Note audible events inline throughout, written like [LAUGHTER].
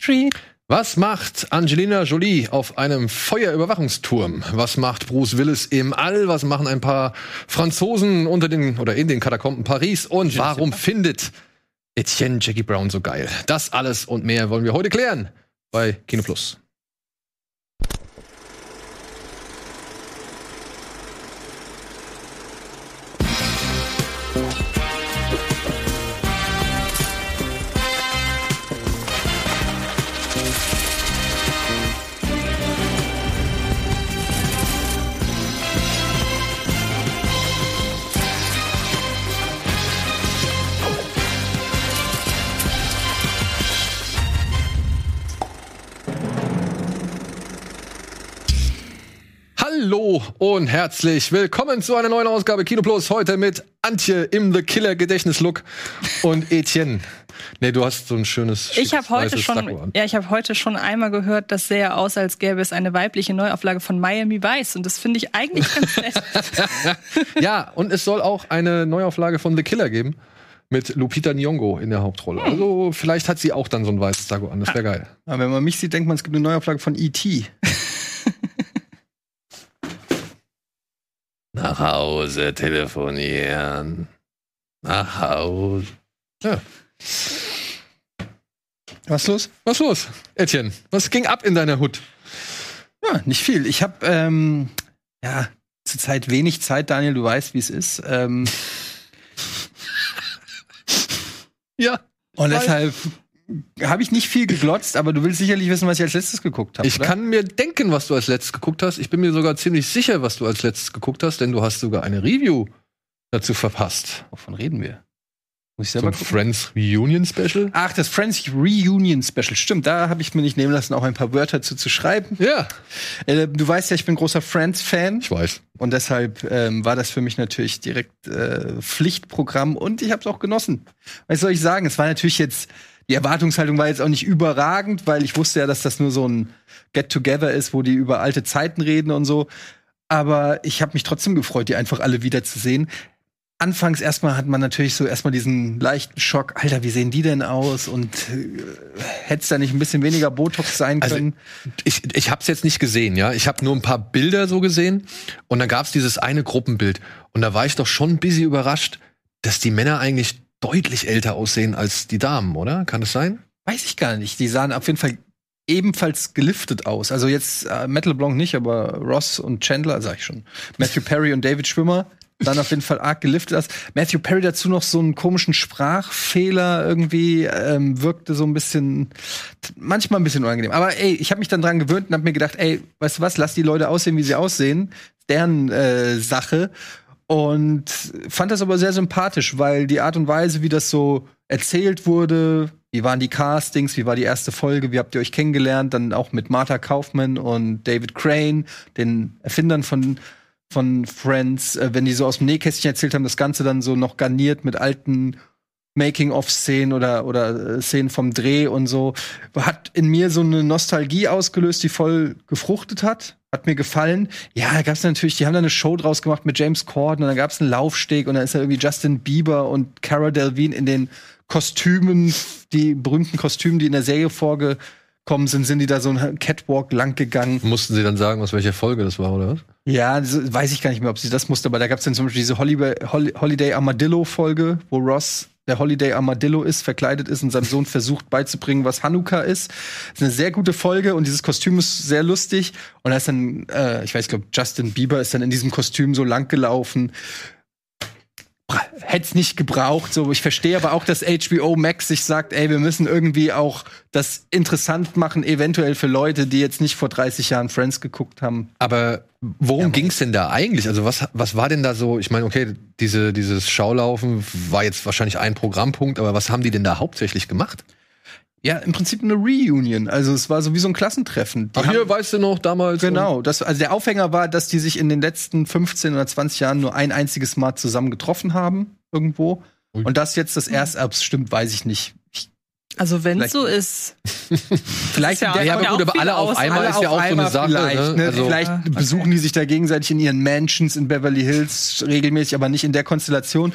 Treat. Was macht Angelina Jolie auf einem Feuerüberwachungsturm? Was macht Bruce Willis im All? Was machen ein paar Franzosen unter den oder in den Katakomben Paris? Und warum findet Etienne Jackie Brown so geil? Das alles und mehr wollen wir heute klären bei Kino Plus. Und herzlich willkommen zu einer neuen Ausgabe Kino Plus. Heute mit Antje im The Killer Gedächtnislook und Etienne. Nee, du hast so ein schönes Ich habe heute weißes schon, ja, ich habe heute schon einmal gehört, das sähe aus, als gäbe es eine weibliche Neuauflage von Miami Vice und das finde ich eigentlich ganz nett. [LAUGHS] Ja, und es soll auch eine Neuauflage von The Killer geben mit Lupita Nyong'o in der Hauptrolle. Hm. Also vielleicht hat sie auch dann so ein weißes Sakko an. Das wäre geil. Aber wenn man mich sieht, denkt man, es gibt eine Neuauflage von E.T. Nach Hause telefonieren. Nach Hause. Ja. Was los? Was los, Etienne? Was ging ab in deiner Hut? Ja, nicht viel. Ich habe ähm, ja zurzeit wenig Zeit, Daniel. Du weißt, wie es ist. Ähm, Ja. und deshalb habe ich nicht viel geglotzt, aber du willst sicherlich wissen, was ich als letztes geguckt habe. Ich kann mir denken, was du als letztes geguckt hast. Ich bin mir sogar ziemlich sicher, was du als letztes geguckt hast, denn du hast sogar eine Review dazu verpasst. Wovon reden wir? Muss ich selber Zum gucken? Friends Reunion Special. Ach, das Friends Reunion Special. Stimmt, da habe ich mir nicht nehmen lassen, auch ein paar Wörter zu, zu schreiben. Ja, Äh, du weißt ja, ich bin großer Friends-Fan. ich weiß. Und deshalb ähm, war das für mich natürlich direkt äh, Pflichtprogramm und ich habe es auch genossen. Was soll ich sagen? Es war natürlich jetzt, die Erwartungshaltung war jetzt auch nicht überragend, weil ich wusste ja, dass das nur so ein Get-Together ist, wo die über alte Zeiten reden und so. Aber ich habe mich trotzdem gefreut, die einfach alle wiederzusehen. Anfangs erstmal hat man natürlich so erstmal diesen leichten Schock. Alter, wie sehen die denn aus? Und äh, hätte es da nicht ein bisschen weniger Botox sein Also, können? Ich, ich habe es jetzt nicht gesehen, ja. Ich habe nur ein paar Bilder so gesehen und dann gab es dieses eine Gruppenbild und da war ich doch schon ein bisschen überrascht, dass die Männer eigentlich deutlich älter aussehen als die Damen, oder? Kann das sein? Weiß ich gar nicht. Die sahen auf jeden Fall ebenfalls geliftet aus. Also jetzt äh, Metal Blanc nicht, aber Ross und Chandler, sag ich schon. Matthew Perry und David Schwimmer dann auf jeden Fall arg geliftet aus. Matthew Perry dazu noch so einen komischen Sprachfehler irgendwie ähm, wirkte so ein bisschen manchmal ein bisschen unangenehm. Aber ey, ich habe mich dann dran gewöhnt und habe mir gedacht, ey, weißt du was, lass die Leute aussehen, wie sie aussehen. Deren äh, Sache. Und fand das aber sehr sympathisch, weil die Art und Weise, wie das so erzählt wurde, wie waren die Castings, wie war die erste Folge, wie habt ihr euch kennengelernt, dann auch mit Martha Kaufman und David Crane, den Erfindern von von Friends, äh, wenn die so aus dem Nähkästchen erzählt haben, das Ganze dann so noch garniert mit alten Making-of-Szenen oder, oder äh, Szenen vom Dreh und so, hat in mir so eine Nostalgie ausgelöst, die voll gefruchtet hat. Hat mir gefallen. Ja, da gab's natürlich, die haben da eine Show draus gemacht mit James Corden und dann gab's einen Laufsteg und dann ist da irgendwie Justin Bieber und Cara Delvine in den Kostümen, die berühmten Kostümen, die in der Serie vorgekommen sind, sind die da so einen Catwalk lang gegangen. Mussten sie dann sagen, aus welcher Folge das war, oder was? Ja, weiß ich gar nicht mehr, ob sie das musste, aber da gab es dann zum Beispiel diese Holiday, Hol- Holiday Armadillo-Folge, wo Ross der Holiday Armadillo ist, verkleidet ist und seinem Sohn versucht beizubringen, was Hanukkah ist. Das ist eine sehr gute Folge und dieses Kostüm ist sehr lustig. Und da ist dann, äh, ich weiß, ich glaube, Justin Bieber ist dann in diesem Kostüm so lang gelaufen. Hätte es nicht gebraucht. So, ich verstehe aber auch, dass HBO Max sich sagt, ey, wir müssen irgendwie auch das interessant machen, eventuell für Leute, die jetzt nicht vor 30 Jahren Friends geguckt haben. Aber worum ging's denn da eigentlich? Also was, was war denn da so? Ich meine, okay, diese, dieses Schaulaufen war jetzt wahrscheinlich ein Programmpunkt, aber was haben die denn da hauptsächlich gemacht? Ja, im Prinzip eine Reunion. Also es war so wie so ein Klassentreffen. Die Ach, haben- hier, weißt du noch, damals. Genau, das, also der Aufhänger war, dass die sich in den letzten 15 oder 20 Jahren nur ein einziges Mal zusammen getroffen haben, irgendwo. Ui. Und das jetzt das erste, ob stimmt, weiß ich nicht. Ich, Also wenn es so ist, [LAUGHS] vielleicht ja- Ja, aber gut, aber alle auf einmal alle ist ja auch so eine Sache. vielleicht, ne? ne? Also, vielleicht Ja, okay. besuchen die sich da gegenseitig in ihren Mansions in Beverly Hills regelmäßig, aber nicht in der Konstellation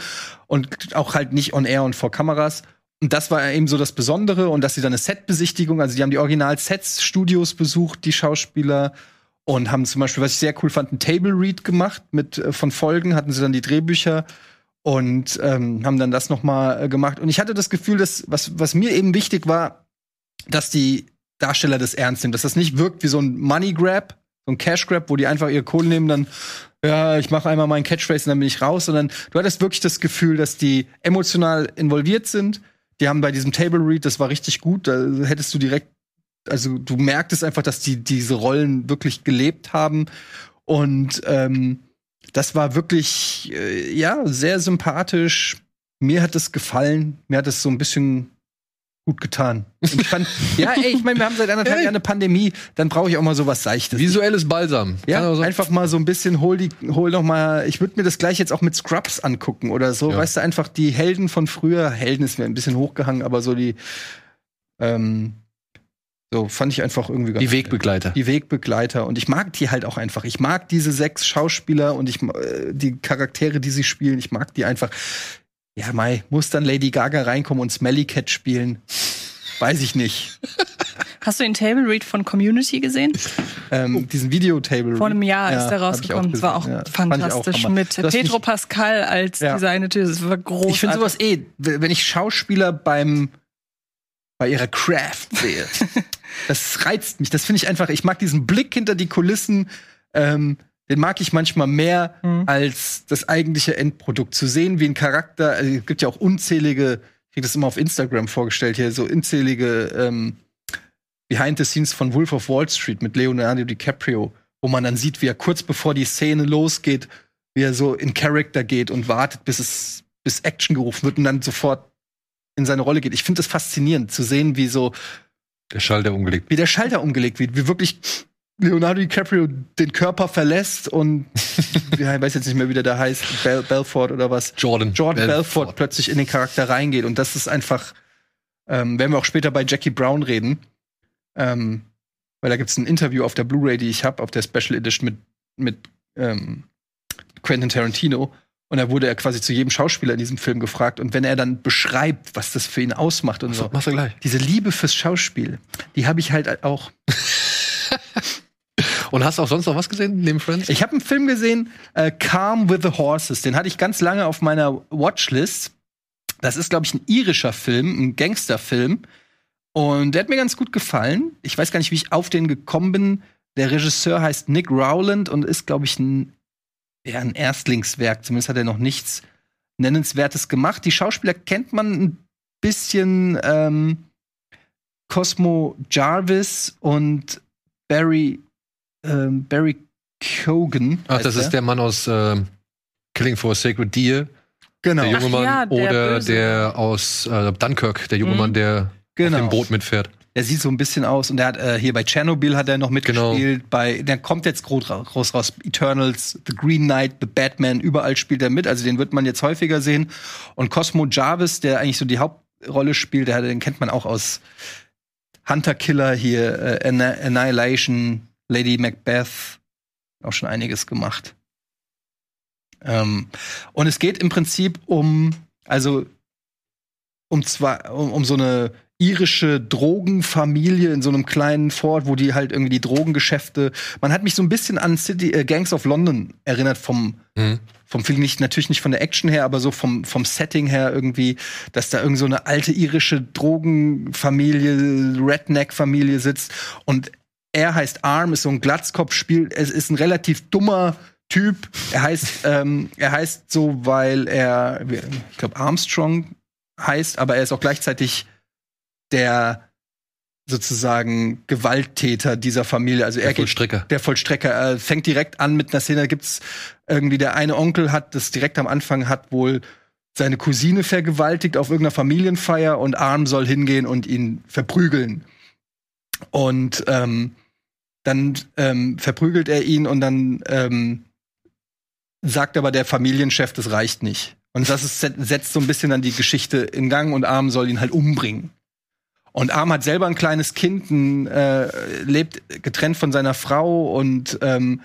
und auch halt nicht on air und vor Kameras. Und das war eben so das Besondere und dass sie dann eine Setbesichtigung, also die haben die Original-Sets-Studios besucht, die Schauspieler und haben zum Beispiel, was ich sehr cool fand, ein Table Read gemacht mit äh, von Folgen, hatten sie dann die Drehbücher und ähm, haben dann das noch mal äh, gemacht. Und ich hatte das Gefühl, dass was was mir eben wichtig war, dass die Darsteller das ernst nehmen, dass das nicht wirkt wie so ein Money Grab, so ein Cash Grab, wo die einfach ihre Kohle nehmen, dann ja, ich mache einmal meinen Catchphrase und dann bin ich raus, sondern du hattest wirklich das Gefühl, dass die emotional involviert sind. Die haben bei diesem Table Read, das war richtig gut, da hättest du direkt also du merktest einfach, dass die diese Rollen wirklich gelebt haben und ähm, das war wirklich äh, ja sehr sympathisch. Mir hat es gefallen. Mir hat es so ein bisschen gut getan. Fand, [LAUGHS] ja, ey, ich meine, wir haben seit anderthalb Jahren eine Pandemie, dann brauche ich auch mal sowas Seichtes. Visuelles Balsam. Ja, einfach mal so ein bisschen, hol die, hol noch mal, ich würde mir das gleich jetzt auch mit Scrubs angucken oder so, ja. weißt du, einfach die Helden von früher, Helden ist mir ein bisschen hochgehangen, aber so die, ähm, so fand ich einfach irgendwie ganz Die Wegbegleiter. Die Wegbegleiter. Und ich mag die halt auch einfach. Ich mag diese sechs Schauspieler und ich äh, die Charaktere, die sie spielen, ich mag die einfach. Ja, Mai, muss dann Lady Gaga reinkommen und Smelly Cat spielen? Weiß ich nicht. [LAUGHS] Hast du den Table Read von Community gesehen? Ähm, oh. Diesen Video-Table Read. Vor einem Jahr ja, ist der rausgekommen. Das war auch ja, fantastisch. Auch mit Pedro Pascal als ja. Designer. Das war großartig. Ich finde sowas eh, wenn ich Schauspieler beim bei ihrer Craft sehe. [LAUGHS] das reizt mich. Das finde ich einfach, ich mag diesen Blick hinter die Kulissen. Ähm, den mag ich manchmal mehr mhm. als das eigentliche Endprodukt. Zu sehen, wie ein Charakter, also es gibt ja auch unzählige, ich kriege das immer auf Instagram vorgestellt hier, so unzählige ähm, Behind the Scenes von Wolf of Wall Street mit Leonardo DiCaprio, wo man dann sieht, wie er kurz bevor die Szene losgeht, wie er so in Character geht und wartet, bis es bis Action gerufen wird und dann sofort in seine Rolle geht. Ich finde es faszinierend zu sehen, wie so der Schalter umgelegt, wie der Schalter umgelegt wird, wie wirklich Leonardo DiCaprio den Körper verlässt und [LAUGHS] ich weiß jetzt nicht mehr, wie der da heißt, Bel Belfort oder was. Jordan. Jordan Belfort. Belfort plötzlich in den Charakter reingeht und das ist einfach, ähm, werden wir auch später bei Jackie Brown reden, ähm, weil da gibt es ein Interview auf der Blu-ray, die ich habe, auf der Special Edition mit mit ähm, Quentin Tarantino und da wurde er quasi zu jedem Schauspieler in diesem Film gefragt. Und wenn er dann beschreibt, was das für ihn ausmacht und so. Machst du gleich. Diese Liebe fürs Schauspiel, die habe ich halt auch. [LAUGHS] und hast du auch sonst noch was gesehen neben Friends? Ich habe einen Film gesehen, äh, Calm with the Horses. Den hatte ich ganz lange auf meiner Watchlist. Das ist, glaube ich, ein irischer Film, ein Gangsterfilm. Und der hat mir ganz gut gefallen. Ich weiß gar nicht, wie ich auf den gekommen bin. Der Regisseur heißt Nick Rowland und ist, glaube ich, ein ja, ein Erstlingswerk. Zumindest hat er noch nichts Nennenswertes gemacht. Die Schauspieler kennt man ein bisschen. Ähm, Cosmo Jarvis und Barry, ähm, Barry Kogan. Ach, das ist der Mann aus äh, Killing for a Sacred Deer. Genau. Der junge Mann. Ja, der oder Böse. der aus äh, Dunkirk, der junge mhm. Mann, der genau. auf dem Boot mitfährt. Er sieht so ein bisschen aus und er hat äh, hier bei Chernobyl hat er noch mitgespielt. Genau. Bei der kommt jetzt groß raus, raus Eternals, The Green Knight, The Batman, überall spielt er mit. Also den wird man jetzt häufiger sehen. Und Cosmo Jarvis, der eigentlich so die Hauptrolle spielt, der, den kennt man auch aus Hunter Killer hier, äh, Annihilation, Lady Macbeth, auch schon einiges gemacht. Ähm, und es geht im Prinzip um, also um zwei, um, um so eine irische Drogenfamilie in so einem kleinen Fort, wo die halt irgendwie die Drogengeschäfte. Man hat mich so ein bisschen an City äh, Gangs of London erinnert vom mhm. vom Film nicht natürlich nicht von der Action her, aber so vom vom Setting her irgendwie, dass da irgend so eine alte irische Drogenfamilie, Redneck-Familie sitzt und er heißt Arm, ist so ein Glatzkopf, spielt, es ist ein relativ dummer Typ. Er heißt, [LAUGHS] ähm, er heißt so, weil er, ich glaube, Armstrong heißt, aber er ist auch gleichzeitig der sozusagen Gewalttäter dieser Familie. Also der er Vollstrecker. Geht, der Vollstrecker. Er fängt direkt an mit einer Szene, da gibt's irgendwie der eine Onkel hat das direkt am Anfang hat wohl seine Cousine vergewaltigt auf irgendeiner Familienfeier und Arm soll hingehen und ihn verprügeln. Und ähm, dann ähm, verprügelt er ihn und dann ähm, sagt aber der Familienchef, das reicht nicht. Und das ist, setzt so ein bisschen dann die Geschichte in Gang und Arm soll ihn halt umbringen. Und Arm hat selber ein kleines Kind, ein, äh, lebt getrennt von seiner Frau und ähm,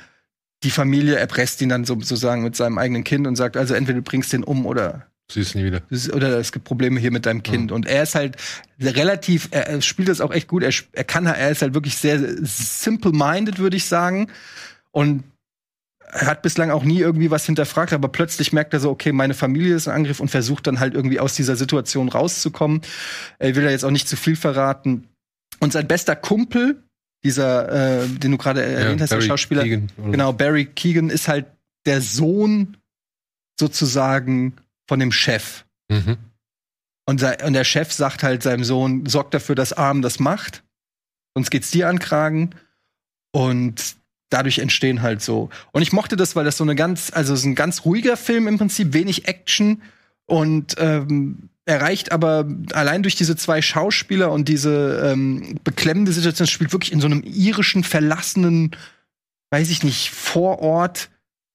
die Familie erpresst ihn dann sozusagen mit seinem eigenen Kind und sagt, also entweder du bringst den um oder Siehst nie wieder. Oder es gibt Probleme hier mit deinem Kind. Und er ist halt relativ, er, spielt das auch echt gut. Er, er kann, er ist halt wirklich sehr simple-minded, würde ich sagen. Und er hat bislang auch nie irgendwie was hinterfragt, aber plötzlich merkt er so, okay, meine Familie ist ein Angriff und versucht dann halt irgendwie aus dieser Situation rauszukommen. Er will da jetzt auch nicht zu viel verraten. Und sein bester Kumpel, dieser, äh, den du gerade erwähnt hast, der Barry Schauspieler, Keoghan oder so. Genau, Barry Keegan ist halt der Sohn sozusagen von dem Chef. Mhm. Und, und der Chef sagt halt seinem Sohn, sorgt dafür, dass Arm das macht. Sonst geht's dir an Kragen. Und dadurch entstehen halt so. Und ich mochte das, weil das so eine ganz, also es ist ein ganz ruhiger Film im Prinzip, wenig Action und ähm, erreicht aber allein durch diese zwei Schauspieler und diese ähm, beklemmende Situation, spielt wirklich in so einem irischen, verlassenen, weiß ich nicht, Vorort,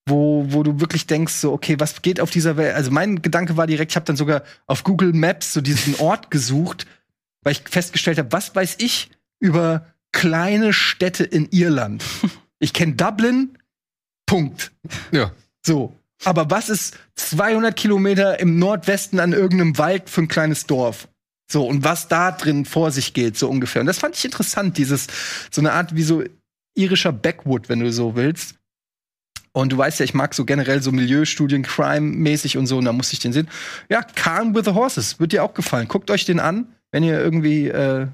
wo, wo du wirklich denkst, so, okay, was geht auf dieser Welt? Also mein Gedanke war direkt, ich habe dann sogar auf Google Maps so diesen Ort gesucht, weil ich festgestellt habe, was weiß ich über kleine Städte in Irland. Ich kenne Dublin, Punkt. Ja. So. Aber was ist 200 Kilometer im Nordwesten an irgendeinem Wald für ein kleines Dorf? So, und was da drin vor sich geht, so ungefähr. Und das fand ich interessant, dieses, so eine Art wie so irischer Backwood, wenn du so willst. Und du weißt ja, ich mag so generell so Milieustudien, Crime-mäßig und so, und da musste ich den sehen. Ja, Calm with the Horses, wird dir auch gefallen. Guckt euch den an, wenn ihr irgendwie, äh,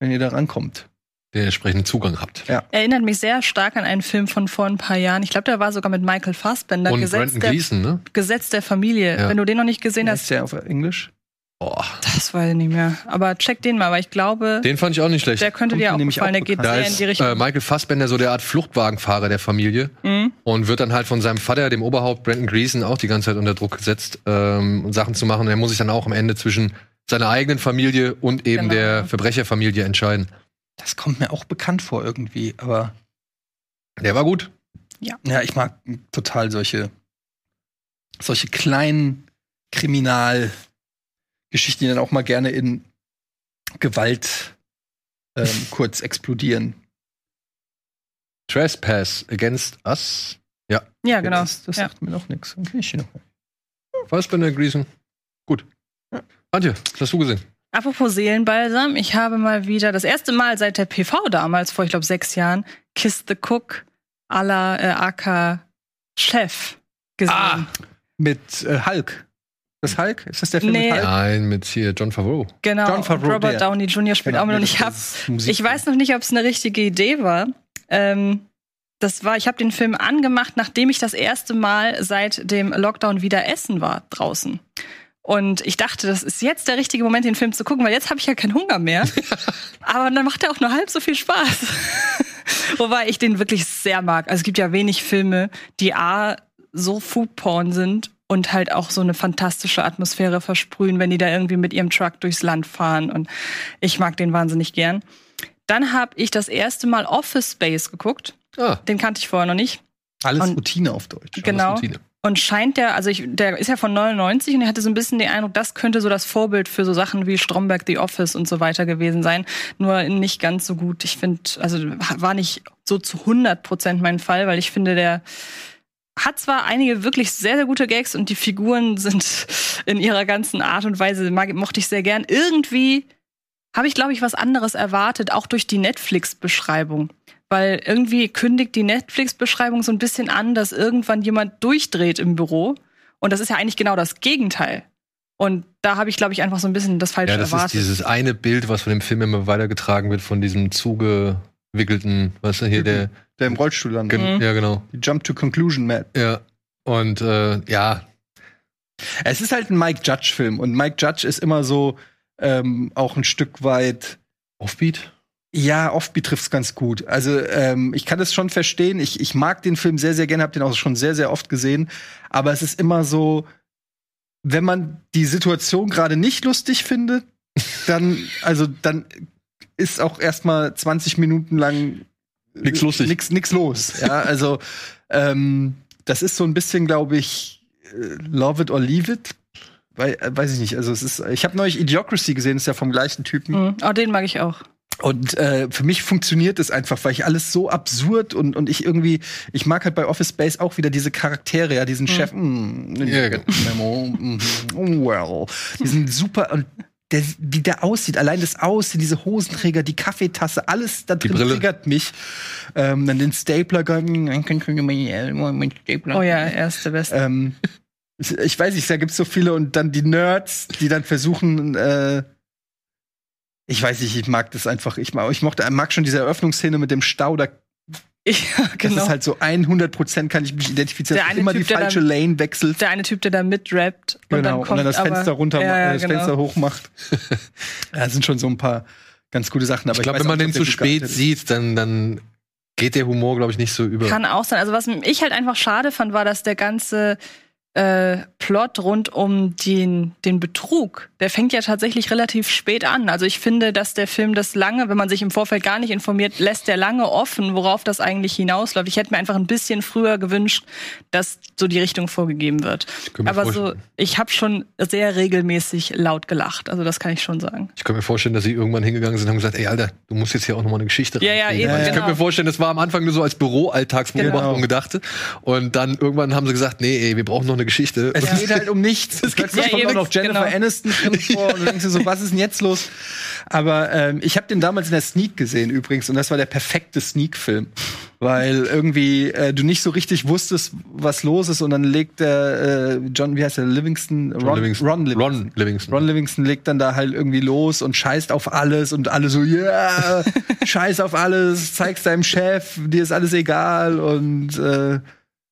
wenn ihr da rankommt. Den entsprechenden Zugang habt. Ja. Erinnert mich sehr stark an einen Film von vor ein paar Jahren. Ich glaube, der war sogar mit Michael Fassbender. Und Gesetz Brandon der, Gleason, ne? Gesetz der Familie. Ja. Wenn du den noch nicht gesehen Ist hast, der auf Englisch? Boah. das weiß ich nicht mehr. Aber check den mal, weil ich glaube, Den fand ich auch nicht schlecht. der könnte kommt dir auch nämlich gefallen. auch Der geht. Da sehr in ist die Richtung. äh, Michael Fassbender so der Art Fluchtwagenfahrer der Familie Mhm. und wird dann halt von seinem Vater, dem Oberhaupt Brandon Gleason, auch die ganze Zeit unter Druck gesetzt, ähm, Sachen zu machen. Und er muss sich dann auch am Ende zwischen seiner eigenen Familie und eben Genau. der Verbrecherfamilie entscheiden. Das kommt mir auch bekannt vor irgendwie, aber Der war gut. Ja, ich mag total solche, solche kleinen Kriminalgeschichten, die dann auch mal gerne in Gewalt ähm, [LAUGHS] kurz explodieren. Trespass Against Us. ja, genau. Das, das Ja. sagt mir noch nichts. Okay, ich noch. Fassbender, Gleason. Gut. Antje, was hast du gesehen? Apropos Seelenbalsam, ich habe mal wieder das erste Mal seit der PV damals, vor ich glaube sechs Jahren, Kiss the Cook à la äh, AK Chef gesehen. Ah, Mit äh, Hulk. Das Hulk? Ist das der Film Nee. mit Hulk? Nein, mit hier John Favreau. genau. John Favreau, Robert der. Downey Jr. spielt Genau, auch mit. Und ich hab, ich weiß noch nicht, ob es eine richtige Idee war. Ähm, das war, ich habe den Film angemacht, nachdem ich das erste Mal seit dem Lockdown wieder essen war draußen. Und ich dachte, das ist jetzt der richtige Moment, den Film zu gucken, weil jetzt habe ich ja keinen Hunger mehr. [LAUGHS] Aber dann macht er auch nur halb so viel Spaß. [LAUGHS] Wobei ich den wirklich sehr mag. Also es gibt ja wenig Filme, die A, so Foodporn sind und halt auch so eine fantastische Atmosphäre versprühen, wenn die da irgendwie mit ihrem Truck durchs Land fahren. Und ich mag den wahnsinnig gern. Dann habe ich das erste Mal Office Space geguckt. Ah, Den kannte ich vorher noch nicht. Alles und- Routine auf Deutsch. Genau. Routine. Und scheint der, also ich, der ist ja von 99 und ich hatte so ein bisschen den Eindruck, das könnte so das Vorbild für so Sachen wie Stromberg, The Office und so weiter gewesen sein. Nur nicht ganz so gut. Ich finde, also war nicht so zu 100 Prozent mein Fall, weil ich finde, der hat zwar einige wirklich sehr, sehr gute Gags und die Figuren sind in ihrer ganzen Art und Weise, mag, mochte ich sehr gern. Irgendwie habe ich, glaube ich, was anderes erwartet, auch durch die Netflix-Beschreibung. Weil irgendwie kündigt die Netflix-Beschreibung so ein bisschen an, dass irgendwann jemand durchdreht im Büro. Und das ist ja eigentlich genau das Gegenteil. Und da habe ich, glaube ich, einfach so ein bisschen das Falsche Ja, das erwartet. ist dieses eine Bild, was von dem Film immer weitergetragen wird, von diesem zugewickelten, weißt du, hier der. Der im Rollstuhl landet. Gen Mhm. Ja, genau. Die Jump to Conclusion, Matt. Ja. Und äh, ja, Es ist halt ein Mike Judge-Film und Mike Judge ist immer so ähm, auch ein Stück weit. Offbeat. Ja, Offbeat trifft's ganz gut. Also ähm, ich kann das schon verstehen. Ich, ich mag den Film sehr, sehr gerne, habe den auch schon sehr, sehr oft gesehen. Aber es ist immer so, wenn man die Situation gerade nicht lustig findet, dann, also dann ist auch erstmal 20 Minuten lang Nix lustig. Nix, nix los. Ja, also ähm, das ist so ein bisschen, glaube ich, äh, Love it or leave it. Weil, äh, weiß ich nicht. Also es ist. Ich habe neulich Idiocracy gesehen, ist ja vom gleichen Typen. Mhm. Oh, den mag ich auch. Und äh, für mich funktioniert es einfach, weil ich alles so absurd und, und ich irgendwie, ich mag halt bei Office Space auch wieder diese Charaktere, ja, diesen Chef, mm, Ja, genau. [LAUGHS] Memo, mm, well, diesen super und der, wie der aussieht, allein das Aussehen, diese Hosenträger, die Kaffeetasse, alles da drin triggert mich. Ähm, dann den Stapler, mein Stapler. Oh ja, er ist der Beste. Ähm, [LAUGHS] ich weiß nicht, da gibt's so viele und dann die Nerds, die dann versuchen, äh, ich weiß nicht, ich mag das einfach. Ich mag, ich mochte, mag schon diese Eröffnungsszene mit dem Stau. Da, [LAUGHS] ja, Das genau. ist halt so 100 Prozent kann ich mich identifizieren. Der dass eine immer Typ, die falsche dann- Lane wechselt. der eine Typ, der da mitrappt und Genau, dann und kommt dann das aber, Fenster runter, ja, ja, das genau. Fenster hochmacht. [LAUGHS] ja, das sind schon so ein paar ganz gute Sachen. Aber Ich glaube, wenn man auch den zu spät sieht, dann, dann geht der Humor, glaube ich, nicht so über. Kann auch sein. Also was ich halt einfach schade fand, war, dass der ganze äh, Plot rund um den, den Betrug, der fängt ja tatsächlich relativ spät an. Also ich finde, dass der Film das lange, wenn man sich im Vorfeld gar nicht informiert, lässt der lange offen, worauf das eigentlich hinausläuft. Ich hätte mir einfach ein bisschen früher gewünscht, dass so die Richtung vorgegeben wird. Aber so, ich habe schon sehr regelmäßig laut gelacht. Also das kann ich schon sagen. Ich könnte mir vorstellen, dass sie irgendwann hingegangen sind und haben gesagt, ey, Alter, du musst jetzt hier auch nochmal eine Geschichte Ja, ja, eben, Ich genau. könnte mir vorstellen, das war am Anfang nur so als Büro-Alltagsbeobachtung Genau. gedacht. Und dann irgendwann haben sie gesagt, nee, ey, wir brauchen noch eine Geschichte. Es geht halt um nichts. [LAUGHS] Plötzlich Ja, kommt auch noch Jennifer genau. Aniston drin [LAUGHS] vor und du denkst dir so, was ist denn jetzt los? Aber ähm, ich habe den damals in der Sneak gesehen übrigens und das war der perfekte Sneak-Film. Weil irgendwie äh, du nicht so richtig wusstest, was los ist und dann legt der äh, John, wie heißt der, Livingston? Ron Livingston. Ron Livingston. Ron Livingston. Ron Livingston legt dann da halt irgendwie los und scheißt auf alles und alle so, ja, [LAUGHS] scheiß auf alles, zeig's deinem Chef, dir ist alles egal und äh,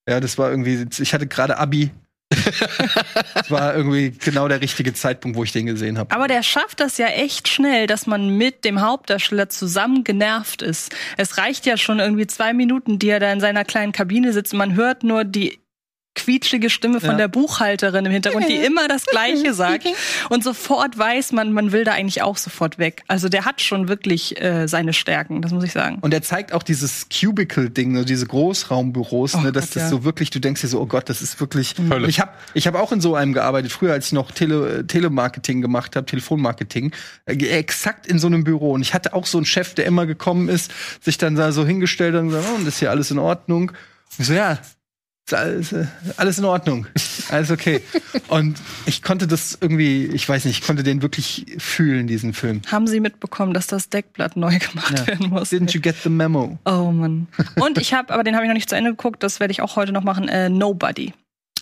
ja, das war irgendwie, ich hatte gerade Abi. [LAUGHS] das war irgendwie genau der richtige Zeitpunkt, wo ich den gesehen habe. Aber der schafft das ja echt schnell, dass man mit dem Hauptdarsteller zusammen genervt ist. Es reicht ja schon irgendwie zwei Minuten, die er da in seiner kleinen Kabine sitzt man hört nur die quietschige Stimme von Ja. der Buchhalterin im Hintergrund, die immer das Gleiche [LAUGHS] sagt. Und sofort weiß man, man will da eigentlich auch sofort weg. Also der hat schon wirklich äh, seine Stärken, das muss ich sagen. Und er zeigt auch dieses Cubicle-Ding, so diese Großraumbüros, Oh ne, dass Gott, das ja. so wirklich, du denkst dir so, oh Gott, das ist wirklich. Hölle. Ich habe ich hab auch in so einem gearbeitet, früher, als ich noch Tele, Telemarketing gemacht habe, Telefonmarketing, äh, exakt in so einem Büro. Und ich hatte auch so einen Chef, der immer gekommen ist, sich dann da so hingestellt hat und gesagt, oh, und ist hier alles in Ordnung? Und ich so, ja. Alles, äh, alles in Ordnung. Alles okay. Und ich konnte das irgendwie, ich weiß nicht, ich konnte den wirklich fühlen, diesen Film. Haben Sie mitbekommen, dass das Deckblatt neu gemacht Ja. werden muss? Didn't you get the memo? Oh Mann. Und ich habe, aber den habe ich noch nicht zu Ende geguckt, das werde ich auch heute noch machen, äh, Nobody.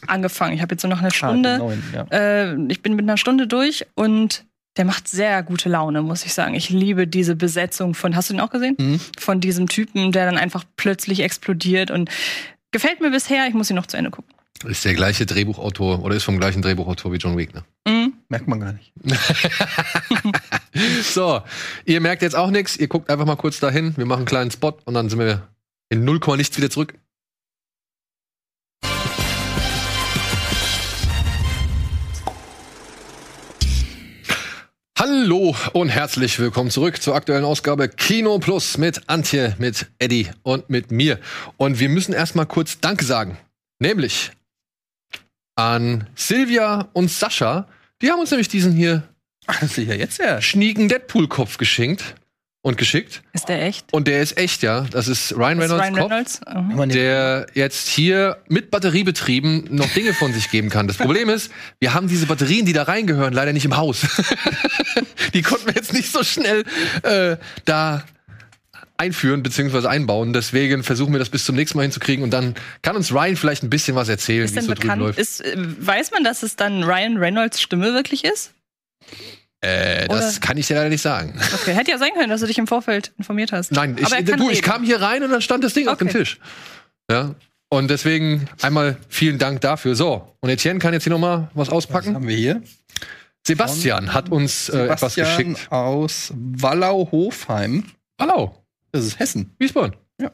Angefangen. Ich habe jetzt so noch eine Ah, Stunde. den neuen, ja. äh, ich bin mit einer Stunde durch und der macht sehr gute Laune, muss ich sagen. Ich liebe diese Besetzung von, hast du den auch gesehen? Mhm. Von diesem Typen, der dann einfach plötzlich explodiert und gefällt mir bisher. Ich muss ihn noch zu Ende gucken. Ist der gleiche Drehbuchautor oder ist vom gleichen Drehbuchautor wie John Wick, ne? Mhm. Merkt man gar nicht. [LAUGHS] So, ihr merkt jetzt auch nichts. Ihr guckt einfach mal kurz dahin. Wir machen einen kleinen Spot und dann sind wir in 0, nichts wieder zurück. Hallo und herzlich willkommen zurück zur aktuellen Ausgabe Kino Plus mit Antje, mit Eddie und mit mir. Und wir müssen erstmal kurz Danke sagen. Nämlich an Silvia und Sascha. Die haben uns nämlich diesen hier ist ja jetzt ja. schnieken Deadpool-Kopf geschenkt und geschickt. Ist der echt? Und der ist echt, ja. Das ist Ryan Ist Reynolds Ryan Kopf, Reynolds? Mhm. Man der jetzt hier mit Batteriebetrieben noch Dinge von sich geben kann. Das Problem ist, wir haben diese Batterien, die da reingehören, leider nicht im Haus. [LAUGHS] die konnten wir jetzt nicht so schnell äh, da einführen bzw. einbauen. Deswegen versuchen wir das bis zum nächsten Mal hinzukriegen und dann kann uns Ryan vielleicht ein bisschen was erzählen, Ist wie es denn so drüben bekannt? läuft. Ist, äh, weiß man, dass es dann Ryan Reynolds Stimme wirklich ist? Äh, das Oder- kann ich dir leider nicht sagen. Okay, hätte ja sein können, dass du dich im Vorfeld informiert hast. Nein, ich, du, ich kam hier rein und dann stand das Ding auf dem Okay. Tisch. Ja. Und deswegen einmal vielen Dank dafür. So, und Etienne kann jetzt hier nochmal was Was auspacken. haben wir hier? Sebastian hat uns äh, etwas Sebastian geschickt. aus Wallau-Hofheim. Hallo, Das ist Hessen. Wiesbaden. Ja.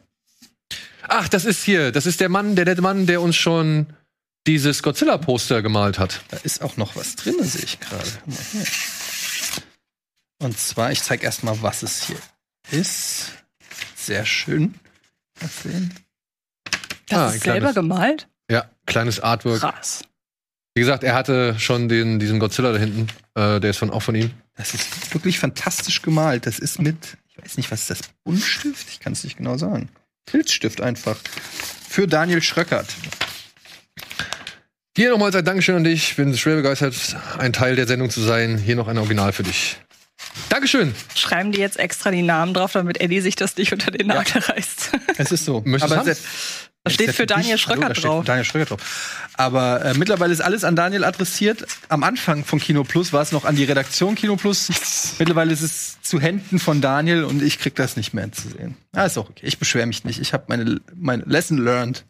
Ach, das ist hier, das ist der Mann, der nette Mann, der uns schon dieses Godzilla-Poster gemalt hat. Da ist auch noch was drin, sehe ich gerade. Und zwar, ich zeige erstmal, was es hier ist. Sehr schön. Mal sehen. Das Ah, ist selber kleines- gemalt? Ja, kleines Artwork. Krass. Wie gesagt, er hatte schon den, diesen Godzilla da hinten. Äh, der ist von, auch von ihm. Das ist wirklich fantastisch gemalt. Das ist mit, Ich weiß nicht, was ist das? Buntstift? Ich kann es nicht genau sagen. Filzstift einfach. Für Daniel Schröckert. Hier nochmals ein Dankeschön an dich. Bin schwer begeistert, ein Teil der Sendung zu sein. Hier noch ein Original für dich. Dankeschön. Schreiben die jetzt extra die Namen drauf, damit Eddie sich das nicht unter den Nagel reißt. [LAUGHS] Es ist so. Möchtest Aber du's haben? se- Da steht für Daniel Schröckert steht drauf. Daniel Schröckert drauf. Aber äh, mittlerweile ist alles an Daniel adressiert. Am Anfang von Kino Plus war es noch an die Redaktion Kino Plus. [LAUGHS] mittlerweile ist es zu Händen von Daniel und ich krieg das nicht mehr zu sehen. Ah, ist auch okay. Ich beschwere mich nicht. Ich habe meine, meine Lesson learned.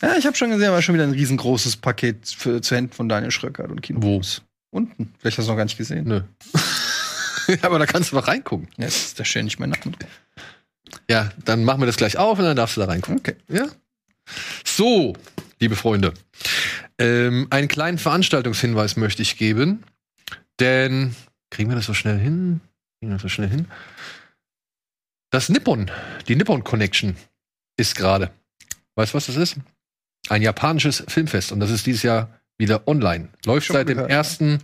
Ja, ich habe schon gesehen, war schon wieder ein riesengroßes Paket für, zu Händen von Daniel Schröckert und Kino Wo? Plus. Unten. Vielleicht hast du noch gar nicht gesehen. Nö. [LAUGHS] Aber da kannst du noch reingucken. Ja, Jetzt ist da schön nicht mein drauf. Ja, dann machen wir das gleich auf und dann darfst du da reingucken. Okay. Ja. So, liebe Freunde. Ähm, einen kleinen Veranstaltungshinweis möchte ich geben. Denn, kriegen wir das so schnell hin? Kriegen wir das so schnell hin? Das Nippon, die Nippon Connection ist gerade. Weißt du, was das ist? Ein japanisches Filmfest. Und das ist dieses Jahr wieder online. Läuft Schon seit dem gehört, 1.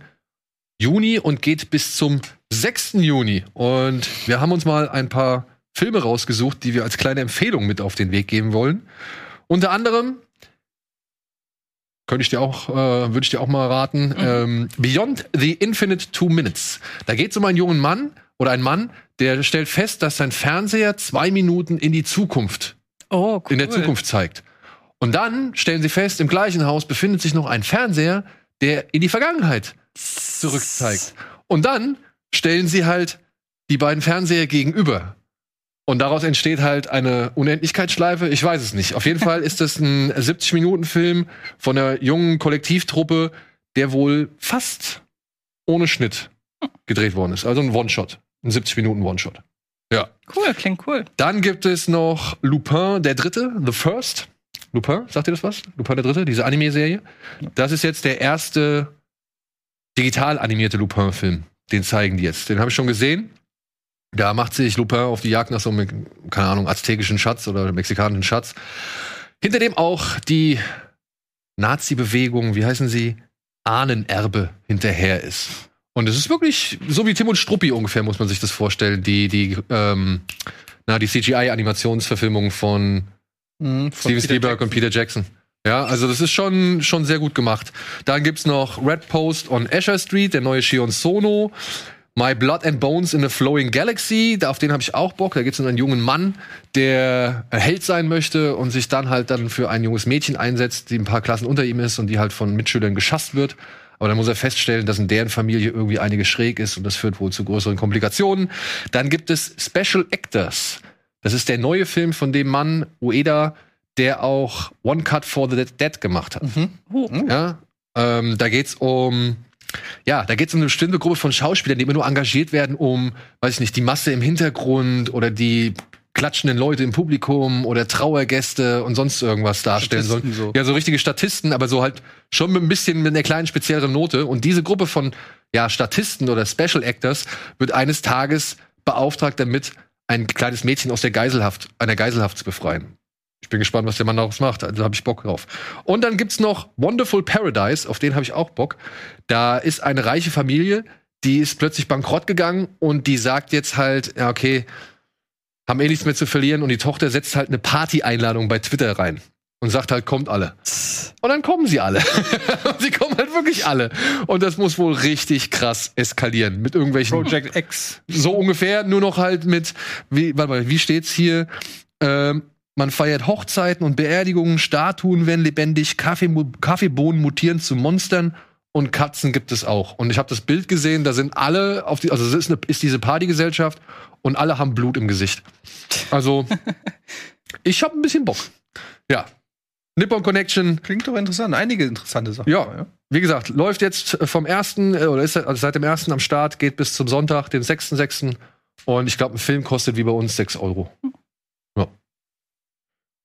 Juni und geht bis zum 6. Juni. Und wir haben uns mal ein paar Filme rausgesucht, die wir als kleine Empfehlung mit auf den Weg geben wollen. Unter anderem könnte ich dir auch, äh, würde ich dir auch mal raten, ähm, Beyond the Infinite Two Minutes. Da geht es um einen jungen Mann oder einen Mann, der stellt fest, dass sein Fernseher zwei Minuten in die Zukunft Oh, cool. in der Zukunft zeigt. Und dann stellen sie fest, im gleichen Haus befindet sich noch ein Fernseher, der in die Vergangenheit zurückzeigt. Und dann stellen sie halt die beiden Fernseher gegenüber. Und daraus entsteht halt eine Unendlichkeitsschleife. Ich weiß es nicht. Auf jeden Fall ist das ein 70-Minuten-Film von einer jungen Kollektivtruppe, der wohl fast ohne Schnitt gedreht worden ist. Also ein One-Shot. Ein 70-Minuten-One-Shot. Ja. Cool, klingt cool. Dann gibt es noch Lupin der Dritte, The First. Lupin, sagt ihr das was? Lupin der Dritte, diese Anime-Serie. Das ist jetzt der erste digital animierte Lupin-Film. Den zeigen die jetzt. Den habe ich schon gesehen. Da macht sich Lupin auf die Jagd nach so einem, keine Ahnung, aztekischen Schatz oder mexikanischen Schatz. Hinter dem auch die Nazi-Bewegung, wie heißen sie? Ahnenerbe hinterher ist. Und es ist wirklich so wie Tim und Struppi ungefähr, muss man sich das vorstellen. Die, die, ähm, na, die CGI-Animationsverfilmung von Mhm, Steven Spielberg und Peter Jackson. Ja, also das ist schon, schon sehr gut gemacht. Dann gibt's noch Red Post on Asher Street, der neue Shion Sono. My Blood and Bones in a Flowing Galaxy, da, auf den habe ich auch Bock. Da geht's um einen jungen Mann, der Held sein möchte und sich dann halt dann für ein junges Mädchen einsetzt, die ein paar Klassen unter ihm ist und die halt von Mitschülern geschasst wird. Aber dann muss er feststellen, dass in deren Familie irgendwie einige schräg ist und das führt wohl zu größeren Komplikationen. Dann gibt es Special Actors. Das ist der neue Film von dem Mann Ueda, der auch One Cut for the Dead, gemacht hat. Oh. Ja, ähm, da geht's um ja, da geht's um eine bestimmte Gruppe von Schauspielern, die immer nur engagiert werden, um, weiß ich nicht, die Masse im Hintergrund oder die klatschenden Leute im Publikum oder Trauergäste und sonst irgendwas darstellen sollen. Statisten so. Ja, so richtige Statisten, aber so halt schon mit ein bisschen mit einer kleinen spezielleren Note. Und diese Gruppe von ja, Statisten oder Special Actors wird eines Tages beauftragt damit, ein kleines Mädchen aus der Geiselhaft, einer Geiselhaft zu befreien. Ich bin gespannt, was der Mann daraus macht. Also habe ich Bock drauf. Und dann gibt's noch Wonderful Paradise, auf den habe ich auch Bock. Da ist eine reiche Familie, die ist plötzlich bankrott gegangen und die sagt jetzt halt, ja, okay, haben eh nichts mehr zu verlieren und die Tochter setzt halt eine Party-Einladung bei Twitter rein und sagt halt, kommt alle. Und dann kommen sie alle. Und [LAUGHS] sie kommen halt wirklich alle. Und das muss wohl richtig krass eskalieren mit irgendwelchen Project [LAUGHS] X. so ungefähr, nur noch halt mit, wie, warte mal, wie steht's hier? Ähm, man feiert Hochzeiten und Beerdigungen, Statuen werden lebendig, Kaffee, Kaffeebohnen mutieren zu Monstern und Katzen gibt es auch. Und ich habe das Bild gesehen, da sind alle auf die, also es ist, eine, ist diese Partygesellschaft und alle haben Blut im Gesicht. Also, [LAUGHS] ich habe ein bisschen Bock. Ja. Nippon Connection, Klingt doch interessant. Einige interessante Sachen. Ja. wie gesagt, läuft jetzt vom ersten äh, oder ist also seit dem ersten am Start, geht bis zum Sonntag, den 6.6. Und ich glaube, ein Film kostet wie bei uns 6 Euro.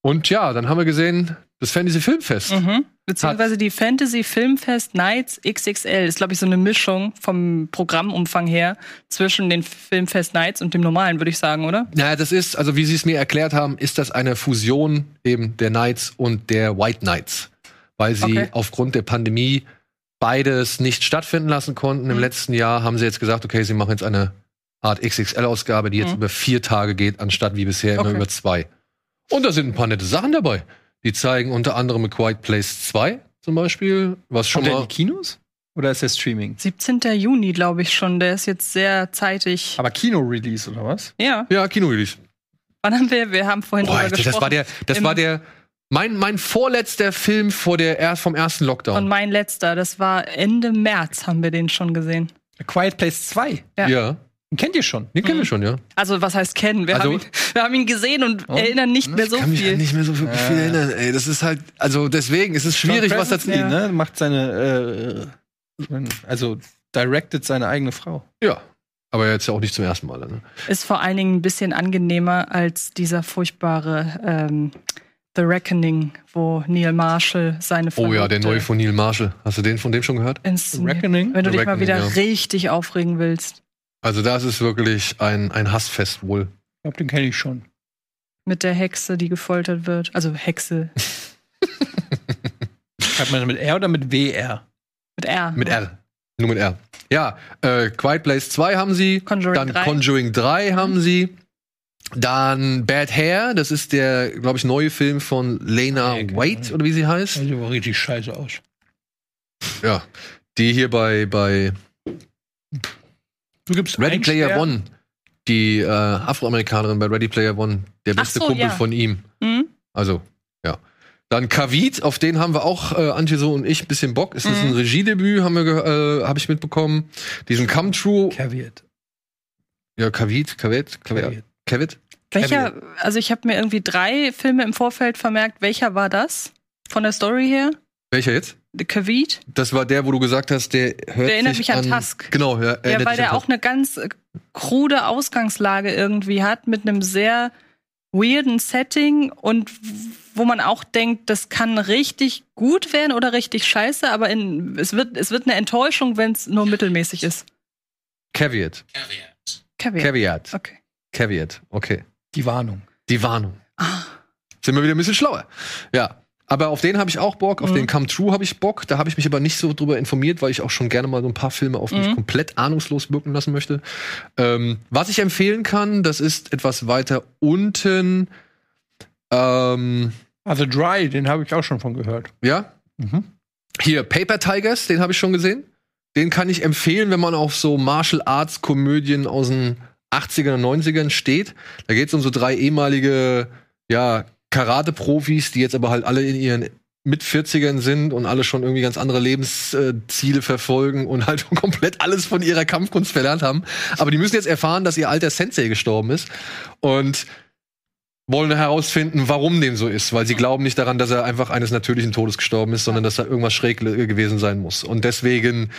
Und ja, dann haben wir gesehen, das Fantasy Filmfest. Mhm. Beziehungsweise die Fantasy Filmfest Nights XXL ist, glaube ich, so eine Mischung vom Programmumfang her zwischen den Filmfest Nights und dem normalen, würde ich sagen, oder? Naja, das ist, also wie Sie es mir erklärt haben, ist das eine Fusion eben der Knights und der White Knights. Weil sie Okay. aufgrund der Pandemie beides nicht stattfinden lassen konnten. Im Mhm. letzten Jahr haben sie jetzt gesagt, okay, sie machen jetzt eine Art XXL-Ausgabe, die jetzt Mhm. über vier Tage geht, anstatt wie bisher immer Okay. über zwei. Und da sind ein paar nette Sachen dabei. Die zeigen unter anderem A Quiet Place 2 zum Beispiel, was schon Kommt der in mal. die Kinos? Oder ist der Streaming? 17. Juni, glaube ich schon. Der ist jetzt sehr zeitig. Aber Kino-Release oder was? Ja, Ja, Kino-Release. wann haben wir? Wir haben vorhin Boah, drüber Alter, gesprochen. das war der, das war der, mein, mein vorletzter Film vor der, erst vom ersten Lockdown. Und mein letzter, das war Ende März, haben wir den schon gesehen. A Quiet Place 2. Ja. ja, Den kennt ihr schon. den kennen wir schon, ja. Also, was heißt kennen? Wir, Also- haben, ihn, wir haben ihn gesehen und Und? erinnern nicht mehr so Ich kann mich viel. halt nicht mehr so wirklich viel erinnern. Ey, das ist halt, also deswegen ist es schwierig, John was dazu. Krasinski, Ja. ne? Macht seine, äh, also directed seine eigene Frau. Ja. Aber jetzt ja auch nicht zum ersten Mal. Ne? Ist vor allen Dingen ein bisschen angenehmer als dieser furchtbare ähm, The Reckoning, wo Neil Marshall seine Oh ja, der neue von Neil Marshall. Hast du den von dem schon gehört? inszeniert. Reckoning? Wenn du The dich mal Reckoning, wieder ja. richtig aufregen willst. Also das ist wirklich ein, ein Hassfest wohl. Ich glaube, den kenne ich schon. Mit der Hexe, die gefoltert wird. Also Hexe [LAUGHS] Schreibt man das mit R oder mit WR? mit R. Mit R. Nur mit R. Ja, äh, Quiet Place 2 haben sie. Conjuring dann 3. Conjuring 3 haben sie. Dann Bad Hair, das ist der, glaube ich, neue Film von Lena Okay. Waite, oder wie sie heißt. Sieht aber richtig scheiße aus. Ja. Die hier bei, bei Du gibst Ready Player Stern. One, die äh, Afroamerikanerin bei Ready Player One, der beste so, Kumpel ja. von ihm. Mhm. Also, ja. Dann Kavit, auf den haben wir auch, äh, Antje so und ich, ein bisschen Bock. Ist das Mhm. ein Regiedebüt, haben wir, äh, habe ich mitbekommen. Diesen Come True, Caveat. ja, Kavit, Kavit, Kavit. Kavit. Welcher, also ich habe mir irgendwie drei Filme im Vorfeld vermerkt. Welcher war das? Von der Story her? Welcher jetzt? Kavit? Das war der, wo du gesagt hast, der hört Der erinnert sich mich an Tusk. Genau, ja, Ja, weil sich an der auch eine ganz äh, krude Ausgangslage irgendwie hat mit einem sehr weirden Setting und wo man auch denkt, das kann richtig gut werden oder richtig scheiße, aber in, es, wird, es wird eine Enttäuschung, wenn es nur mittelmäßig ist. Caveat. Caveat. Caveat. Okay. Caveat. Okay. Die Warnung. Die Warnung. Ah, Sind wir wieder ein bisschen schlauer. Ja. Aber auf den habe ich auch Bock, auf Mhm. den Come True habe ich Bock. Da habe ich mich aber nicht so drüber informiert, weil ich auch schon gerne mal so ein paar Filme auf mich Mhm. komplett ahnungslos wirken lassen möchte. Ähm, was ich empfehlen kann, das ist etwas weiter unten. Ähm, Also Dry, den habe ich auch schon von gehört. ja, Mhm. hier Paper Tigers, den habe ich schon gesehen. Den kann ich empfehlen, wenn man auf so Martial Arts Komödien aus den 80ern und 90ern steht. Da geht es um so drei ehemalige ja, Karate-Profis, die jetzt aber halt alle in ihren mit 40ern sind und alle schon irgendwie ganz andere Lebensziele verfolgen und halt [LAUGHS] komplett alles von ihrer Kampfkunst verlernt haben. Aber die müssen jetzt erfahren, dass ihr alter Sensei gestorben ist und wollen herausfinden, warum dem so ist, weil sie glauben nicht daran, dass er einfach eines natürlichen Todes gestorben ist, sondern dass da irgendwas schräg gewesen sein muss. Und deswegen,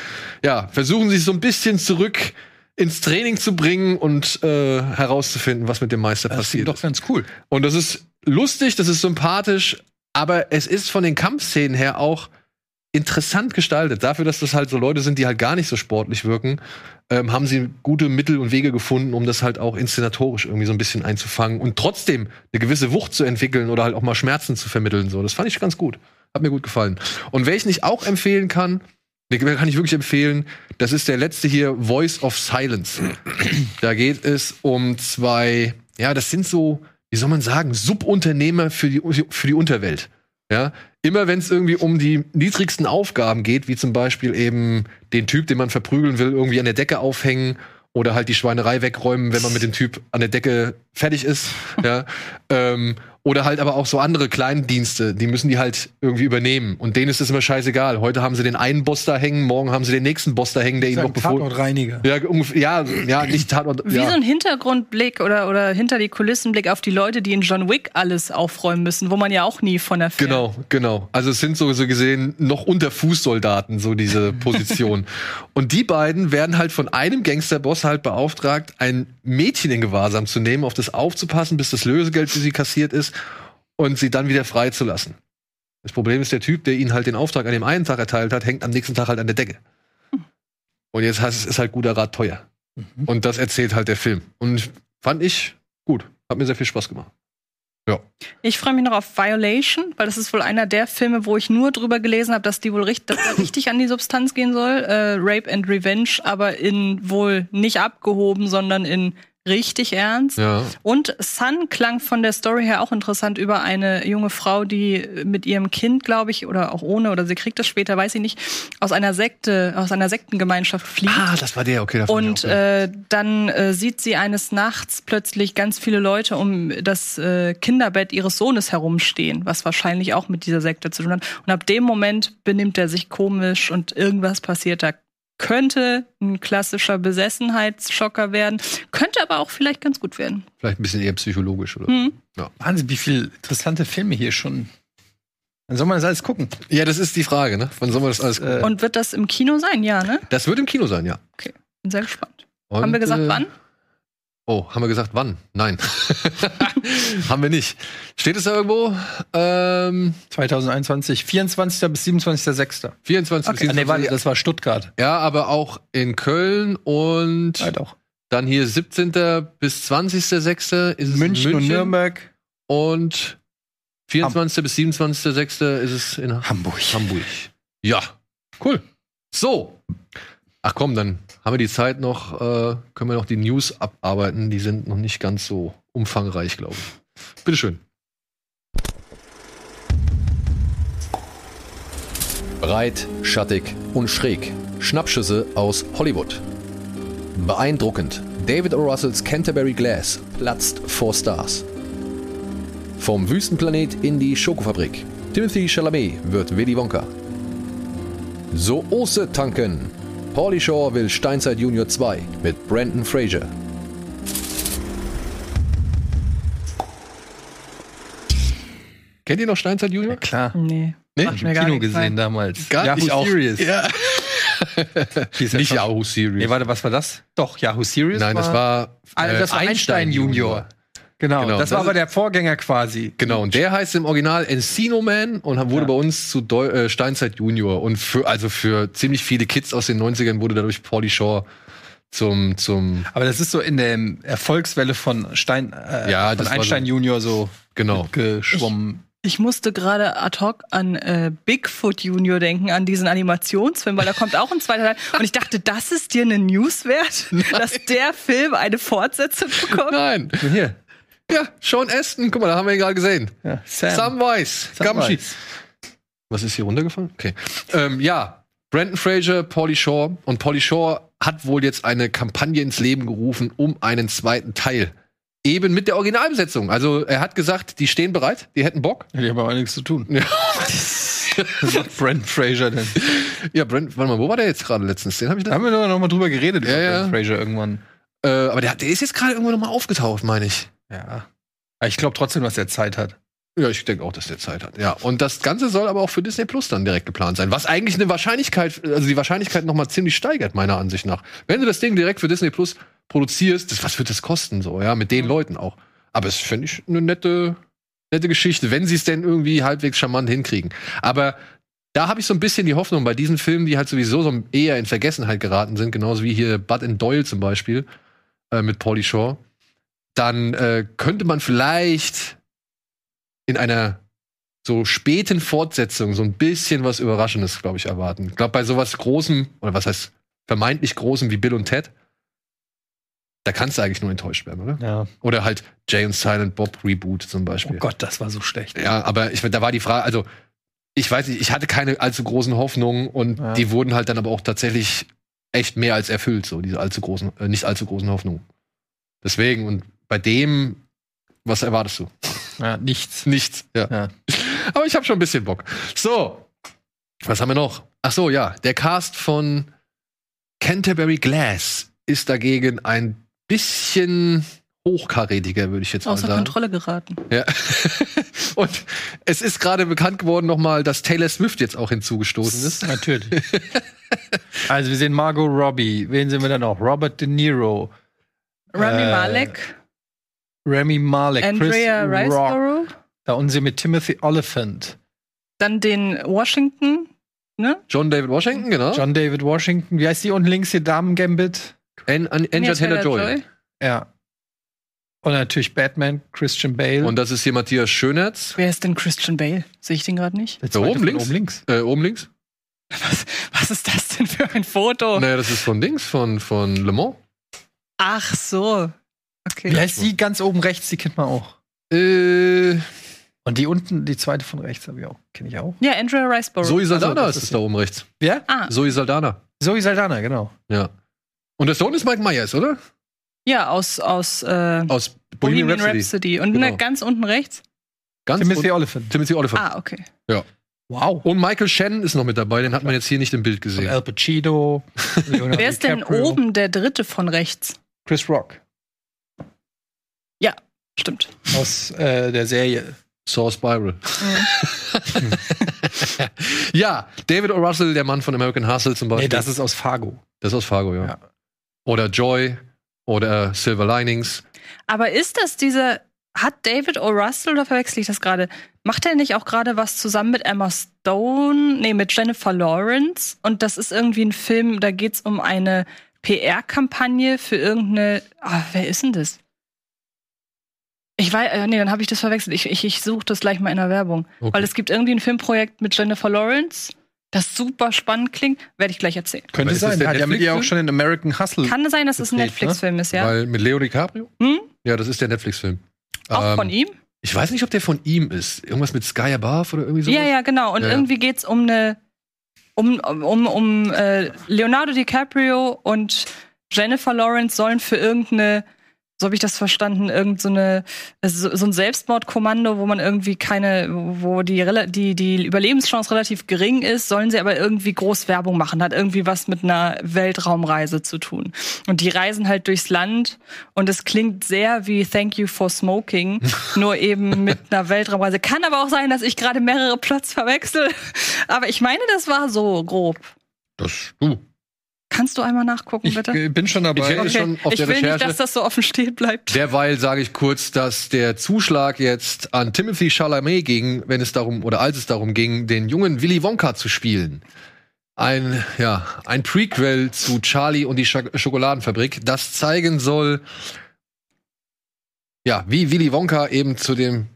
ja, versuchen sie so ein bisschen zurück ins Training zu bringen und äh, herauszufinden, was mit dem Meister Das passiert doch ist. ganz cool. Und das ist lustig, das ist sympathisch, aber es ist von den Kampfszenen her auch interessant gestaltet. Dafür, dass das halt so Leute sind, die halt gar nicht so sportlich wirken, ähm, haben sie gute Mittel und Wege gefunden, um das halt auch inszenatorisch irgendwie so ein bisschen einzufangen und trotzdem eine gewisse Wucht zu entwickeln oder halt auch mal Schmerzen zu vermitteln. So, das fand ich ganz gut. Hat mir gut gefallen. Und welchen ich auch empfehlen kann, den kann ich wirklich empfehlen, das ist der letzte hier, Voice of Silence. Da geht es um zwei, ja, das sind so, wie soll man sagen, Subunternehmer für die, für die Unterwelt. Ja, immer wenn es irgendwie um die niedrigsten Aufgaben geht, wie zum Beispiel eben den Typ, den man verprügeln will, irgendwie an der Decke aufhängen oder halt die Schweinerei wegräumen, wenn man mit dem Typ an der Decke fertig ist. ja, [LAUGHS] ähm, oder halt aber auch so andere kleinen Dienste, die müssen die halt irgendwie übernehmen. Und denen ist es immer scheißegal. Heute haben sie den einen Boss da hängen, morgen haben sie den nächsten Boss da hängen, der ihnen noch befohlen. Tatortreiniger. Ja, ungefähr, ja, ja, nicht Tatort. Wie ja. so ein Hintergrundblick oder, oder hinter die Kulissenblick auf die Leute, die in John Wick alles aufräumen müssen, wo man ja auch nie von erfährt. Genau, genau. Also es sind so, so gesehen noch unter Fußsoldaten so diese [LAUGHS] Position. und die beiden werden halt von einem Gangsterboss halt beauftragt, ein Mädchen in Gewahrsam zu nehmen, auf das aufzupassen, bis das Lösegeld für sie kassiert ist und sie dann wieder freizulassen. Das Problem ist, der Typ, der ihnen halt den Auftrag an dem einen Tag erteilt hat, hängt am nächsten Tag halt an der Decke. Und jetzt heißt es, ist halt guter Rat teuer. Mhm. Und das erzählt halt der Film. Und fand ich gut. Hat mir sehr viel Spaß gemacht. Ich freue mich noch auf Violation, weil das ist wohl einer der Filme, wo ich nur drüber gelesen habe, dass die wohl richtig, dass er [COUGHS] richtig an die Substanz gehen soll. Äh, Rape and Revenge, aber in wohl nicht abgehoben, sondern in richtig ernst. Ja. Und Sun klang von der Story her auch interessant über eine junge Frau, die mit ihrem Kind, glaube ich, oder auch ohne, oder sie kriegt das später, weiß ich nicht, aus einer Sekte, aus einer Sektengemeinschaft flieht. Ah, das war der, okay. davon Und ja, okay. äh, dann äh, sieht sie eines Nachts plötzlich ganz viele Leute um das äh, Kinderbett ihres Sohnes herumstehen, was wahrscheinlich auch mit dieser Sekte zu tun hat. Und ab dem Moment benimmt er sich komisch und irgendwas passiert da. Könnte ein klassischer Besessenheitsschocker werden, könnte aber auch vielleicht ganz gut werden. Vielleicht ein bisschen eher psychologisch, oder? Mhm. Wahnsinn, wie viele interessante Filme hier schon. Dann soll man das alles gucken. Ja, das ist die Frage, ne? Wann soll man das alles Äh, Und wird das im Kino sein? Ja, ne? Das wird im Kino sein, ja. Bin sehr gespannt. Und, Haben wir gesagt, äh, wann? Oh, haben wir gesagt, wann? Nein. [LAUGHS] haben wir nicht. Steht es da irgendwo? Ähm, 2021, 24. bis 27.06. 24 Okay. Ah, nee, warte, 27. das war Stuttgart. Ja, aber auch in Köln und Halt auch. dann hier 17. bis 20.06. ist es München, in und Nürnberg. und 24. bis 27.06. ist es in Hamburg. Hamburg. Ja, cool. So. Ach komm, dann haben wir die Zeit noch, äh, können wir noch die News abarbeiten. Die sind noch nicht ganz so umfangreich, glaube ich. Bitteschön. Breit, schattig und schräg. Schnappschüsse aus Hollywood. Beeindruckend. David O. Russells Canterbury Glass platzt vor Stars. Vom Wüstenplanet in die Schokofabrik. Timothy Chalamet wird Willy Wonka. So Ose tanken. Pauly Shore will Steinzeit Junior 2 mit Brandon Fraser. Kennt ihr noch Steinzeit Junior? Klar. Nee. Nee? Macht Ich im Kino gesehen nein. damals. Gar Yahoo ich auch. Serious. Ja. [LAUGHS] Nicht Yahoo Serious. Nee, warte, was war das? Doch, Yahoo Serious. Nein, das war, äh, das war Einstein Junior. Genau, Genau. das war aber der Vorgänger quasi. Genau, und der heißt im Original Encino Man und wurde Ja. bei uns zu Deu äh, Steinzeit Junior. Und für, also für ziemlich viele Kids aus den 90ern wurde dadurch Pauly Shore zum, zum, Aber das ist so in der Erfolgswelle von Stein, äh, Ja, von Einstein so- Junior so genau. geschwommen. Ich musste gerade ad hoc an äh, Bigfoot Junior denken, an diesen Animationsfilm, weil da kommt auch ein zweiter Teil. Und ich dachte, das ist dir eine News wert, [LAUGHS] dass der Film eine Fortsetzung bekommt? Nein. Hier, Ja, Sean Aston, guck mal, da haben wir ihn gerade gesehen. ja, Sam. Samwise, Gumshoe. Samwise. Was ist hier runtergefallen? Okay. Ähm, ja, Brandon Fraser, Pauly Shore. Und Pauly Shore hat wohl jetzt eine Kampagne ins Leben gerufen um einen zweiten Teil. Eben mit der Originalbesetzung. Also er hat gesagt, die stehen bereit, die hätten Bock. Die haben aber nichts zu tun. Ja. [LAUGHS] Was macht Brent Fraser denn? Ja, Brent, warte mal, wo war der jetzt gerade letztens? Den habe ich Da haben wir noch mal drüber geredet, über Ja, ja. Brent Fraser irgendwann. Äh, aber der, der ist jetzt gerade irgendwo noch mal aufgetaucht, meine ich. Ja. Aber ich glaube trotzdem, dass er Zeit hat. Ja, ich denke auch, dass der Zeit hat. Ja, und das Ganze soll aber auch für Disney Plus dann direkt geplant sein, was eigentlich eine Wahrscheinlichkeit, also die Wahrscheinlichkeit noch mal ziemlich steigert meiner Ansicht nach. Wenn du das Ding direkt für Disney Plus produzierst, das, was wird das kosten so, ja, mit den Leuten auch. Aber es fände ich eine nette, nette Geschichte, wenn sie es denn irgendwie halbwegs charmant hinkriegen. Aber da habe ich so ein bisschen die Hoffnung bei diesen Filmen, die halt sowieso so eher in Vergessenheit geraten sind, genauso wie hier Bud and Doyle zum Beispiel äh, mit Pauly Shore, dann äh, könnte man vielleicht in einer so späten Fortsetzung so ein bisschen was Überraschendes, glaube ich, erwarten. Ich glaube, bei sowas Großem, oder was heißt vermeintlich Großem wie Bill und Ted, da kannst du eigentlich nur enttäuscht werden, oder? Ja. Oder halt Jay und Silent Bob Reboot zum Oh Beispiel. Gott, das war so schlecht. Ja, aber ich, da war die Frage, also ich weiß nicht, ich hatte keine allzu großen Hoffnungen und Ja. die wurden halt dann aber auch tatsächlich echt mehr als erfüllt, so diese allzu großen, äh, nicht allzu großen Hoffnungen. Deswegen, und bei dem, was erwartest du? Ja, nichts. Nichts, ja. Ja. Aber ich habe schon ein bisschen Bock. So, was haben wir noch? Ach so, ja, der Cast von Canterbury Glass ist dagegen ein bisschen hochkarätiger, würde ich jetzt mal Außer sagen. Kontrolle geraten. Ja. [LAUGHS] Und es ist gerade bekannt geworden nochmal, dass Taylor Swift jetzt auch hinzugestoßen ist. Natürlich. also wir sehen Margot Robbie. Wen sehen wir dann noch? Robert De Niro. Rami Äh, Malek, Remy Malek. Andrea Chris Rock. Riceborough, Da unten sehen wir Timothy Oliphant. dann den Washington, ne? John David Washington, genau. John David Washington. Wie heißt die unten links hier? Damen Gambit. An, an, Anja Taylor-Joy. Ja. Und natürlich Batman, Christian Bale. Und das ist hier Matthias Schönertz. Wer ist denn Christian Bale? Sehe ich den gerade nicht? Da oben links? Oben links. Äh, oben links? Was, was ist das denn für ein Foto? Naja, das ist von Dings, von, von Le Mans. Ach so. Okay. Wie heißt die ganz oben rechts? Die kennt man auch. Äh, Und die unten, die zweite von rechts, habe ich auch. Kenne ich auch. Ja, Andrea Riceborough. Zoe Saldana Also, das ist ist es da oben rechts. Wer? ah, Zoe Saldana. Zoe Saldana, genau. Ja. Und der Sohn ist Mike Myers, oder? ja, aus, aus äh, Aus Bohemian, Bohemian Rhapsody. Rhapsody. Und Genau. ne, ganz unten rechts? Ganz Timothy und- Oliphant. Timothy Oliphant. Ah, okay. Wow. Und Michael Shannon ist noch mit dabei, den hat man jetzt hier nicht im Bild Und gesehen. Al Pacino. Wer ist denn oben der dritte von rechts? Chris Rock. Stimmt. Aus äh, der Serie. Saw Spiral. [LAUGHS] ja, David O. Russell, der Mann von American Hustle zum Beispiel. Nee, das ist aus Fargo. das ist aus Fargo, ja. Ja. Oder Joy oder Silver Linings. Aber ist das diese. Hat David O. Russell oder verwechsel ich das gerade? Macht er nicht auch gerade was zusammen mit Emma Stone? Nee, mit Jennifer Lawrence? Und das ist irgendwie ein Film, da geht's um eine PR-Kampagne für irgendeine. Ah, wer ist denn das? Ich weiß, äh, nee, dann habe ich das verwechselt. Ich, ich, ich suche das gleich mal in der Werbung. Okay. Weil es gibt irgendwie ein Filmprojekt mit Jennifer Lawrence, das super spannend klingt. Werde ich gleich erzählen. Könnte das sein. der Hat ja mit ihr auch schon in American Hustle. Kann es sein, dass es ein gedreht, Netflix-Film ist, ja? Weil mit Leo DiCaprio? Hm? Ja, das ist der Netflix-Film. Auch Ähm, von ihm? Ich weiß nicht, ob der von ihm ist. Irgendwas mit Sky Above oder irgendwie sowas? Ja, ja, genau. Und Ja, ja. irgendwie geht's um eine um, um, um äh, Leonardo DiCaprio und Jennifer Lawrence sollen für irgendeine, so habe ich das verstanden, irgend so eine so, so ein Selbstmordkommando, wo man irgendwie keine, wo die die die Überlebenschance relativ gering ist, sollen sie aber irgendwie groß Werbung machen, hat irgendwie was mit einer Weltraumreise zu tun. Und die reisen halt durchs Land und es klingt sehr wie Thank You for Smoking, [LAUGHS] nur eben mit einer Weltraumreise. Kann aber auch sein, dass ich gerade mehrere Plots verwechsel. Aber ich meine, das war so grob. Das, du. Kannst du einmal nachgucken, Ich bitte? äh, bin schon dabei. Ich hätte schon auf ich der will nicht, Recherche. dass das so offen stehen bleibt. Derweil sage ich kurz, dass der Zuschlag jetzt an Timothy Chalamet ging, wenn es darum oder als es darum ging, den jungen Willy Wonka zu spielen. Ein ja, ein Prequel zu Charlie und die Scha Schokoladenfabrik, das zeigen soll ja, wie Willy Wonka eben zu dem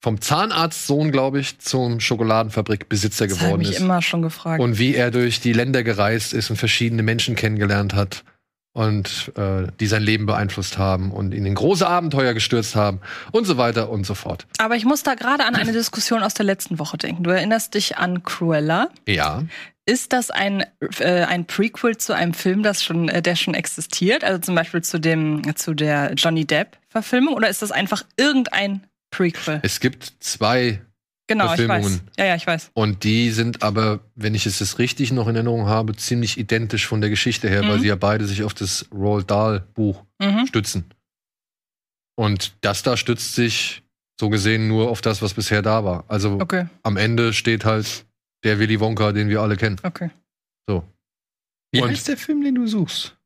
vom Zahnarztsohn, glaube ich, zum Schokoladenfabrikbesitzer Das geworden ich ist. immer schon gefragt. Und wie er durch die Länder gereist ist und verschiedene Menschen kennengelernt hat und äh, die sein Leben beeinflusst haben und ihn in große Abenteuer gestürzt haben und so weiter und so fort. Aber ich muss da gerade an eine Diskussion aus der letzten Woche denken. Du erinnerst dich an Cruella. Ja. Ist das ein, äh, ein Prequel zu einem Film, das schon, äh, der schon existiert? Also zum Beispiel zu dem, zu der Johnny Depp-Verfilmung? Oder ist das einfach irgendein Prequel? Es gibt zwei Genau, ich weiß. Ja, ja, ich weiß. und die sind aber, wenn ich es jetzt richtig noch in Erinnerung habe, ziemlich identisch von der Geschichte her, weil Mhm. sie ja beide sich auf das Roald Dahl Buch Mhm. stützen. Und das da stützt sich so gesehen nur auf das, was bisher da war. Also Okay, am Ende steht halt der Willy Wonka, den wir alle kennen. okay. Wie Und- heißt der Film, den du suchst?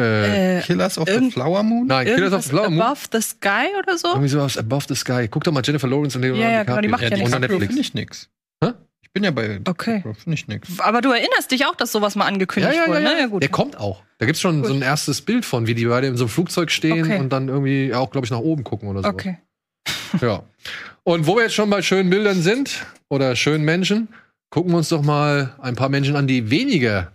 Äh, Äh, Killers of the Flower Moon? nein, Killers of the Flower Moon. Above the Sky oder so? Irgendwie sowas Above the Sky. Guck doch mal Jennifer Lawrence und Leonardo Ja, ja, genau, die DiCaprio. macht ja Ja, nichts. DiCaprio Netflix. finde ich nix. Hä? Ich bin ja bei Okay. DiCaprio, finde ich nix. Aber du erinnerst dich auch, dass sowas mal angekündigt ja, ja, wurde, ja. ne? Ja, gut. Der kommt auch. Da gibt's schon Gut. so ein erstes Bild von, wie die beide in so einem Flugzeug stehen Okay. und dann irgendwie auch, glaube ich, nach oben gucken oder so. Okay. [LAUGHS] Ja. Und wo wir jetzt schon bei schönen Bildern sind oder schönen Menschen, gucken wir uns doch mal ein paar Menschen an, die weniger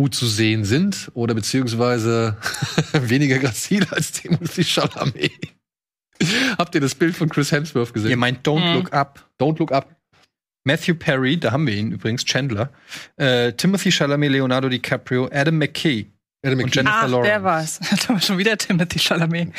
gut zu sehen sind oder beziehungsweise [LAUGHS] weniger grazil als Timothy Chalamet. Habt ihr das Bild von Chris Hemsworth gesehen? Ihr meint Don't Mhm. Look Up. Don't look up. Matthew Perry, da haben wir ihn übrigens, Chandler. Äh, Timothy Chalamet, Leonardo DiCaprio, Adam McKay Adam Und. Jennifer Ach, Lawrence. der war's. [LAUGHS] Da war schon wieder Timothy Chalamet.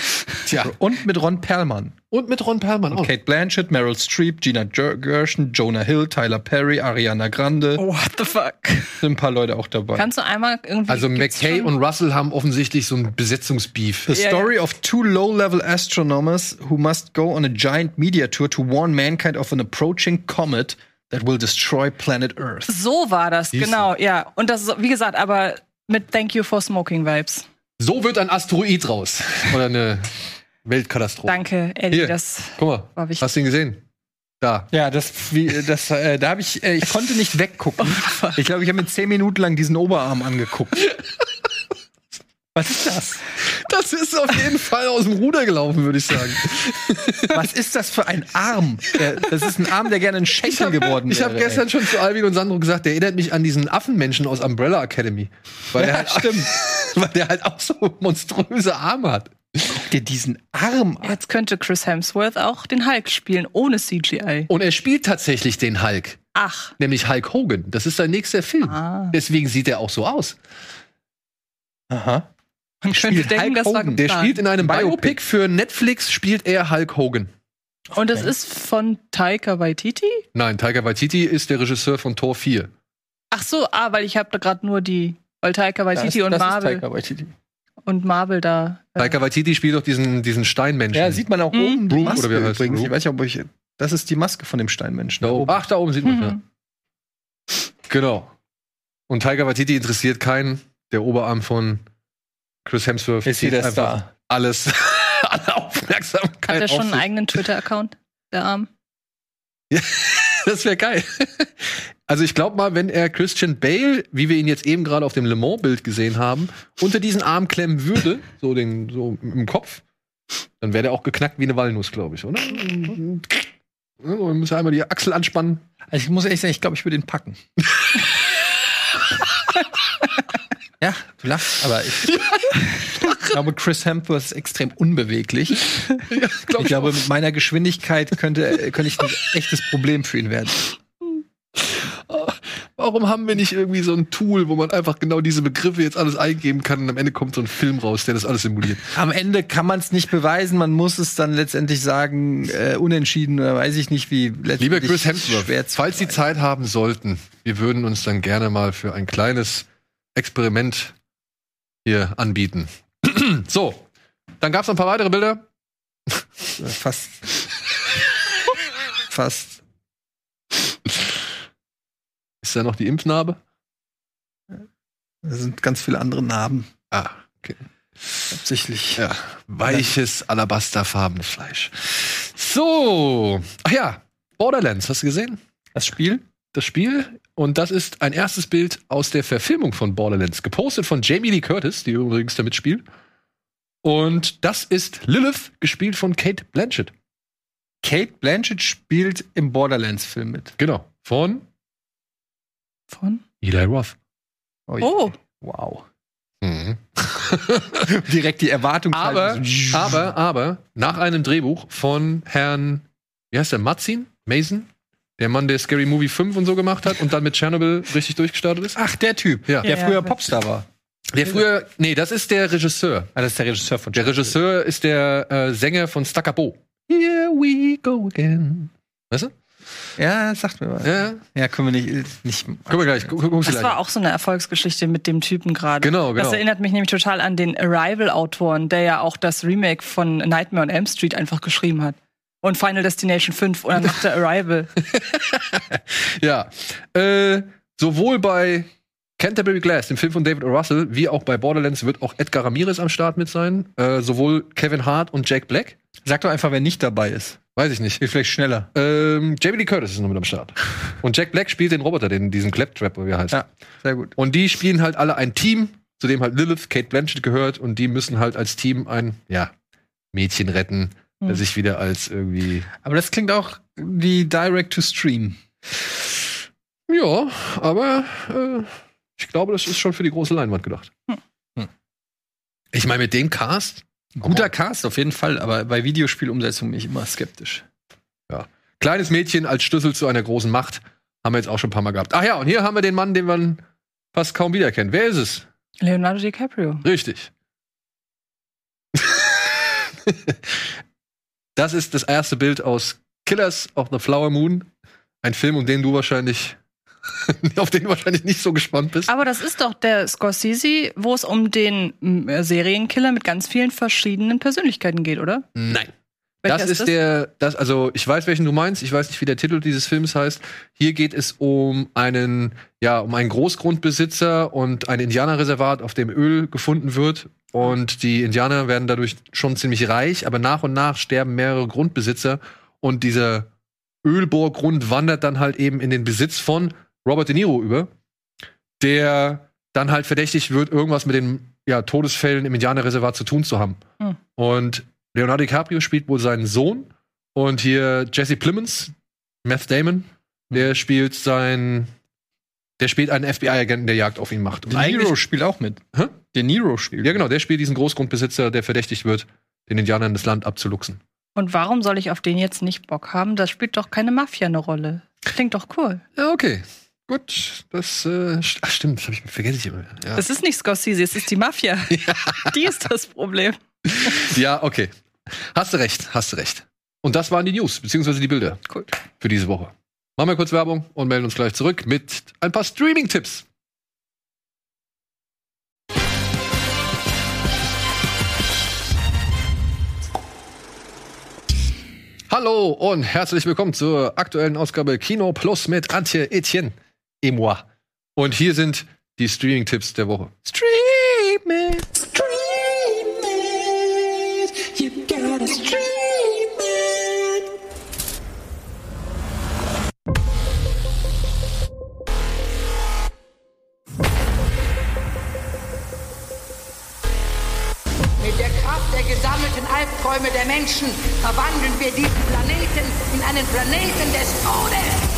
Tja. und mit Ron Perlman. Und mit Ron Perlman auch. Kate Blanchett, Meryl Streep, Gina Ger- Gershon, Jonah Hill, Tyler Perry, Ariana Grande. What the fuck? Sind ein paar Leute auch dabei. Kannst du einmal irgendwie. Also McKay und Russell haben offensichtlich so ein Besetzungsbeef. The story of two low-level astronomers who must go on a giant media tour to warn mankind of an approaching comet that will destroy planet Earth. So war das, Siehst du. genau, ja. Und das ist, wie gesagt, aber mit Thank You for Smoking Vibes. So wird ein Asteroid raus. Oder eine Weltkatastrophe. Danke, Eddie. Hier. Das Guck mal, war wichtig. hast du ihn gesehen? Da. Ja, das, wie, das, äh, da habe ich, äh, ich konnte nicht weggucken. [LAUGHS] Ich glaube, ich habe mir zehn Minuten lang diesen Oberarm angeguckt. [LAUGHS] Was ist das? [LAUGHS] Das ist auf jeden Fall aus dem Ruder gelaufen, würde ich sagen. [LAUGHS] Was ist das für ein Arm? Der, das ist ein Arm, der gerne ein Schenkel geworden wäre. Ich habe gestern schon zu Alvin und Sandro gesagt, der erinnert mich an diesen Affenmenschen aus Umbrella Academy. Weil, der, Ja, halt, stimmt. [LAUGHS] weil der halt auch so monströse Arme hat. Guck dir diesen Arm an. Jetzt könnte Chris Hemsworth auch den Hulk spielen, ohne CGI. Und er spielt tatsächlich den Hulk, Ach. nämlich Hulk Hogan. Das ist sein nächster Film. Ah. Deswegen sieht er auch so aus. Aha. Man könnte spielt denken, Hulk das war Hogan. Der spielt in einem Biopic. Biopic für Netflix, spielt er Hulk Hogan. Und das ist von Taika Waititi? Nein, Taika Waititi ist der Regisseur von Tor 4. Ach so, ah, weil ich habe da gerade nur die, weil Taika Waititi Das- und das ist Marvel Taika Waititi. und Marvel da. äh, Taika Waititi spielt doch diesen, diesen Steinmenschen. Ja, sieht man auch Mhm. oben die Maske oder wie heißt, übrigens. Ich weiß nicht, ob ich. Das ist die Maske von dem Steinmenschen. da oben. Ach, da oben sieht man Mhm. ja. Genau. Und Taika Waititi interessiert keinen. Der Oberarm von Chris Hemsworth Ist hier zieht der einfach Star. alles, [LAUGHS] alle Aufmerksamkeit Hat er schon auf einen eigenen Twitter-Account, der Arm? [LAUGHS] Das wäre geil. [LAUGHS] Also ich glaube mal, wenn er Christian Bale, wie wir ihn jetzt eben gerade auf dem Le Mans-Bild gesehen haben, unter diesen Arm klemmen würde, so den so im Kopf, dann wäre der auch geknackt wie eine Walnuss, glaube ich, oder? Ja, Man muss einmal die Achsel anspannen. Also ich muss ehrlich sagen, ich glaube, ich würde ihn packen. Ja, du lachst, aber ich, [LAUGHS] ich glaube, Chris Hemsworth ist extrem unbeweglich. Ja, glaub Ich glaube, mit meiner Geschwindigkeit könnte, könnte ich ein echtes Problem für ihn werden. Warum haben wir nicht irgendwie so ein Tool, wo man einfach genau diese Begriffe jetzt alles eingeben kann und am Ende kommt so ein Film raus, der das alles simuliert? Am Ende kann man es nicht beweisen, man muss es dann letztendlich sagen, äh, unentschieden oder weiß ich nicht, wie letztendlich Lieber Chris Hemsworth, falls Sie Zeit haben sollten, wir würden uns dann gerne mal für ein kleines Experiment hier anbieten. [CLEARS THROAT] so, dann gab es noch ein paar weitere Bilder. fast [LAUGHS] fast Ist da noch die Impfnarbe? da sind ganz viele andere Narben Ah, okay. hauptsächlich. Ja, weiches, alabasterfarbenes Fleisch. So, ach ja, Borderlands, hast du gesehen? Das Spiel? Das Spiel. Und das ist ein erstes Bild aus der Verfilmung von Borderlands, gepostet von Jamie Lee Curtis, die übrigens damit spielt. Und das ist Lilith, gespielt von Kate Blanchett. Kate Blanchett spielt im Borderlands-Film mit. Genau. Von Von? Eli Roth. je. Oh. Wow. Mhm. [LAUGHS] Direkt die Erwartung. Aber, aber, aber, nach einem Drehbuch von Herrn, wie heißt der, Matzin? Mason? Der Mann, der Scary Movie 5 und so gemacht hat und dann mit Chernobyl richtig durchgestartet ist? Ach, der Typ, Ja. der Ja, früher ja. Popstar war. Der früher, nee, das ist der Regisseur. Ah, das ist der Regisseur von Der Regisseur ist der äh, Sänger von Staccapo. Here we go again. Weißt du? Ja, sagt mir was. Ja. Ja, können wir nicht. nicht Guck mal gleich. Guck, guck, guck's dir Das gleich. war auch so eine Erfolgsgeschichte mit dem Typen gerade. Genau, genau. Das erinnert mich nämlich total an den Arrival-Autoren, der ja auch das Remake von Nightmare on Elm Street einfach geschrieben hat. Und Final Destination 5 und dann macht er Arrival. [LAUGHS] Ja. Äh, sowohl bei Canterbury Glass, dem Film von David O. Russell, wie auch bei Borderlands wird auch Edgar Ramirez am Start mit sein. Äh, sowohl Kevin Hart und Jack Black. Sag doch einfach, wer nicht dabei ist. Weiß ich nicht. Geht vielleicht schneller. Ähm, Jamie Lee Curtis ist noch mit am Start. [LAUGHS] Und Jack Black spielt den Roboter, den, diesen Claptrap, wie er heißt. Ja, sehr gut. Und die spielen halt alle ein Team, zu dem halt Lilith, Kate Blanchett gehört. Und die müssen halt als Team ein, ja, Mädchen retten, der Hm. sich wieder als irgendwie. Aber das klingt auch wie Direct-to-Stream. Ja, aber äh, ich glaube, das ist schon für die große Leinwand gedacht. Hm. Ich meine, mit dem Cast, Guter Cast auf jeden Fall, aber bei Videospielumsetzung bin ich immer skeptisch. kleines Mädchen als Schlüssel zu einer großen Macht, haben wir jetzt auch schon ein paar Mal gehabt. Ach ja, und hier haben wir den Mann, den man fast kaum wiederkennt. Wer ist es? Leonardo DiCaprio. Richtig. [LAUGHS] das ist das erste Bild aus Killers of the Flower Moon. Ein Film, um den du wahrscheinlich, [LAUGHS] auf den du wahrscheinlich nicht so gespannt bist. Aber das ist doch der Scorsese, wo es um den äh, Serienkiller mit ganz vielen verschiedenen Persönlichkeiten geht, oder? Nein. Das ist der, das, also ich weiß, welchen du meinst, ich weiß nicht, wie der Titel dieses Films heißt. Hier geht es um einen, ja, um einen Großgrundbesitzer und ein Indianerreservat, auf dem Öl gefunden wird. Und die Indianer werden dadurch schon ziemlich reich, aber nach und nach sterben mehrere Grundbesitzer und dieser Ölbohrgrund wandert dann halt eben in den Besitz von Robert De Niro über, der dann halt verdächtig wird, irgendwas mit dem ja, Todesfällen im Indianerreservat zu tun zu haben. Hm. Und Leonardo DiCaprio spielt wohl seinen Sohn und hier Jesse Plemons, Meth Damon, der spielt sein, der spielt einen FBI-Agenten, der Jagd auf ihn macht. Und De Niro spielt auch mit. Hä? De Niro spielt. Ja, genau, der spielt diesen Großgrundbesitzer, der verdächtigt wird, den Indianern das Land abzuluxen. Und warum soll ich auf den jetzt nicht Bock haben? Das spielt doch keine Mafia eine Rolle. Klingt doch cool. Ja, okay. Gut, das äh, ach, stimmt, das habe ich vergesse ich immer. Ja. Es ist nicht Scorsese, es ist die Mafia. [LAUGHS] Die ist das Problem. Ja, okay. Hast du recht, hast du recht. Und das waren die News, beziehungsweise die Bilder Cool. für diese Woche. Machen wir kurz Werbung und melden uns gleich zurück mit ein paar Streaming-Tipps. Hallo und herzlich willkommen zur aktuellen Ausgabe Kino Plus mit Antje Etienne et moi. Und hier sind die Streaming-Tipps der Woche. Streaming! Mit Menschen verwandeln wir diesen Planeten in einen Planeten des Todes.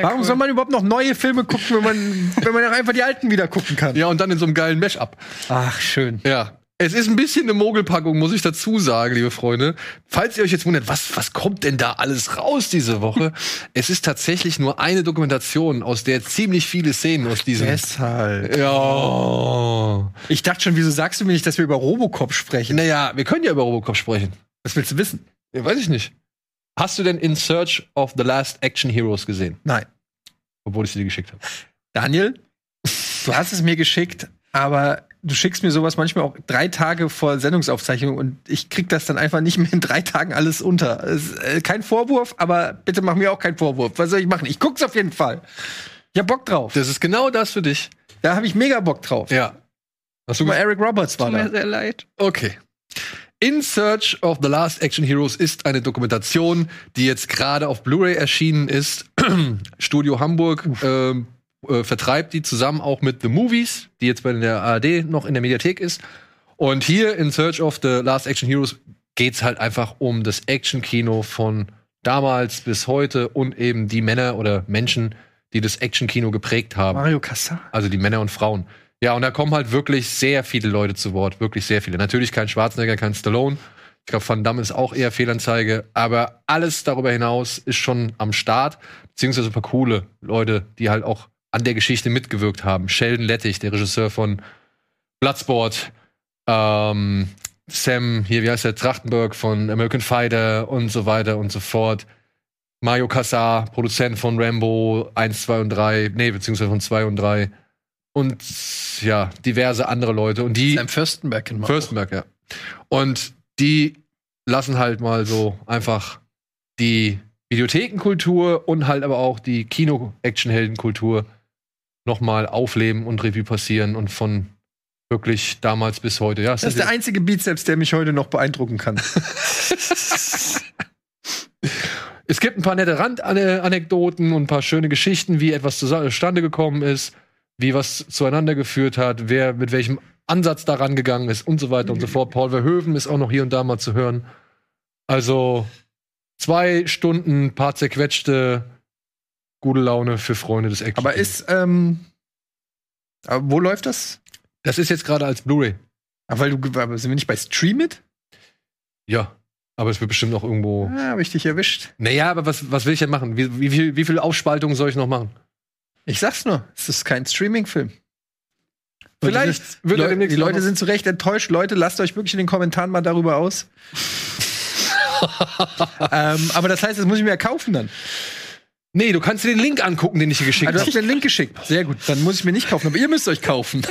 Sehr Warum cool. soll man überhaupt noch neue Filme gucken, wenn man, [LAUGHS] wenn man auch einfach die alten wieder gucken kann? Ja, und dann in so einem geilen Mesh-Up. Ach, schön. Ja. Es ist ein bisschen eine Mogelpackung, muss ich dazu sagen, liebe Freunde. Falls ihr euch jetzt wundert, was, was kommt denn da alles raus diese Woche? [LAUGHS] es ist tatsächlich nur eine Dokumentation, aus der ziemlich viele Szenen aus diesem. Deshalb. Ja. Ich dachte schon, wieso sagst du mir nicht, dass wir über Robocop sprechen? Naja, wir können ja über Robocop sprechen. Was willst du wissen? Ja, weiß ich nicht. Hast du denn In Search of the Last Action Heroes gesehen? Nein. Obwohl ich sie dir geschickt habe. Daniel, du hast es mir geschickt, aber du schickst mir sowas manchmal auch drei Tage vor Sendungsaufzeichnung und ich krieg das dann einfach nicht mehr in drei Tagen alles unter. Ist, äh, kein Vorwurf, aber bitte mach mir auch keinen Vorwurf. Was soll ich machen? Ich guck's auf jeden Fall. Ich hab Bock drauf. Das ist genau das für dich. Da habe ich mega Bock drauf. Ja. Hast du mal? Eric Roberts war Tut mir da. sehr leid. Okay. In Search of the Last Action Heroes ist eine Dokumentation, die jetzt gerade auf Blu-ray erschienen ist. [CLEARS THROAT] Studio Hamburg ähm, äh, vertreibt die zusammen auch mit The Movies, die jetzt bei der ARD noch in der Mediathek ist. Und hier in Search of the Last Action Heroes geht's halt einfach um das Action-Kino von damals bis heute und eben die Männer oder Menschen, die das Action-Kino geprägt haben. Mario Kassar. Also die Männer und Frauen. Ja, und da kommen halt wirklich sehr viele Leute zu Wort. Wirklich sehr viele. Natürlich kein Schwarzenegger, kein Stallone. Ich glaube, Van Damme ist auch eher Fehlanzeige. Aber alles darüber hinaus ist schon am Start. Beziehungsweise ein paar coole Leute, die halt auch an der Geschichte mitgewirkt haben. Sheldon Lettich, der Regisseur von Bloodsport. Ähm, Sam, hier, wie heißt der? Trachtenberg von American Fighter und so weiter und so fort. Mario Kassar, Produzent von Rambo 1, 2 und 3, nee, beziehungsweise von 2 und 3. Und ja, diverse andere Leute. Und die. Sam Fürstenberg kennen wir auch. Fürstenberg, ja. Und die lassen halt mal so einfach die Videothekenkultur und halt aber auch die Kino-Action-Heldenkultur nochmal aufleben und Revue passieren und von wirklich damals bis heute. Ja, Das ist der einzige Bizeps, der mich heute noch beeindrucken kann. [LAUGHS] Es gibt ein paar nette Randanekdoten und ein paar schöne Geschichten, wie etwas zustande gekommen ist, wie was zueinander geführt hat, wer mit welchem Ansatz daran gegangen ist und so weiter und so fort. Paul Verhoeven ist auch noch hier und da mal zu hören. Also zwei Stunden, paar zerquetschte, gute Laune für Freunde des Action. Aber ist, ähm, aber wo läuft das? das ist jetzt gerade als Blu-ray. Ah, weil du, aber sind wir nicht bei Stream It? Ja, aber es wird bestimmt noch irgendwo. Ah, hab ich dich erwischt. Naja, aber was, was will ich denn machen? Wie, wie, viel, wie viel Aufspaltung soll ich noch machen? Ich sag's nur, es ist kein Streaming-Film. Vielleicht die, wird er demnächst die Leute sind zu Recht enttäuscht. Leute, lasst euch wirklich in den Kommentaren mal darüber aus. [LAUGHS] ähm, aber das heißt, das muss ich mir ja kaufen dann. Nee, du kannst dir den Link angucken, den ich dir geschickt Ah, du hast habe. mir den Link geschickt. Sehr gut. Dann muss ich mir nicht kaufen, aber ihr müsst euch kaufen. [LAUGHS]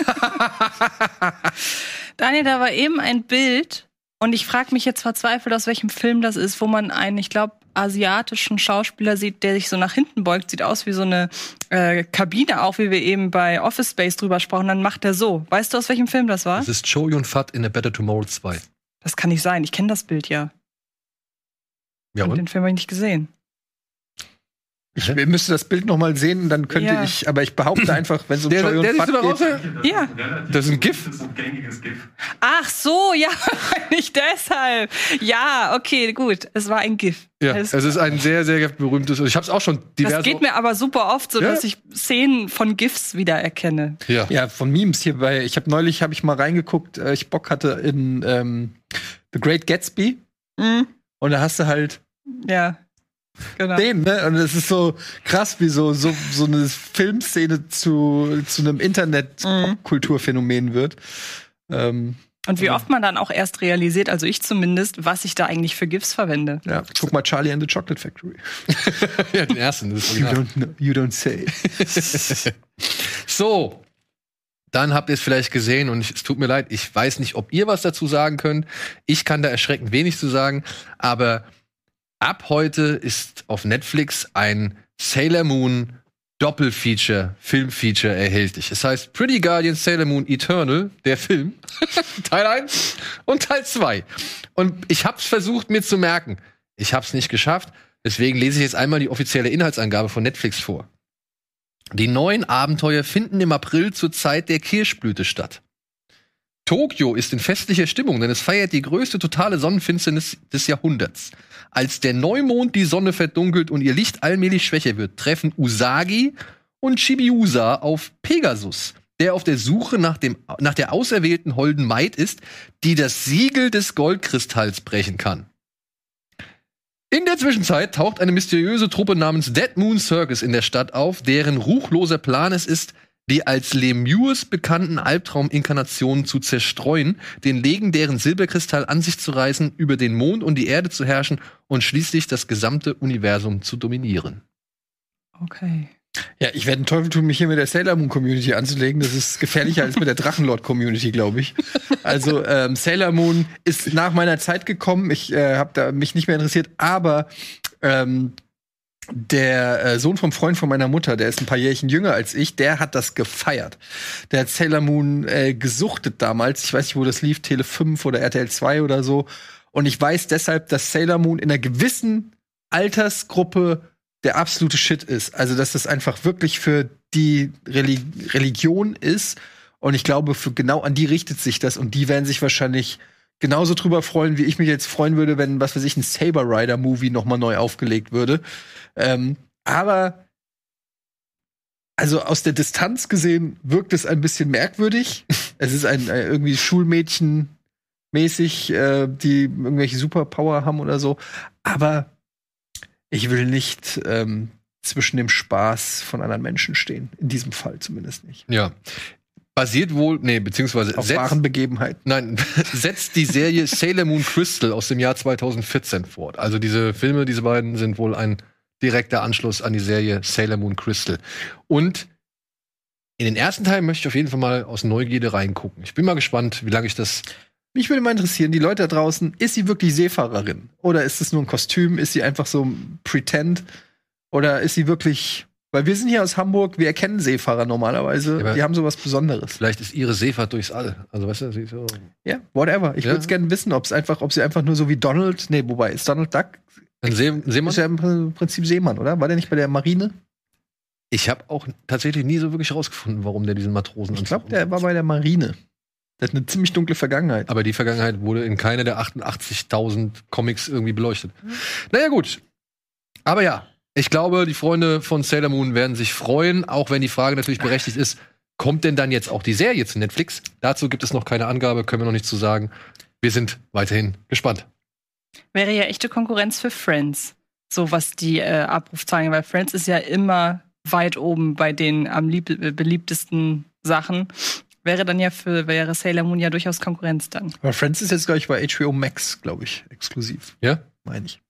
Daniel, da war eben ein Bild und ich frage mich jetzt verzweifelt, aus welchem Film das ist, wo man einen, ich glaube, asiatischen Schauspieler sieht, der sich so nach hinten beugt. Sieht aus wie so eine äh, Kabine, auch wie wir eben bei Office Space drüber sprachen. Dann macht er so. Weißt du, aus welchem Film das war? Das ist Cho Yun Fat in A Better Tomorrow 2. Das kann nicht sein. Ich kenne das Bild ja. Ja, und den Film habe ich nicht gesehen. Ich müsste das Bild noch mal sehen, dann könnte Ja. ich, aber ich behaupte einfach, wenn so Der, und der du Fat da raus? geht, Ja. Das ist ein GIF. Das ist ein gängiges GIF. Ach so, ja, [LAUGHS] nicht deshalb. Ja, okay, gut. Es war ein GIF. Ja, Alles es ist ein sehr, sehr berühmtes. Ich habe es auch schon diverse. Das geht mir aber super oft so, Ja. dass ich Szenen von GIFs wiedererkenne. Ja. Ja, von Memes hier bei, ich habe neulich habe ich mal reingeguckt, äh, ich Bock hatte in ähm, The Great Gatsby Mhm. und da hast du halt Ja. Genau. den, ne? Und es ist so krass, wie so, so, so eine Filmszene zu, zu einem Internet-Kulturphänomen wird. Ähm, Und wie oft man dann auch erst realisiert, also ich zumindest, was ich da eigentlich für GIFs verwende. ja, guck mal Charlie and the Chocolate Factory. [LAUGHS] ja, den ersten. Das ist You don't, know, you don't say. [LAUGHS] So, dann habt ihr es vielleicht gesehen und ich, es tut mir leid, ich weiß nicht, ob ihr was dazu sagen könnt. Ich kann da erschreckend wenig zu sagen, aber ab heute ist auf Netflix ein Sailor Moon Doppelfeature, Filmfeature erhältlich. Es heißt Pretty Guardian Sailor Moon Eternal, der Film, [LAUGHS] Teil 1 und Teil 2. Und ich hab's versucht mir zu merken. Ich hab's nicht geschafft. Deswegen lese ich jetzt einmal die offizielle Inhaltsangabe von Netflix vor. Die neuen Abenteuer finden im April zur Zeit der Kirschblüte statt. Tokio ist in festlicher Stimmung, denn es feiert die größte totale Sonnenfinsternis des Jahrhunderts. Als der Neumond die Sonne verdunkelt und ihr Licht allmählich schwächer wird, treffen Usagi und Chibiusa auf Pegasus, der auf der Suche nach, dem, nach der auserwählten holden Maid ist, die das Siegel des Goldkristalls brechen kann. In der Zwischenzeit taucht eine mysteriöse Truppe namens Dead Moon Circus in der Stadt auf, deren ruchloser Plan es ist, die als Lemures bekannten Albtrauminkarnationen zu zerstreuen, den legendären Silberkristall an sich zu reißen, über den Mond und die Erde zu herrschen und schließlich das gesamte Universum zu dominieren. Okay. Ja, ich werde einen Teufel tun, mich hier mit der Sailor Moon Community anzulegen. Das ist gefährlicher als mit der Drachenlord Community, glaube ich. Also ähm, Sailor Moon ist nach meiner Zeit gekommen. Ich äh, habe da mich nicht mehr interessiert, aber ähm, der äh, Sohn vom Freund von meiner Mutter, der ist ein paar Jährchen jünger als ich, der hat das gefeiert. Der hat Sailor Moon äh, gesuchtet damals. Ich weiß nicht, wo das lief, Tele 5 oder RTL 2 oder so. Und ich weiß deshalb, dass Sailor Moon in einer gewissen Altersgruppe der absolute Shit ist. Also, dass das einfach wirklich für die Reli Religion ist. Und ich glaube, für genau an die richtet sich das. Und die werden sich wahrscheinlich genauso drüber freuen, wie ich mich jetzt freuen würde, wenn, was weiß ich, ein Saber Rider Movie noch mal neu aufgelegt würde. Ähm, aber also aus der Distanz gesehen wirkt es ein bisschen merkwürdig. [LAUGHS] es ist ein äh, irgendwie Schulmädchen mäßig, äh, die irgendwelche Superpower haben oder so. Aber ich will nicht ähm, zwischen dem Spaß von anderen Menschen stehen. In diesem Fall zumindest nicht. Ja. Basiert wohl, nee, beziehungsweise Auf setzt, wahren Begebenheiten. nein, [LAUGHS] setzt die Serie Sailor Moon Crystal aus dem Jahr 2014 fort. Also diese Filme, diese beiden sind wohl ein direkter Anschluss an die Serie Sailor Moon Crystal. Und in den ersten Teil möchte ich auf jeden Fall mal aus Neugierde reingucken. Ich bin mal gespannt, wie lange ich das. Mich würde mal interessieren, die Leute da draußen, ist sie wirklich Seefahrerin? Oder ist es nur ein Kostüm? Ist sie einfach so ein Pretend? Oder ist sie wirklich. Weil wir sind hier aus Hamburg, wir erkennen Seefahrer normalerweise. Ja, die haben sowas Besonderes. Vielleicht ist ihre Seefahrt durchs All. Also weißt du, sie ist so. Ja, whatever. Ich Ja. würde es gerne wissen, ob es einfach, ob sie einfach nur so wie Donald, nee, wobei, ist Donald Duck, Ein See, Seemann? ist ja im Pr- Prinzip Seemann, oder? War der nicht bei der Marine? Ich habe auch tatsächlich nie so wirklich rausgefunden, warum der diesen Matrosen Ich glaube, der war bei der Marine. Der hat eine ziemlich dunkle Vergangenheit. Aber die Vergangenheit wurde in keiner der 88.000 Comics irgendwie beleuchtet. Naja, gut. Aber ja, ich glaube, die Freunde von Sailor Moon werden sich freuen, auch wenn die Frage natürlich berechtigt ist, kommt denn dann jetzt auch die Serie zu Netflix? Dazu gibt es noch keine Angabe, können wir noch nicht zu sagen. Wir sind weiterhin gespannt. Wäre ja echte Konkurrenz für Friends. So was die äh, Abrufzahlen, weil Friends ist ja immer weit oben bei den am lieb äh, beliebtesten Sachen. Wäre dann ja für, wäre Sailor Moon ja durchaus Konkurrenz dann. Aber Friends ist jetzt, glaube ich, bei HBO Max, glaube ich, exklusiv. Ja? Meine ich.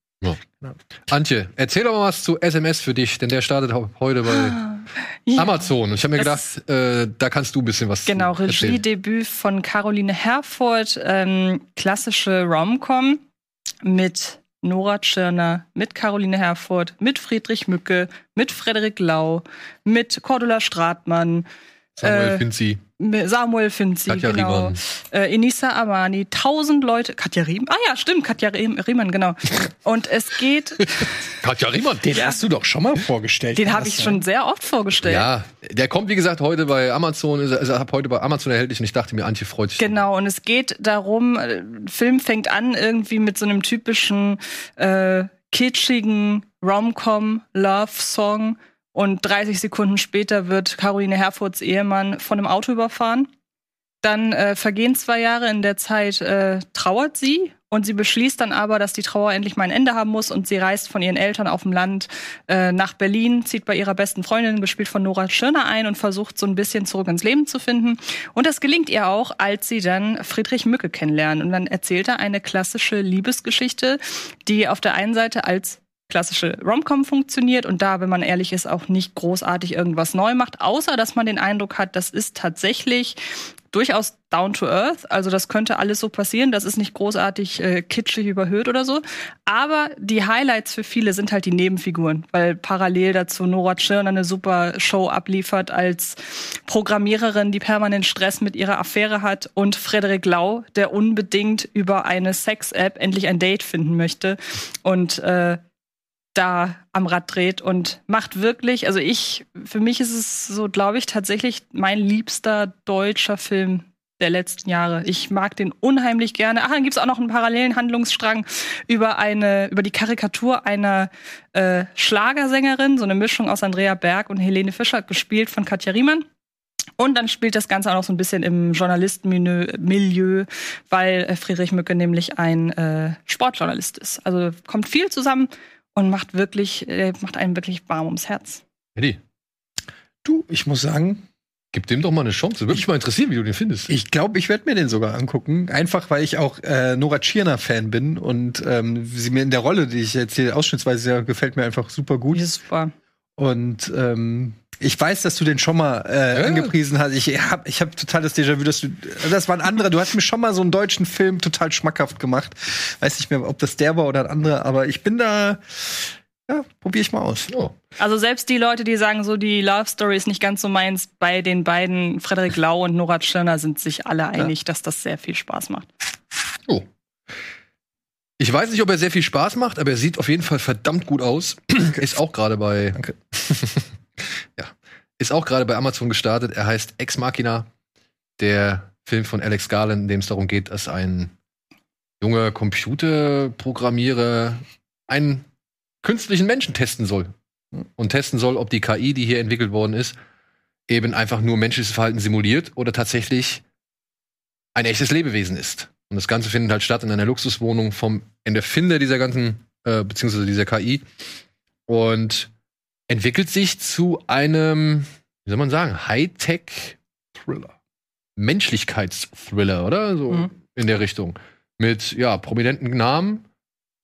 Antje, erzähl doch mal was zu SMS für dich, denn der startet heute bei Ja. Amazon. Und ich habe mir Das- gedacht, äh, da kannst du ein bisschen was Genau. Regiedebüt von Caroline Herford, ähm, klassische Rom-Com mit Nora Tschirner, mit Caroline Herford, mit Friedrich Mücke, mit Frederik Lau, mit Cordula Stratmann, Samuel äh, Finzi. Mit Samuel Finzi, Katja genau. Äh, Enisa Amani, tausend Leute. Katja Riemann? Ah ja, stimmt, Katja Riem- Riemann, genau. Und es geht, [LAUGHS] Katja Riemann. Den hast du doch schon mal vorgestellt. den habe ich sein? schon sehr oft vorgestellt. Ja, der kommt, wie gesagt, heute bei Amazon, ist, ist ab heute bei Amazon erhältlich und ich dachte mir, Antje freut sich. Genau, und es geht darum, äh, Film fängt an irgendwie mit so einem typischen äh, kitschigen Rom-Com-Love-Song und 30 Sekunden später wird Caroline Herfords Ehemann von einem Auto überfahren. Dann äh, vergehen zwei Jahre, in der Zeit äh, trauert sie und sie beschließt dann aber, dass die Trauer endlich mal ein Ende haben muss und sie reist von ihren Eltern auf dem Land äh, nach Berlin, zieht bei ihrer besten Freundin, gespielt von Nora Tschirner, ein und versucht so ein bisschen zurück ins Leben zu finden. Und das gelingt ihr auch, als sie dann Friedrich Mücke kennenlernen. Und dann erzählt er eine klassische Liebesgeschichte, die auf der einen Seite als klassische Romcom funktioniert und da, wenn man ehrlich ist, auch nicht großartig irgendwas neu macht, außer dass man den Eindruck hat, das ist tatsächlich durchaus down to earth. Also das könnte alles so passieren. Das ist nicht großartig äh, kitschig überhöht oder so. Aber die Highlights für viele sind halt die Nebenfiguren, weil parallel dazu Nora Tschirner eine super Show abliefert als Programmiererin, die permanent Stress mit ihrer Affäre hat und Frederik Lau, der unbedingt über eine Sex-App endlich ein Date finden möchte und äh, da am Rad dreht und macht wirklich, also ich, für mich ist es so, glaube ich, tatsächlich mein liebster deutscher Film der letzten Jahre. Ich mag den unheimlich gerne. Ach, dann gibt's auch noch einen parallelen Handlungsstrang über eine, über die Karikatur einer äh, Schlagersängerin, so eine Mischung aus Andrea Berg und Helene Fischer, gespielt von Katja Riemann. Und dann spielt das Ganze auch noch so ein bisschen im Journalistenmilieu, Milieu, weil äh, Friedrich Mücke nämlich ein äh, Sportjournalist ist. Also kommt viel zusammen und macht wirklich, äh, macht einen wirklich warm ums Herz. Eddie, Du, ich muss sagen, gib dem doch mal eine Chance. Würde mich mal interessieren, wie du den findest. ich glaube, ich werde mir den sogar angucken. Einfach, weil ich auch äh, Nora Tschirner-Fan bin und ähm, sie mir in der Rolle, die ich jetzt hier ausschnittsweise sehe, gefällt mir einfach super gut. Die ist super. Und ähm, ich weiß, dass du den schon mal äh, Ja. angepriesen hast. Ich hab, ich hab total das Déjà-vu, dass du. Das war ein anderer. Du hast mir schon mal so einen deutschen Film total schmackhaft gemacht. Weiß nicht mehr, ob das der war oder ein anderer, aber ich bin da. Ja, probiere ich mal aus. Oh. Also selbst die Leute, die sagen, so die Love Story ist nicht ganz so meins, bei den beiden, Frederik Lau und Nora Tschirner, sind sich alle einig, dass das sehr viel Spaß macht. oh. Ich weiß nicht, ob er sehr viel Spaß macht, aber er sieht auf jeden Fall verdammt gut aus. Ist auch gerade bei. Danke. Ist auch gerade bei Amazon gestartet. Er heißt Ex Machina. Der Film von Alex Garland, in dem es darum geht, dass ein junger Computerprogrammierer einen künstlichen Menschen testen soll. Und testen soll, ob die KI, die hier entwickelt worden ist, eben einfach nur menschliches Verhalten simuliert oder tatsächlich ein echtes Lebewesen ist. Und das Ganze findet halt statt in einer Luxuswohnung vom Erfinder dieser ganzen, äh, beziehungsweise dieser KI. Und entwickelt sich zu einem, wie soll man sagen, Hightech-Thriller. Menschlichkeitsthriller, oder? So Mhm. in der Richtung. Mit, ja, prominenten Namen.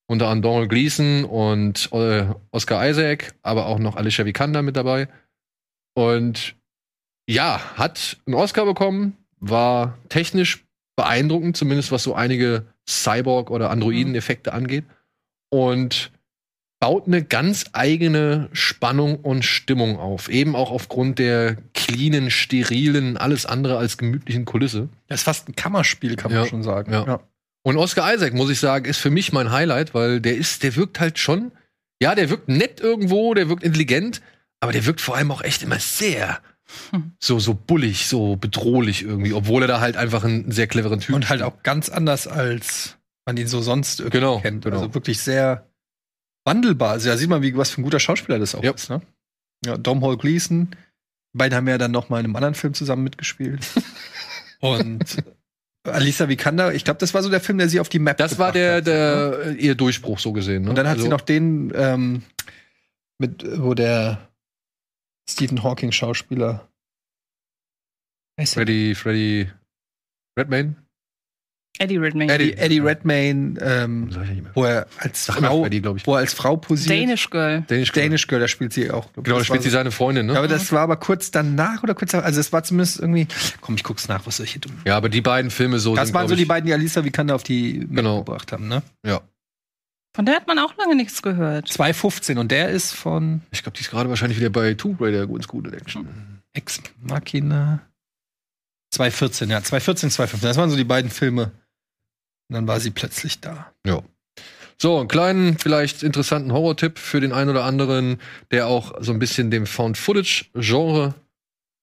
Unter anderem Donald Gleason und äh, Oscar Isaac, aber auch noch Alicia Vikander mit dabei. Und ja, hat einen Oscar bekommen, war technisch beeindruckend, zumindest was so einige Cyborg- oder Androiden-Effekte angeht. Und baut eine ganz eigene Spannung und Stimmung auf. Eben auch aufgrund der cleanen, sterilen, alles andere als gemütlichen Kulisse. Das ist fast ein Kammerspiel, kann man Ja. schon sagen. Ja. Und Oscar Isaac, muss ich sagen, ist für mich mein Highlight, weil der ist, der wirkt halt schon, ja, der wirkt nett irgendwo, der wirkt intelligent, aber der wirkt vor allem auch echt immer sehr so, so bullig, so bedrohlich irgendwie, obwohl er da halt einfach einen sehr cleveren Typ Und halt auch ganz anders, als man ihn so sonst irgendwie Genau, kennt. genau. Also wirklich sehr wandelbar. Also da sieht man, wie, was für ein guter Schauspieler das auch Ja. ist. Ne? Ja, Dom Hall Gleason. Die beiden haben ja dann noch mal in einem anderen Film zusammen mitgespielt. [LAUGHS] Und Alisa Vikander, ich glaube, das war so der Film, der sie auf die Map Das war der, hat, ne? der ihr Durchbruch so gesehen. Ne? Und dann hat Also- sie noch den ähm, mit, wo der Stephen Hawking Schauspieler. Der? Freddy, Freddy Redmayne? Eddie Redmayne. Eddie. Eddie, Redmayne, ähm, wo er als Sag Frau, glaube ich. wo er als Frau posiert. Danish Girl. Danish Girl. Danish Girl, da spielt sie auch. Genau, da spielt sie so- seine Freundin, Ja, ne? aber das war aber kurz danach oder kurz, also es war zumindest irgendwie. Komm, ich guck's nach, was soll ich hier tun? Ja, aber die beiden Filme so Das sind, waren so die ich- beiden, die Alisa Vikander auf die Genau. gebracht haben, ne? Ja. Von der hat man auch lange nichts gehört. 215 und der ist von Ich glaube, die ist gerade wahrscheinlich wieder bei Tomb Raider ganz gut in Action. Ex Machina. 214, ja, 214, 215. Das waren so die beiden Filme. Und dann war sie plötzlich da. So, einen kleinen, vielleicht interessanten Horror-Tipp für den einen oder anderen, der auch so ein bisschen dem Found-Footage-Genre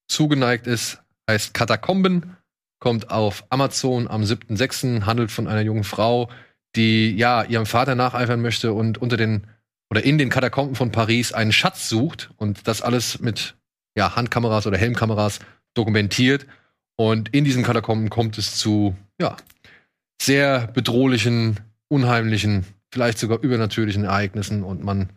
zugeneigt ist. Heißt Katakomben, kommt auf Amazon am 7.6., handelt von einer jungen Frau, die ja ihrem Vater nacheifern möchte und unter den oder in den Katakomben von Paris einen Schatz sucht und das alles mit ja, Handkameras oder Helmkameras dokumentiert. Und in diesen Katakomben kommt es zu ja, sehr bedrohlichen, unheimlichen, vielleicht sogar übernatürlichen Ereignissen und man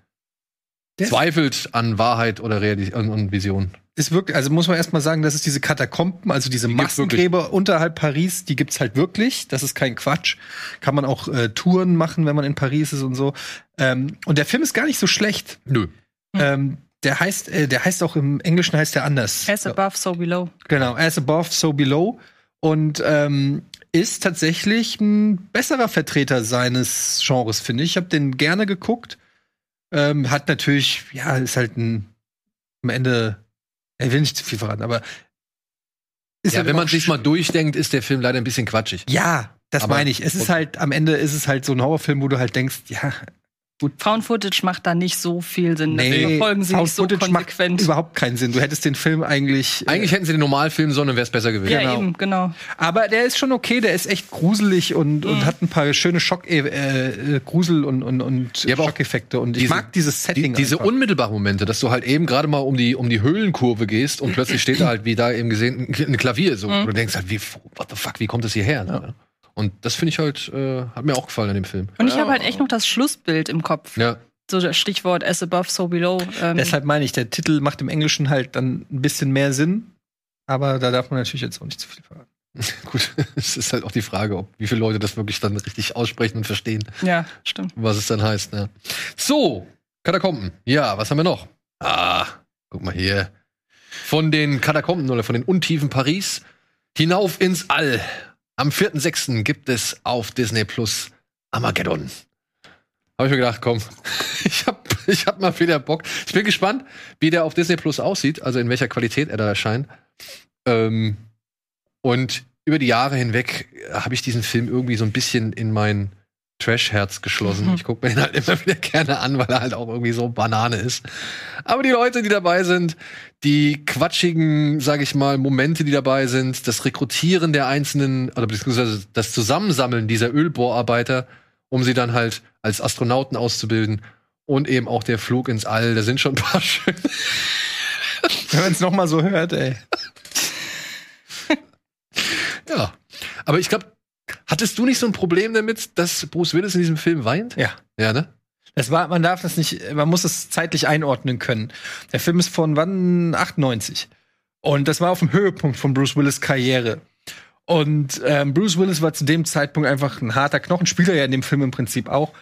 Der- zweifelt an Wahrheit oder Realität und, und Vision. Ist wirklich, also muss man erstmal sagen, dass es diese Katakomben, also diese Die Massengräber unterhalb Paris, die gibt's halt wirklich. Das ist kein Quatsch. Kann man auch äh, Touren machen, wenn man in Paris ist und so. Ähm, und der Film ist gar nicht so schlecht. Nö. Ähm, der heißt, äh, der heißt auch im Englischen heißt der anders. As above, so below. Genau, as above, so below. Und ähm, ist tatsächlich ein besserer Vertreter seines Genres, finde ich. Ich habe den gerne geguckt. Ähm, hat natürlich, ja, ist halt ein am Ende, er will nicht zu viel verraten, aber Ja, halt wenn man sich mal durchdenkt, ist der Film leider ein bisschen quatschig. Ja, das meine ich. Es ist halt, am Ende ist es halt so ein Horrorfilm, wo du halt denkst, ja, Found Footage macht da nicht so viel Sinn. nee, Dafür folgen sie Found nicht so Footage macht konsequent. überhaupt keinen Sinn. Du hättest den Film eigentlich. äh, Eigentlich hätten sie den Normalfilm sollen, dann wäre es besser gewesen. ja, genau. eben, genau. Aber der ist schon okay, der ist echt gruselig und, Mhm. und hat ein paar schöne Schock, äh, äh, Grusel und, und, und Ja, Schockeffekte. Und ich diese- mag dieses Die, Setting. diese einfach. unmittelbaren Momente, dass du halt eben gerade mal um die, um die Höhlenkurve gehst und plötzlich steht da halt, wie da eben gesehen, ein Klavier so. Und du denkst halt, wie, what the fuck, wie kommt das hierher? Ne? Und das finde ich halt, äh, hat mir auch gefallen an dem Film. Und ich habe halt echt noch das Schlussbild im Kopf. Ja. So das Stichwort as above, so below. Ähm, Deshalb meine ich, der Titel macht im Englischen halt dann ein bisschen mehr Sinn. Aber da darf man natürlich jetzt auch nicht zu viel verraten. [LAUGHS] Gut, es ist halt auch die Frage, ob wie viele Leute das wirklich dann richtig aussprechen und verstehen, ja, stimmt. was es dann heißt. Ne? So, Katakomben. Ja, was haben wir noch? Ah, guck mal hier. Von den Katakomben oder von den Untiefen Paris hinauf ins All. Am 4.6. gibt es auf Disney Plus Armageddon. Habe ich mir gedacht, komm, [LAUGHS] ich hab, ich hab mal wieder Bock. Ich bin gespannt, wie der auf Disney Plus aussieht, also in welcher Qualität er da erscheint. Ähm, und über die Jahre hinweg habe ich diesen Film irgendwie so ein bisschen in mein Trash-Herz geschlossen. Mhm. Ich gucke mir den halt immer wieder gerne an, weil er halt auch irgendwie so Banane ist. Aber die Leute, die dabei sind, die quatschigen, sage ich mal, Momente, die dabei sind, das Rekrutieren der einzelnen, oder beziehungsweise das Zusammensammeln dieser Ölbohrarbeiter, um sie dann halt als Astronauten auszubilden und eben auch der Flug ins All, da sind schon ein paar schöne Wenn man es nochmal so hört, ey. Ja. Aber ich glaube, hattest du nicht so ein Problem damit, dass Bruce Willis in diesem Film weint? Ja. Ja, ne? Das war, man darf das nicht, man muss es zeitlich einordnen können. Der Film ist von wann? 98. Und das war auf dem Höhepunkt von Bruce Willis Karriere. Und ähm, Bruce Willis war zu dem Zeitpunkt einfach ein harter Knochen, spielt er ja in dem Film im Prinzip auch.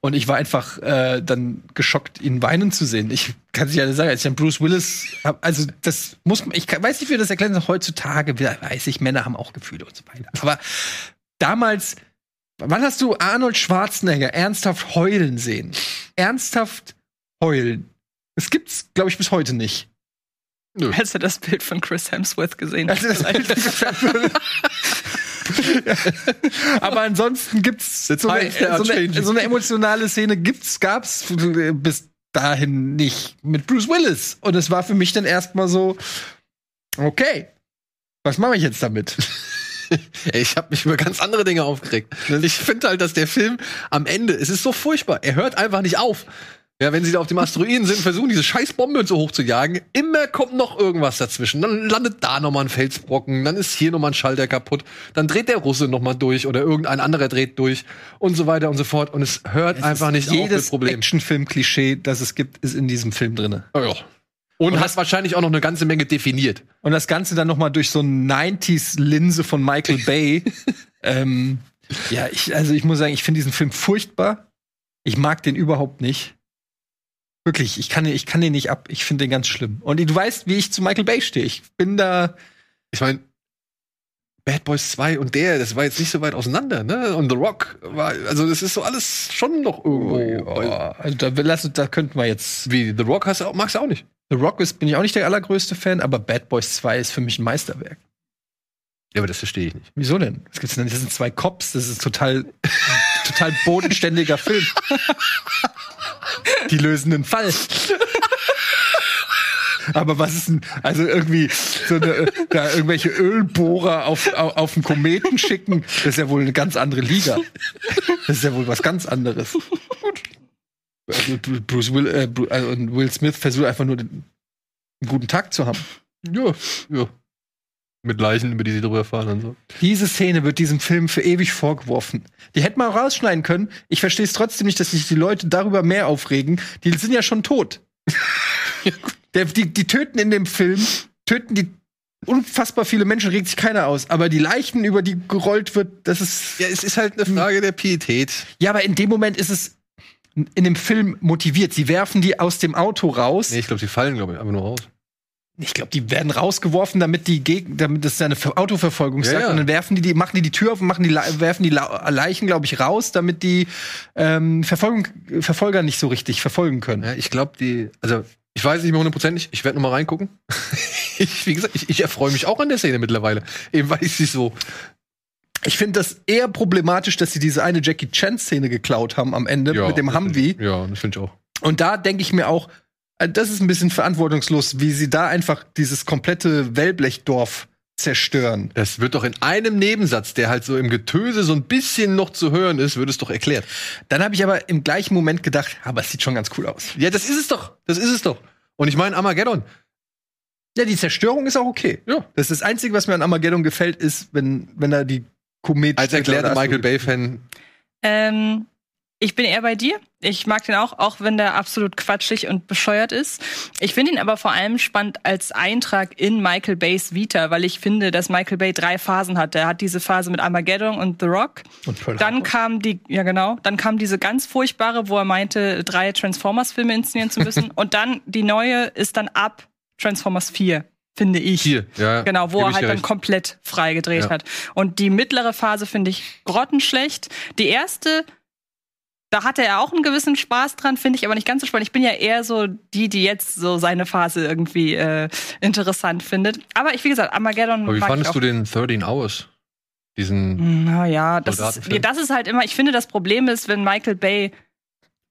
Und ich war einfach äh, dann geschockt, ihn weinen zu sehen. Ich kann es ja sagen, als ich dann Bruce Willis hab, also das muss man, ich kann, weiß nicht, wie wir das erklären, heutzutage weiß ich, Männer haben auch Gefühle und so weiter. Aber damals, wann hast du Arnold Schwarzenegger ernsthaft heulen sehen? Ernsthaft heulen. Das gibt's, glaube ich, bis heute nicht. Hast du das Bild von Chris Hemsworth gesehen? Also das Bild gefällt [LAUGHS] mir. Aber ansonsten gibt's so eine, Hi, so, eine, so eine emotionale Szene gibt's, gab's bis dahin nicht mit Bruce Willis. Und es war für mich dann erstmal so, Okay. Was mache ich jetzt damit? [LAUGHS] Ich habe mich über ganz andere Dinge aufgeregt. Ich finde halt, dass der Film am Ende, es ist so furchtbar. Er hört einfach nicht auf. Ja, wenn sie da auf dem Asteroiden sind, versuchen diese scheiß Bombe so hoch zu jagen. Immer kommt noch irgendwas dazwischen. Dann landet da noch mal ein Felsbrocken, dann ist hier noch mal ein Schalter kaputt, dann dreht der Russe noch mal durch oder irgendein anderer dreht durch und so weiter und so fort. Und es hört einfach nicht auf mit Jedes Problemen. Actionfilm-Klischee, das es gibt, ist in diesem Film drinne. Oh, ja. Und, hat wahrscheinlich auch noch eine ganze Menge definiert. Und das Ganze dann noch mal durch so eine 90s-Linse von Michael Bay. [LAUGHS] ähm, ja, ich, also ich muss sagen, ich finde diesen Film furchtbar. Ich mag den überhaupt nicht. Wirklich, ich kann, den- ich kann den nicht ab. Ich finde den ganz schlimm. Und du weißt, wie ich zu Michael Bay stehe. Ich bin da. Ich meine, Bad Boys 2 und der, das war jetzt nicht so weit auseinander, ne? Und The Rock war, also das ist so alles schon noch irgendwo. also da, lass, da könnten wir jetzt. Wie The Rock hast magst du auch nicht. The Rock ist, bin ich auch nicht der allergrößte Fan, aber Bad Boys 2 ist für mich ein Meisterwerk. Ja, aber das verstehe ich nicht. Wieso denn? Das, gibt's denn? das sind zwei Cops, das ist total, total bodenständiger Film. Die lösen einen Fall. Aber was ist denn, also irgendwie so eine, da irgendwelche Ölbohrer auf, auf, auf einen Kometen schicken, das ist ja wohl eine ganz andere Liga. Das ist ja wohl was ganz anderes. Also Bruce Will, äh, Bru- äh, und Will Smith versucht einfach nur den, einen guten Tag zu haben. Ja, ja. Mit Leichen, über die sie drüber fahren und so. Diese Szene wird diesem Film für ewig vorgeworfen. Die hätten man auch rausschneiden können. Ich verstehe es trotzdem nicht, dass sich die Leute darüber mehr aufregen. Die sind ja schon tot. [LAUGHS] Der, die, die töten in dem Film, töten die unfassbar viele Menschen, regt sich keiner aus. Aber die Leichen, über die gerollt wird, das ist. Ja, es ist halt eine Frage der Pietät. Ja, aber in dem Moment ist es in dem Film motiviert. Sie werfen die aus dem Auto raus. Nee, ich glaube, sie fallen, glaube ich, einfach nur raus. Ich glaube, die werden rausgeworfen, damit die Geg damit es eine Ver- Autoverfolgung Ja, ja. Und dann werfen die, die machen die die Tür auf und machen die werfen die Leichen, glaube ich, raus, damit die ähm, Verfolgung, Verfolger nicht so richtig verfolgen können. Ja, ich glaube, die, also ich weiß nicht mehr hundertprozentig, ich werde noch mal reingucken. [LAUGHS] ich, wie gesagt, ich, ich erfreue mich auch an der Szene mittlerweile. Eben weil ich sie so. Ich finde das eher problematisch, dass sie diese eine Jackie Chan Szene geklaut haben am Ende mit dem Humvee. Ja, das finde ich auch. Und da denke ich mir auch, äh, das ist ein bisschen verantwortungslos, wie sie da einfach dieses komplette Wellblechdorf zerstören. Das wird doch in einem Nebensatz, der halt so im Getöse so ein bisschen noch zu hören ist, wird es doch erklärt. Dann habe ich aber im gleichen Moment gedacht, aber es sieht schon ganz cool aus. Ja, das ist es doch. Das ist es doch. Und ich meine, Armageddon. Ja, die Zerstörung ist auch okay. Ja. Das ist das Einzige, was mir an Armageddon gefällt, ist, wenn, wenn da die Komet. Als erklärter Michael Bay-Fan. Ähm, ich bin eher bei dir. Ich mag den auch, auch wenn der absolut quatschig und bescheuert ist. Ich finde ihn aber vor allem spannend als Eintrag in Michael Bays Vita, weil ich finde, dass Michael Bay drei Phasen hatte. Er hat diese Phase mit Armageddon und The Rock. Und Pearl Dann Harbor. kam die, ja genau, dann kam diese ganz furchtbare, wo er meinte, drei Transformers-Filme inszenieren zu müssen. [LAUGHS] und dann die neue ist dann ab Transformers 4, finde ich. Hier, ja. Genau, wo er halt dann recht. komplett frei gedreht Ja. hat. Und die mittlere Phase finde ich grottenschlecht. Die erste, da hatte er auch einen gewissen Spaß dran, finde ich aber nicht ganz so spannend. Ich bin ja eher so die, die jetzt so seine Phase irgendwie äh, interessant findet. Aber ich, wie gesagt, Armageddon Aber wie fandest du den 13 Hours? Diesen Naja, das ist, das ist halt immer, ich finde, das Problem ist, wenn Michael Bay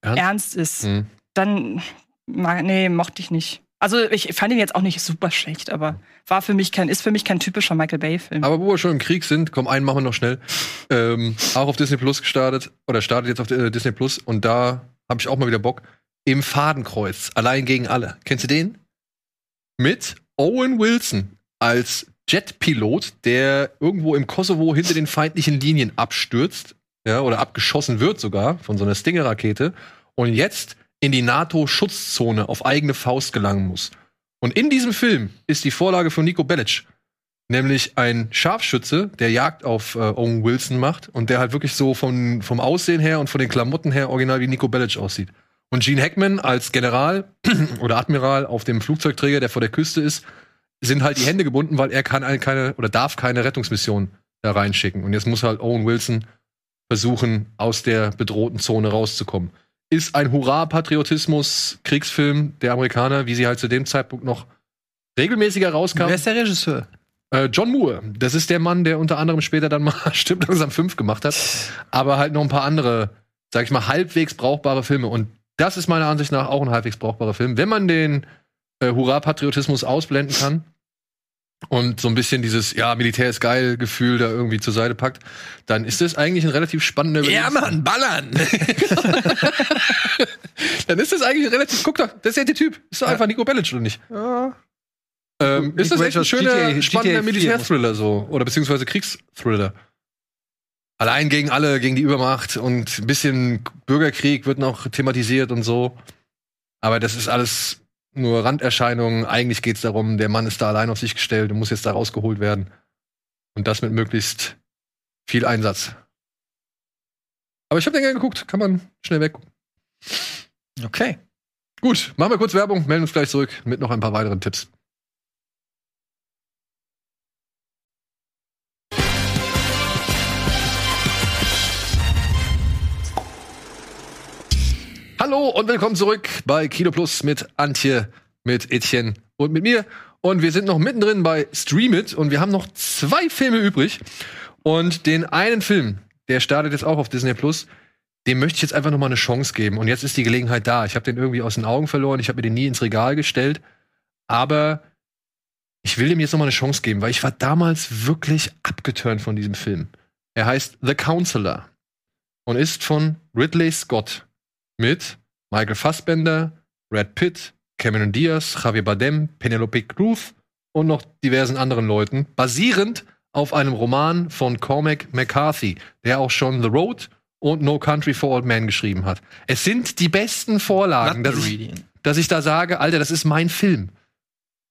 Ernst? ernst, ist, Hm. dann, nee, mochte ich nicht. Also ich fand ihn jetzt auch nicht super schlecht, aber war für mich kein, ist für mich kein typischer Michael Bay-Film. Aber wo wir schon im Krieg sind, komm, einen machen wir noch schnell. Ähm, auch auf Disney Plus gestartet, oder startet jetzt auf äh, Disney Plus und da habe ich auch mal wieder Bock. Im Fadenkreuz, allein gegen alle. Kennst du den? Mit Owen Wilson als Jetpilot, der irgendwo im Kosovo hinter den feindlichen Linien abstürzt, ja, oder abgeschossen wird sogar von so einer Stinger-Rakete und jetzt in die NATO-Schutzzone auf eigene Faust gelangen muss. Und in diesem Film ist die Vorlage von Nico Bellic, nämlich ein Scharfschütze, der Jagd auf äh, Owen Wilson macht und der halt wirklich so von, vom Aussehen her und von den Klamotten her original wie Nico Bellic aussieht. Und Gene Hackman als General [CLEARS THROAT] oder Admiral auf dem Flugzeugträger, der vor der Küste ist, sind halt die Hände gebunden, weil er kann ein- keine oder darf keine Rettungsmission da reinschicken. Und jetzt muss halt Owen Wilson versuchen, aus der bedrohten Zone rauszukommen. Ist ein Hurra-Patriotismus-Kriegsfilm der Amerikaner, wie sie halt zu dem Zeitpunkt noch regelmäßiger rauskamen. Wer ist der Regisseur? Äh, John Moore, das ist der Mann, der unter anderem später dann mal [LAUGHS] Stimmt langsam 5 gemacht hat, aber halt noch ein paar andere, sag ich mal, halbwegs brauchbare Filme. Und das ist meiner Ansicht nach auch ein halbwegs brauchbarer Film. Wenn man den äh, Hurra-Patriotismus ausblenden kann, und so ein bisschen dieses, ja, Militär ist geil Gefühl da irgendwie zur Seite packt, dann ist das eigentlich ein relativ spannender Ja, Mann, ballern! [LAUGHS] Dann ist das eigentlich relativ, guck doch, das ist ja der Typ. Ist doch einfach Nico Bellic, oder nicht? Ähm, ist das echt ein schöner, GTA spannender 4. Militärthriller so? Oder beziehungsweise Kriegsthriller? Allein gegen alle, gegen die Übermacht und ein bisschen Bürgerkrieg wird noch thematisiert und so. Aber das ist alles nur Randerscheinungen. Eigentlich geht es darum, der Mann ist da allein auf sich gestellt und muss jetzt da rausgeholt werden. Und das mit möglichst viel Einsatz. Aber ich habe den gerne geguckt, kann man schnell weggucken. Okay. Gut, machen wir kurz Werbung, melden uns gleich zurück mit noch ein paar weiteren Tipps. Hallo und willkommen zurück bei Kino Plus mit Antje, mit Etienne und mit mir. Und wir sind noch mittendrin bei Stream It und wir haben noch zwei Filme übrig. Und den einen Film, der startet jetzt auch auf Disney Plus, dem möchte ich jetzt einfach noch mal eine Chance geben. Und jetzt ist die Gelegenheit da. Ich habe den irgendwie aus den Augen verloren. Ich habe mir den nie ins Regal gestellt. Aber ich will dem jetzt noch mal eine Chance geben, weil ich war damals wirklich abgeturnt von diesem Film. Er heißt The Counselor und ist von Ridley Scott mit Michael Fassbender, Brad Pitt, Cameron Diaz, Javier Bardem, Penelope Cruz und noch diversen anderen Leuten, basierend auf einem Roman von Cormac McCarthy, der auch schon The Road und No Country for Old Men geschrieben hat. Es sind die besten Vorlagen, dass ich, dass ich da sage, Alter, das ist mein Film.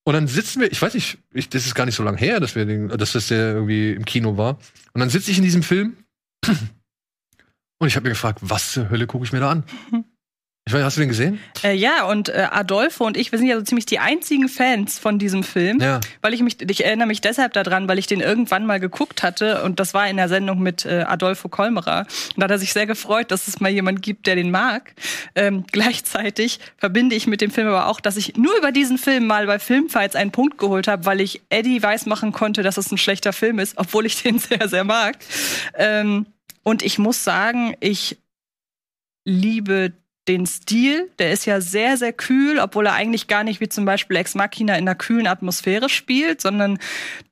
Und dann sitzen wir, ich weiß nicht, ich, das ist gar nicht so lange her, dass wir den, dass das der irgendwie im Kino war. Und dann sitze ich in diesem Film und ich habe mir gefragt, was zur Hölle gucke ich mir da an? Ich weiß, hast du den gesehen? Äh, ja, und äh, Adolfo und ich, wir sind ja so ziemlich die einzigen Fans von diesem Film. Ja. Weil ich mich, ich erinnere mich deshalb daran, weil ich den irgendwann mal geguckt hatte und das war in der Sendung mit äh, Adolfo Kolmerer. Und da hat er sich sehr gefreut, dass es mal jemand gibt, der den mag. Ähm, [LAUGHS] gleichzeitig verbinde ich mit dem Film aber auch, dass ich nur über diesen Film mal bei Filmfights einen Punkt geholt habe, weil ich Eddie weismachen konnte, dass es ein schlechter Film ist, obwohl ich den [LAUGHS] sehr, sehr mag. Ähm, und ich muss sagen, ich liebe den Stil. Der ist ja sehr, sehr kühl, obwohl er eigentlich gar nicht wie zum Beispiel Ex Machina in einer kühlen Atmosphäre spielt, sondern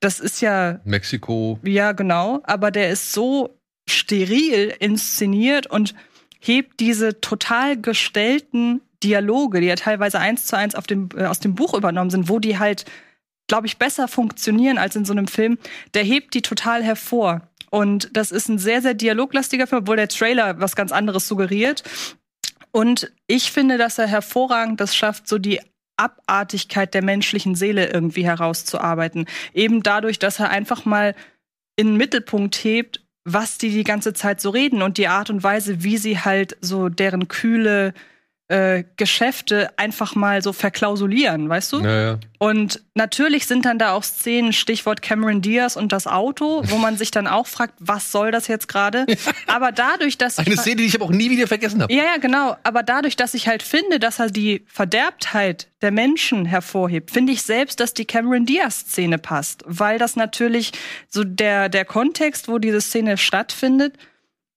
das ist ja, Mexiko. ja genau, aber der ist so steril inszeniert und hebt diese total gestellten Dialoge, die ja teilweise eins zu eins dem, äh, aus dem Buch übernommen sind, wo die halt, glaube ich, besser funktionieren als in so einem Film, der hebt die total hervor. Und das ist ein sehr, sehr dialoglastiger Film, obwohl der Trailer was ganz anderes suggeriert. Und ich finde, dass er hervorragend das schafft, so die Abartigkeit der menschlichen Seele irgendwie herauszuarbeiten. Eben dadurch, dass er einfach mal in den Mittelpunkt hebt, was die die ganze Zeit so reden und die Art und Weise, wie sie halt so deren kühle äh, Geschäfte einfach mal so verklausulieren, weißt du? Naja. Und natürlich sind dann da auch Szenen, Stichwort Cameron Diaz und das Auto, wo man sich dann auch fragt, was soll das jetzt gerade? [LAUGHS] Aber dadurch, dass ich Eine Szene, die ich aber auch nie wieder vergessen habe. ja, ja, genau. Aber dadurch, dass ich halt finde, dass er die Verderbtheit der Menschen hervorhebt, finde ich selbst, dass die Cameron Diaz-Szene passt. Weil das natürlich so der, der Kontext, wo diese Szene stattfindet,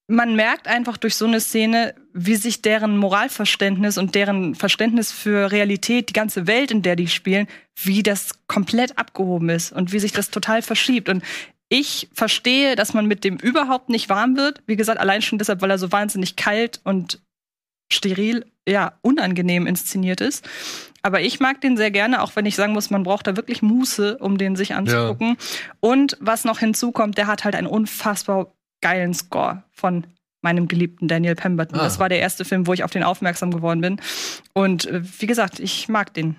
man merkt einfach durch so eine Szene, wie sich deren Moralverständnis und deren Verständnis für Realität, die ganze Welt, in der die spielen, wie das komplett abgehoben ist und wie sich das total verschiebt. Und ich verstehe, dass man mit dem überhaupt nicht warm wird. Wie gesagt, allein schon deshalb, weil er so wahnsinnig kalt und steril, ja, unangenehm inszeniert ist. Aber ich mag den sehr gerne, auch wenn ich sagen muss, man braucht da wirklich Muße, um den sich anzugucken. Und was noch hinzukommt, der hat halt einen unfassbar geilen Score von meinem geliebten Daniel Pemberton. Ah. Das war der erste Film, wo ich auf den aufmerksam geworden bin. Und äh, wie gesagt, ich mag den.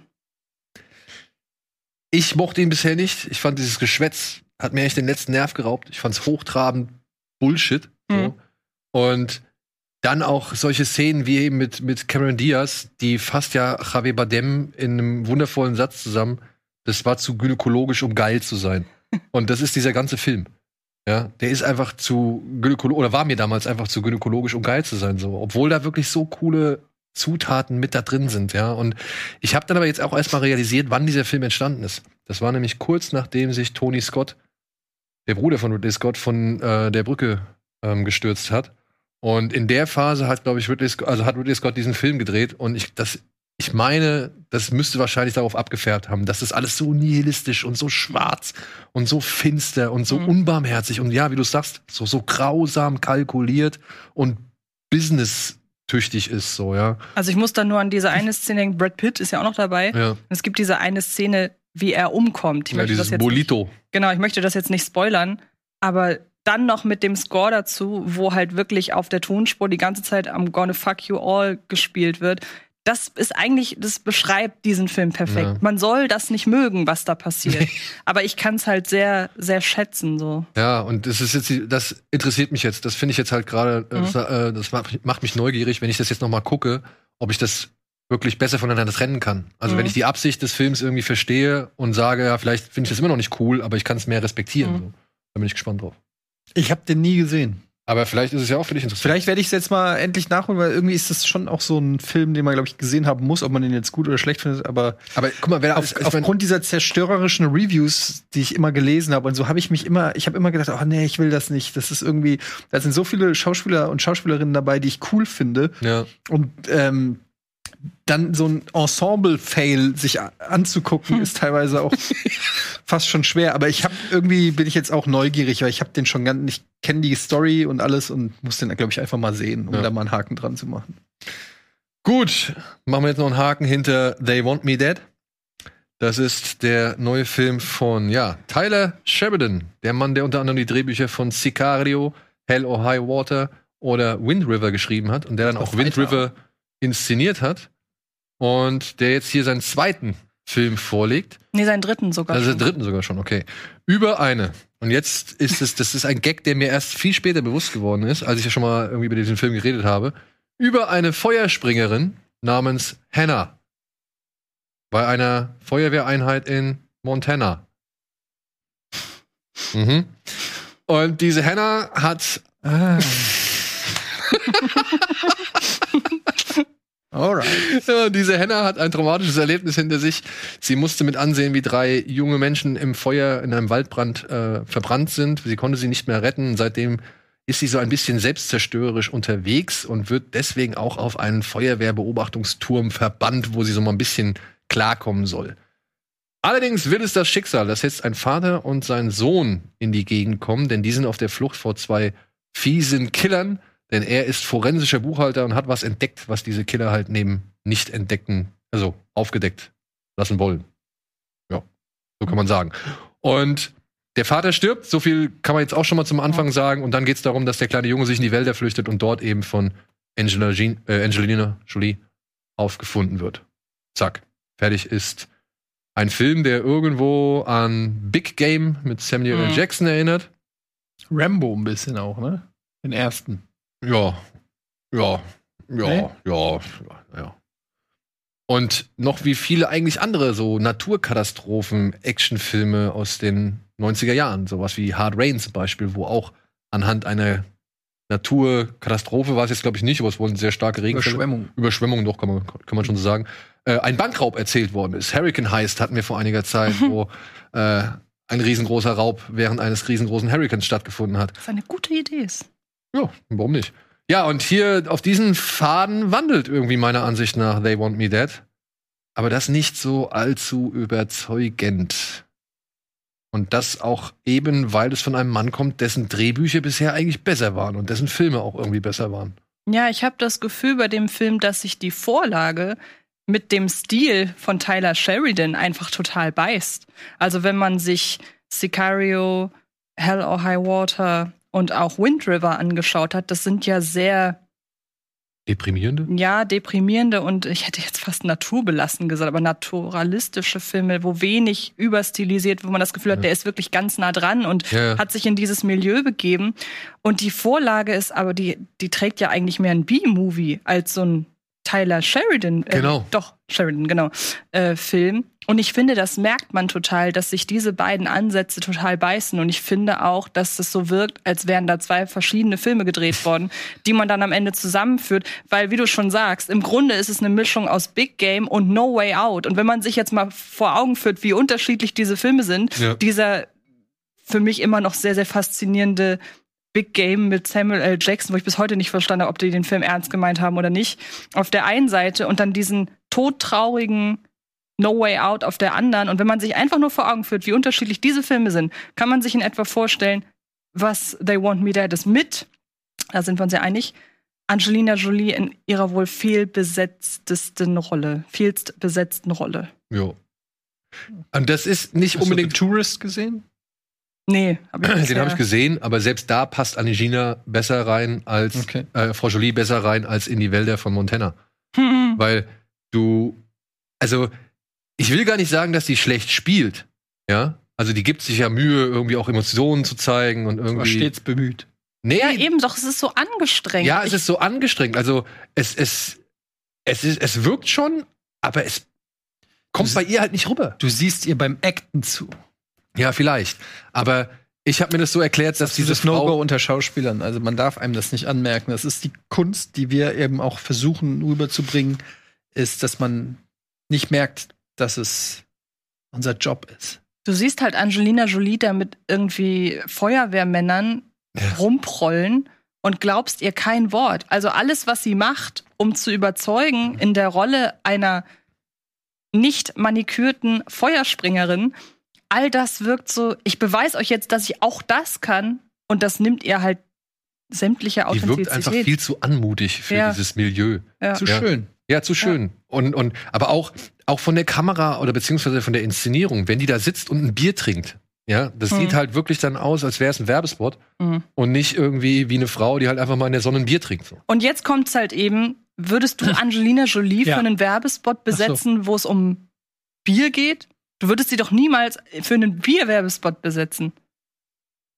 Ich mochte ihn bisher nicht. Ich fand dieses Geschwätz hat mir echt den letzten Nerv geraubt. Ich fand's hochtrabend Bullshit. So. Mhm. Und dann auch solche Szenen wie eben mit, mit Cameron Diaz, die fasst ja Javier Bardem in einem wundervollen Satz zusammen. Das war zu gynäkologisch, um geil zu sein. [LAUGHS] Und das ist dieser ganze Film. Ja, der ist einfach zu gynäkologisch, oder war mir damals einfach zu gynäkologisch, um geil zu sein, so. Obwohl da wirklich so coole Zutaten mit da drin sind, ja. Und ich habe dann aber jetzt auch erstmal realisiert, wann dieser Film entstanden ist. Das war nämlich kurz nachdem sich Tony Scott, der Bruder von Ridley Scott, von äh, der Brücke ähm, gestürzt hat. Und in der Phase hat, glaube ich, Ridley Scott, also hat Ridley Scott diesen Film gedreht und ich, das ich meine, das müsste wahrscheinlich darauf abgefärbt haben, dass das alles so nihilistisch und so schwarz und so finster und so Mhm. unbarmherzig und ja, wie du sagst, so, so grausam kalkuliert und business-tüchtig ist, so, ja. Also ich muss dann nur an diese eine Szene denken, Brad Pitt ist ja auch noch dabei. Ja, Es gibt diese eine Szene, wie er umkommt. Ich ja dieses das jetzt Bolito. Genau, ich möchte das jetzt nicht spoilern, aber dann noch mit dem Score dazu, wo halt wirklich auf der Tonspur die ganze Zeit am Gonna Fuck You All gespielt wird. Das ist eigentlich, das beschreibt diesen Film perfekt. Ja. Man soll das nicht mögen, was da passiert. aber ich kann es halt sehr, sehr schätzen, so. Ja, und das ist jetzt, das interessiert mich jetzt. Das finde ich jetzt halt gerade, äh, Mhm. das, äh, das macht, mich neugierig, wenn ich das jetzt noch mal gucke, ob ich das wirklich besser voneinander trennen kann. Also Mhm. wenn ich die Absicht des Films irgendwie verstehe und sage, ja, vielleicht finde ich das immer noch nicht cool, aber ich kann es mehr respektieren. Mhm. So. Da bin ich gespannt drauf. Ich habe den nie gesehen. Aber vielleicht ist es ja auch für dich interessant. Vielleicht werde ich es jetzt mal endlich nachholen, weil irgendwie ist das schon auch so ein Film, den man, glaube ich, gesehen haben muss, ob man den jetzt gut oder schlecht findet. Aber Aber guck mal, wer auf, ich mein- aufgrund dieser zerstörerischen Reviews, die ich immer gelesen habe, und so habe ich mich immer, ich habe immer gedacht, oh nee, ich will das nicht. Das ist irgendwie, da sind so viele Schauspieler und Schauspielerinnen dabei, die ich cool finde. ja. Und ähm, dann so ein Ensemble-Fail sich anzugucken, ist teilweise auch [LAUGHS] fast schon schwer. Aber ich habe irgendwie bin ich jetzt auch neugierig, weil ich habe den schon ganz, ich kenne die Story und alles und muss den, glaube ich, einfach mal sehen, um Ja. da mal einen Haken dran zu machen. Gut, machen wir jetzt noch einen Haken hinter They Want Me Dead. Das ist der neue Film von, ja, Tyler Sheridan, der Mann, der unter anderem die Drehbücher von Sicario, Hell or High Water oder Wind River geschrieben hat und der dann auch Wind. River inszeniert hat und der jetzt hier seinen zweiten Film vorlegt. Nee, seinen dritten sogar. Also schon. dritten sogar schon, okay. Über eine. Und jetzt ist es, das ist ein Gag, der mir erst viel später bewusst geworden ist, als ich ja schon mal irgendwie über diesen Film geredet habe. Über eine Feuerspringerin namens Hannah. Bei einer Feuerwehreinheit in Montana. Mhm. Und diese Hannah hat [LAUGHS] [LAUGHS] Alright. Ja, diese Henna hat ein traumatisches Erlebnis hinter sich. Sie musste mit ansehen, wie drei junge Menschen im Feuer in einem Waldbrand äh, verbrannt sind. Sie konnte sie nicht mehr retten. Seitdem ist sie so ein bisschen selbstzerstörerisch unterwegs und wird deswegen auch auf einen Feuerwehrbeobachtungsturm verbannt, wo sie so mal ein bisschen klarkommen soll. Allerdings will es das Schicksal, dass jetzt ein Vater und sein Sohn in die Gegend kommen, denn die sind auf der Flucht vor zwei fiesen Killern, denn er ist forensischer Buchhalter und hat was entdeckt, was diese Killer halt neben nicht entdeckten, also aufgedeckt lassen wollen. Ja, so kann man sagen. Und der Vater stirbt, so viel kann man jetzt auch schon mal zum Anfang sagen. Und dann geht es darum, dass der kleine Junge sich in die Wälder flüchtet und dort eben von Angela Jean, äh, Angelina Jolie aufgefunden wird. Zack, fertig ist ein Film, der irgendwo an Big Game mit Samuel L. Mhm. Jackson erinnert. Rambo ein bisschen auch, ne? Den ersten. Ja, ja, ja, Nee? ja, ja. Und noch wie viele eigentlich andere so Naturkatastrophen-Actionfilme aus den 90er Jahren. Sowas wie Hard Rain zum Beispiel, wo auch anhand einer Naturkatastrophe war es jetzt, glaube ich, nicht, aber es wurden sehr starke Regenfälle. Überschwemmung. Überschwemmung doch, kann man, kann man schon so sagen. Äh, ein Bankraub erzählt worden ist. Hurricane Heist hatten wir vor einiger Zeit, wo [LAUGHS] äh, ein riesengroßer Raub während eines riesengroßen Hurricanes stattgefunden hat. Was eine gute Idee ist. Ja, warum nicht? Ja, und hier auf diesen Faden wandelt irgendwie meiner Ansicht nach They Want Me Dead. Aber das nicht so allzu überzeugend. Und das auch eben, weil es von einem Mann kommt, dessen Drehbücher bisher eigentlich besser waren und dessen Filme auch irgendwie besser waren. Ja, ich habe das Gefühl bei dem Film, dass sich die Vorlage mit dem Stil von Tyler Sheridan einfach total beißt. Also wenn man sich Sicario, Hell or High Water und auch Wind River angeschaut hat, das sind ja sehr Deprimierende? ja, deprimierende und ich hätte jetzt fast naturbelassen gesagt, aber naturalistische Filme, wo wenig überstilisiert, wo man das Gefühl hat, Ja. der ist wirklich ganz nah dran und Ja, hat sich in dieses Milieu begeben. Und die Vorlage ist aber, die, die trägt ja eigentlich mehr ein B-Movie als so ein Tyler Sheridan. Äh, Genau. Doch, Sheridan, genau. Äh, Film. Und ich finde, das merkt man total, dass sich diese beiden Ansätze total beißen. Und ich finde auch, dass es so wirkt, als wären da zwei verschiedene Filme gedreht [LAUGHS] worden, die man dann am Ende zusammenführt. Weil, wie du schon sagst, im Grunde ist es eine Mischung aus Big Game und No Way Out. Und wenn man sich jetzt mal vor Augen führt, wie unterschiedlich diese Filme sind, Ja. dieser für mich immer noch sehr, sehr faszinierende Big Game mit Samuel L. Jackson, wo ich bis heute nicht verstanden habe, ob die den Film ernst gemeint haben oder nicht. Auf der einen Seite und dann diesen todtraurigen No Way Out auf der anderen. Und wenn man sich einfach nur vor Augen führt, wie unterschiedlich diese Filme sind, kann man sich in etwa vorstellen, was They Want Me Dead ist mit, da sind wir uns ja einig, Angelina Jolie in ihrer wohl fehlbesetztesten Rolle, vielst besetzten Rolle. Jo. Und das ist nicht Hast unbedingt. du The Tourist gesehen? Nee, hab ich [CLEARS THROAT] Den bisher- habe ich gesehen, aber selbst da passt Angelina besser rein als Okay. äh, Frau Jolie besser rein als in die Wälder von Montana. Hm, Weil du, also ich will gar nicht sagen, dass die schlecht spielt, ja. Also die gibt sich ja Mühe, irgendwie auch Emotionen zu zeigen und War irgendwie. stets bemüht. nee, Ja, eben doch, es ist so angestrengt. ja, es Ich- ist so angestrengt. Also es, es, es, ist, es wirkt schon, aber es kommt Du- bei ihr halt nicht rüber. Du siehst ihr beim Acten zu. Ja, vielleicht. Aber ich habe mir das so erklärt, dass diese Dieses Frau No-Go unter Schauspielern. Also man darf einem das nicht anmerken. Das ist die Kunst, die wir eben auch versuchen rüberzubringen, ist, dass man nicht merkt, dass es unser Job ist. Du siehst halt Angelina Jolie da mit irgendwie Feuerwehrmännern Ja. rumprollen und glaubst ihr kein Wort. Also alles, was sie macht, um zu überzeugen in der Rolle einer nicht manikürten Feuerspringerin, all das wirkt so, ich beweise euch jetzt, dass ich auch das kann und das nimmt ihr halt sämtliche die wirkt einfach Authentizität. viel zu anmutig für Ja. dieses Milieu. Ja. Zu Ja. schön. Ja, zu schön. Und, und, aber auch, auch von der Kamera oder beziehungsweise von der Inszenierung, wenn die da sitzt und ein Bier trinkt. Ja, das Mhm. sieht halt wirklich dann aus, als wäre es ein Werbespot Mhm. und nicht irgendwie wie eine Frau, die halt einfach mal in der Sonne ein Bier trinkt. So. Und jetzt kommt's halt eben, würdest du [LAUGHS] Angelina Jolie Ja. für einen Werbespot besetzen, wo es um Bier geht? Du würdest sie doch niemals für einen Bierwerbespot besetzen.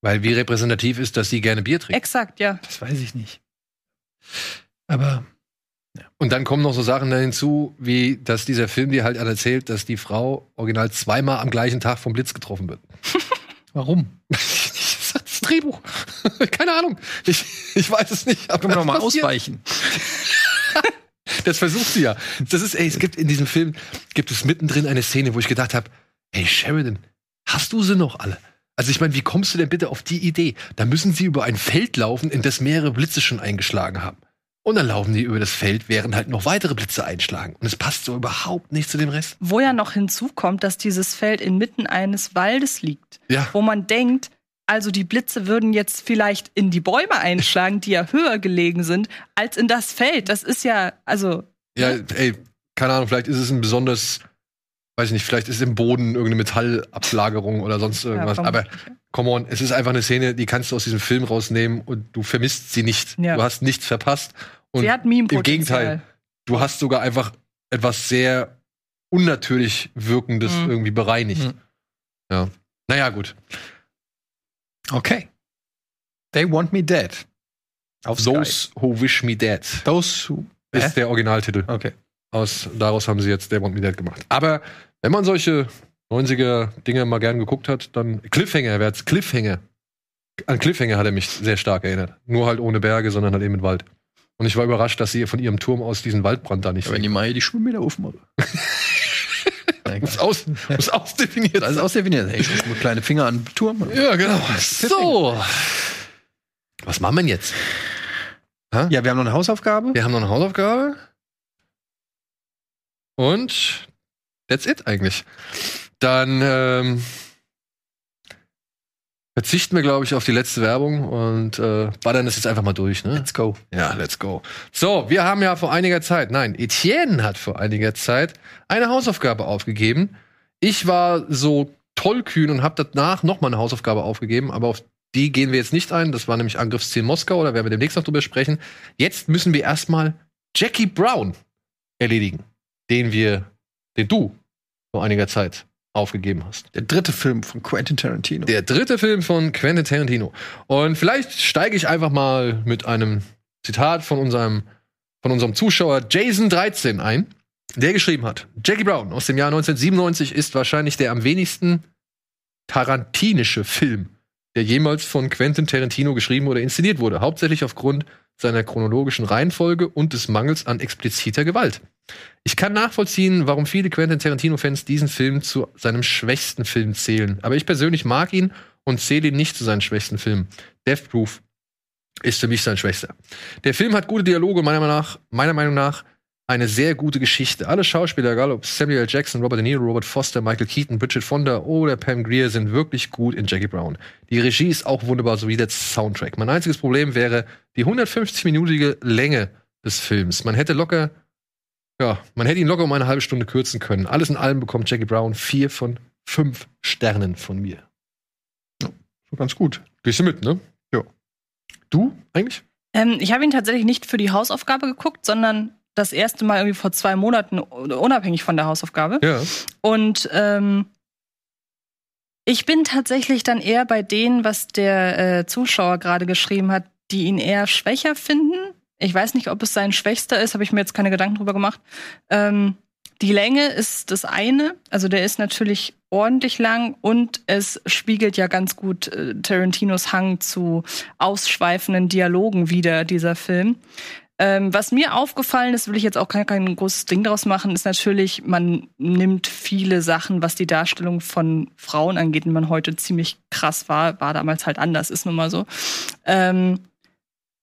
Weil wie repräsentativ ist, dass sie gerne Bier trinkt. Exakt, ja. Das weiß ich nicht. Aber Und dann kommen noch so Sachen da hinzu, wie dass dieser Film dir halt erzählt, dass die Frau original zweimal am gleichen Tag vom Blitz getroffen wird. [LAUGHS] warum? das Drehbuch. [LAUGHS] Keine Ahnung. Ich, ich weiß es nicht. Aber Können wir noch mal das passiert. ausweichen? [LAUGHS] Das versucht sie ja. Das ist, ey, es gibt in diesem Film, gibt es mittendrin eine Szene, wo ich gedacht habe, ey, Sheridan, hast du sie noch alle? Also ich meine, wie kommst du denn bitte auf die Idee? Da müssen sie über ein Feld laufen, in das mehrere Blitze schon eingeschlagen haben. Und dann laufen die über das Feld, während halt noch weitere Blitze einschlagen. Und es passt so überhaupt nicht zu dem Rest. Wo ja noch hinzukommt, dass dieses Feld inmitten eines Waldes liegt, Ja. wo man denkt, also die Blitze würden jetzt vielleicht in die Bäume einschlagen, die ja höher gelegen sind, als in das Feld. Das ist ja, also, Ja, ey, keine Ahnung, vielleicht ist es ein besonders, weiß ich nicht, vielleicht ist es im Boden irgendeine Metallablagerung oder sonst irgendwas. Ja, Aber come on, es ist einfach eine Szene, die kannst du aus diesem Film rausnehmen und du vermisst sie nicht. Ja. Du hast nichts verpasst. Und sie hat meme im Gegenteil, du hast sogar einfach etwas sehr unnatürlich wirkendes Mhm. irgendwie bereinigt. Mhm. Ja. Naja, gut. Okay. They want me dead. Auf Sky. Those Who Wish Me Dead Those who. ist Hä? der Originaltitel. Okay. Aus, daraus haben sie jetzt der Want Me Dead gemacht. Aber wenn man solche 90er Dinge mal gern geguckt hat, dann Cliffhanger, wer hat's? Cliffhanger. An Cliffhanger hat er mich sehr stark erinnert. Nur halt ohne Berge, sondern halt eben mit Wald. Und ich war überrascht, dass sie von ihrem Turm aus diesen Waldbrand da nicht Ja, wenn die mal die Schwimmmeter aufmachen. [LAUGHS] Muss, aus, muss ausdefiniert ist ausdefiniert. Hey, ich muss kleine Finger an den Turm. Ja, genau. So. Was machen wir denn jetzt? Ja, wir haben noch eine Hausaufgabe. Wir haben noch eine Hausaufgabe. Und that's it eigentlich. Dann ähm, verzichten wir, glaube ich, auf die letzte Werbung und äh, ballern das jetzt einfach mal durch. Ne? Let's go. Ja, let's go. So, wir haben ja vor einiger Zeit, nein, Etienne hat vor einiger Zeit eine Hausaufgabe aufgegeben. Ich war so tollkühn und habe danach noch mal eine Hausaufgabe aufgegeben, aber auf die gehen wir jetzt nicht ein. Das war nämlich Angriffsziel Moskau, da werden wir demnächst noch drüber sprechen. Jetzt müssen wir erstmal Jackie Brown erledigen, den wir, den du vor einiger Zeit aufgegeben hast. Der dritte Film von Quentin Tarantino. Der dritte Film von Quentin Tarantino. Und vielleicht steige ich einfach mal mit einem Zitat von unserem, von unserem Zuschauer Jason13 ein, der geschrieben hat: Jackie Brown aus dem Jahr 1997 ist wahrscheinlich der am wenigsten tarantinische Film, der jemals von Quentin Tarantino geschrieben oder inszeniert wurde. Hauptsächlich aufgrund seiner chronologischen Reihenfolge und des Mangels an expliziter Gewalt. Ich kann nachvollziehen, warum viele Quentin Tarantino-Fans diesen Film zu seinem schwächsten Film zählen. Aber ich persönlich mag ihn und zähle ihn nicht zu seinen schwächsten Filmen. Death Proof ist für mich sein schwächster. Der Film hat gute Dialoge, meiner Meinung nach, meiner Meinung nach eine sehr gute Geschichte. Alle Schauspieler, egal ob Samuel L. Jackson, Robert De Niro, Robert Foster, Michael Keaton, Bridget Fonda oder Pam Grier, sind wirklich gut in Jackie Brown. Die Regie ist auch wunderbar, sowie der Soundtrack. Mein einziges Problem wäre die 150-minütige Länge des Films. Man hätte locker, ja, man hätte ihn locker um eine halbe Stunde kürzen können. Alles in allem bekommt Jackie Brown vier von fünf Sternen von mir. So ganz gut. Gehst du mit, ne? Ja. Du eigentlich? Ähm, ich habe ihn tatsächlich nicht für die Hausaufgabe geguckt, sondern das erste Mal irgendwie vor zwei Monaten, unabhängig von der Hausaufgabe. Ja. Und ähm, ich bin tatsächlich dann eher bei denen, was der äh, Zuschauer gerade geschrieben hat, die ihn eher schwächer finden. Ich weiß nicht, ob es sein schwächster ist, habe ich mir jetzt keine Gedanken drüber gemacht. Ähm, die Länge ist das eine, also der ist natürlich ordentlich lang und es spiegelt ja ganz gut äh, Tarantinos Hang zu ausschweifenden Dialogen wieder, dieser Film. Ähm, was mir aufgefallen ist, will ich jetzt auch kein, kein großes Ding daraus machen, ist natürlich, man nimmt viele Sachen, was die Darstellung von Frauen angeht, die man heute ziemlich krass war, war damals halt anders, ist nun mal so. Ähm,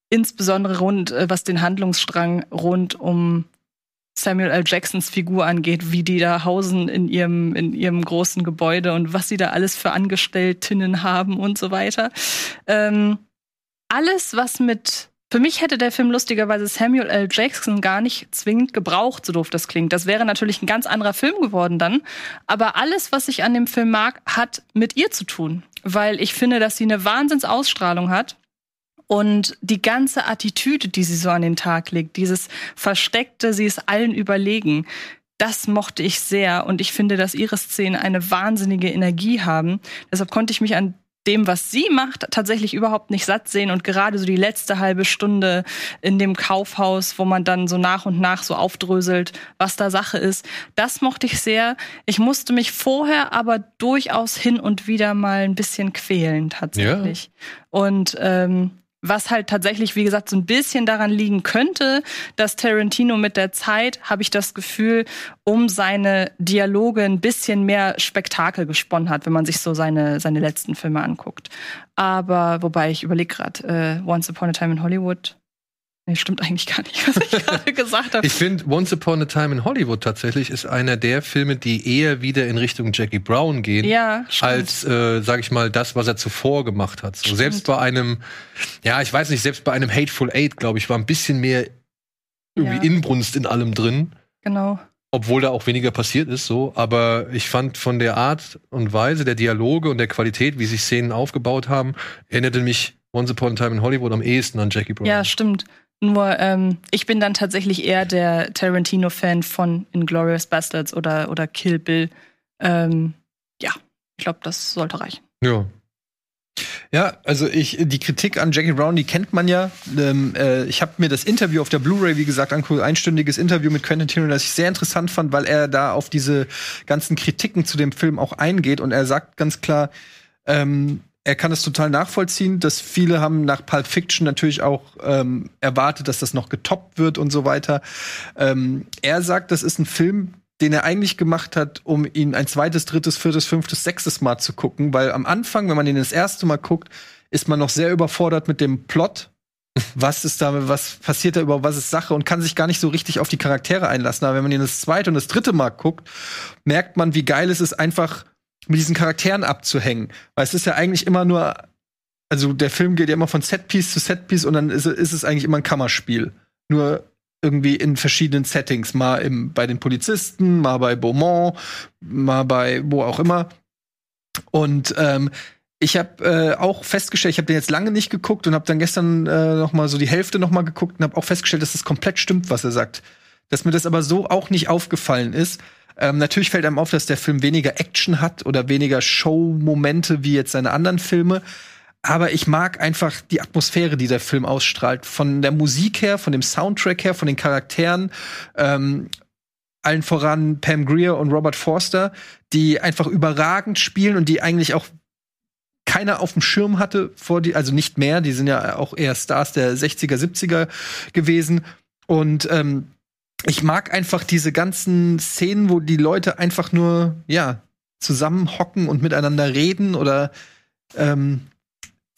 insbesondere rund, äh, was den Handlungsstrang rund um Samuel L. Jacksons Figur angeht, wie die da hausen in ihrem, in ihrem großen Gebäude und was sie da alles für Angestelltinnen haben und so weiter. Ähm, alles, was mit für mich hätte der Film lustigerweise Samuel L. Jackson gar nicht zwingend gebraucht, so doof das klingt. Das wäre natürlich ein ganz anderer Film geworden dann. Aber alles, was ich an dem Film mag, hat mit ihr zu tun. Weil ich finde, dass sie eine Wahnsinnsausstrahlung hat. Und die ganze Attitüde, die sie so an den Tag legt, dieses Versteckte, sie ist allen überlegen, das mochte ich sehr. Und ich finde, dass ihre Szenen eine wahnsinnige Energie haben. Deshalb konnte ich mich an dem, was sie macht, tatsächlich überhaupt nicht satt sehen und gerade so die letzte halbe Stunde in dem Kaufhaus, wo man dann so nach und nach so aufdröselt, was da Sache ist, das mochte ich sehr. Ich musste mich vorher aber durchaus hin und wieder mal ein bisschen quälen tatsächlich. Ja. Und ähm, was halt tatsächlich, wie gesagt, so ein bisschen daran liegen könnte, dass Tarantino mit der Zeit, habe ich das Gefühl, um seine Dialoge ein bisschen mehr Spektakel gesponnen hat, wenn man sich so seine, seine letzten Filme anguckt. Aber wobei ich überlege gerade, äh, Once Upon a Time in Hollywood Nee, stimmt eigentlich gar nicht, [LAUGHS] was ich gerade gesagt habe. Ich finde, Once Upon a Time in Hollywood tatsächlich ist einer der Filme, die eher wieder in Richtung Jackie Brown gehen, ja, als, äh, sag ich mal, das, was er zuvor gemacht hat. So, selbst bei einem, ja, ich weiß nicht, selbst bei einem Hateful Eight, glaube ich, war ein bisschen mehr irgendwie ja. Inbrunst in allem drin. Genau. Obwohl da auch weniger passiert ist, so. Aber ich fand von der Art und Weise der Dialoge und der Qualität, wie sich Szenen aufgebaut haben, erinnerte mich Once Upon a Time in Hollywood am ehesten an Jackie Brown. Ja, stimmt. Nur ähm, ich bin dann tatsächlich eher der Tarantino-Fan von Inglourious Bastards oder, oder Kill Bill. Ähm, ja, ich glaube, das sollte reichen. Ja. Ja, also ich die Kritik an Jackie Brown, die kennt man ja. Ähm, äh, ich habe mir das Interview auf der Blu-ray, wie gesagt, angeguckt, einstündiges Interview mit Quentin Tarantino, das ich sehr interessant fand, weil er da auf diese ganzen Kritiken zu dem Film auch eingeht und er sagt ganz klar, ähm, er kann es total nachvollziehen, dass viele haben nach Pulp Fiction natürlich auch ähm, erwartet, dass das noch getoppt wird und so weiter. Ähm, er sagt, das ist ein Film, den er eigentlich gemacht hat, um ihn ein zweites, drittes, viertes, fünftes, sechstes Mal zu gucken, weil am Anfang, wenn man ihn das erste Mal guckt, ist man noch sehr überfordert mit dem Plot. Was ist da, was passiert da über, was ist Sache und kann sich gar nicht so richtig auf die Charaktere einlassen. Aber wenn man ihn das zweite und das dritte Mal guckt, merkt man, wie geil es ist, einfach mit diesen Charakteren abzuhängen. Weil es ist ja eigentlich immer nur, also der Film geht ja immer von Setpiece zu Setpiece und dann ist, ist es eigentlich immer ein Kammerspiel. Nur irgendwie in verschiedenen Settings. Mal im, bei den Polizisten, mal bei Beaumont, mal bei wo auch immer. Und ähm, ich habe äh, auch festgestellt, ich habe den jetzt lange nicht geguckt und habe dann gestern äh, noch mal so die Hälfte noch mal geguckt und habe auch festgestellt, dass das komplett stimmt, was er sagt. Dass mir das aber so auch nicht aufgefallen ist. Ähm, natürlich fällt einem auf, dass der Film weniger Action hat oder weniger Show-Momente wie jetzt seine anderen Filme. Aber ich mag einfach die Atmosphäre, die der Film ausstrahlt. Von der Musik her, von dem Soundtrack her, von den Charakteren. Ähm, allen voran Pam Greer und Robert Forster, die einfach überragend spielen und die eigentlich auch keiner auf dem Schirm hatte vor die, also nicht mehr, die sind ja auch eher Stars der 60er, 70er gewesen. Und ähm, ich mag einfach diese ganzen Szenen, wo die Leute einfach nur, ja, zusammenhocken und miteinander reden oder ähm,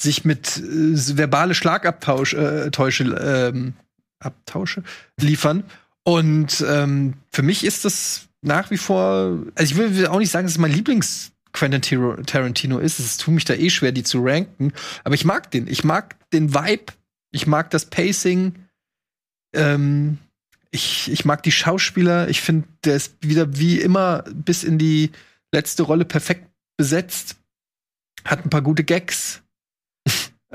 sich mit äh, verbale Schlagabtausche äh, Täusche, ähm, Abtausche liefern. Und ähm, für mich ist das nach wie vor, also ich will auch nicht sagen, dass es mein Lieblings Quentin Tarantino ist. Es tut mich da eh schwer, die zu ranken. Aber ich mag den. Ich mag den Vibe. Ich mag das Pacing. Ähm, ich, ich mag die Schauspieler. Ich finde, der ist wieder wie immer bis in die letzte Rolle perfekt besetzt. Hat ein paar gute Gags.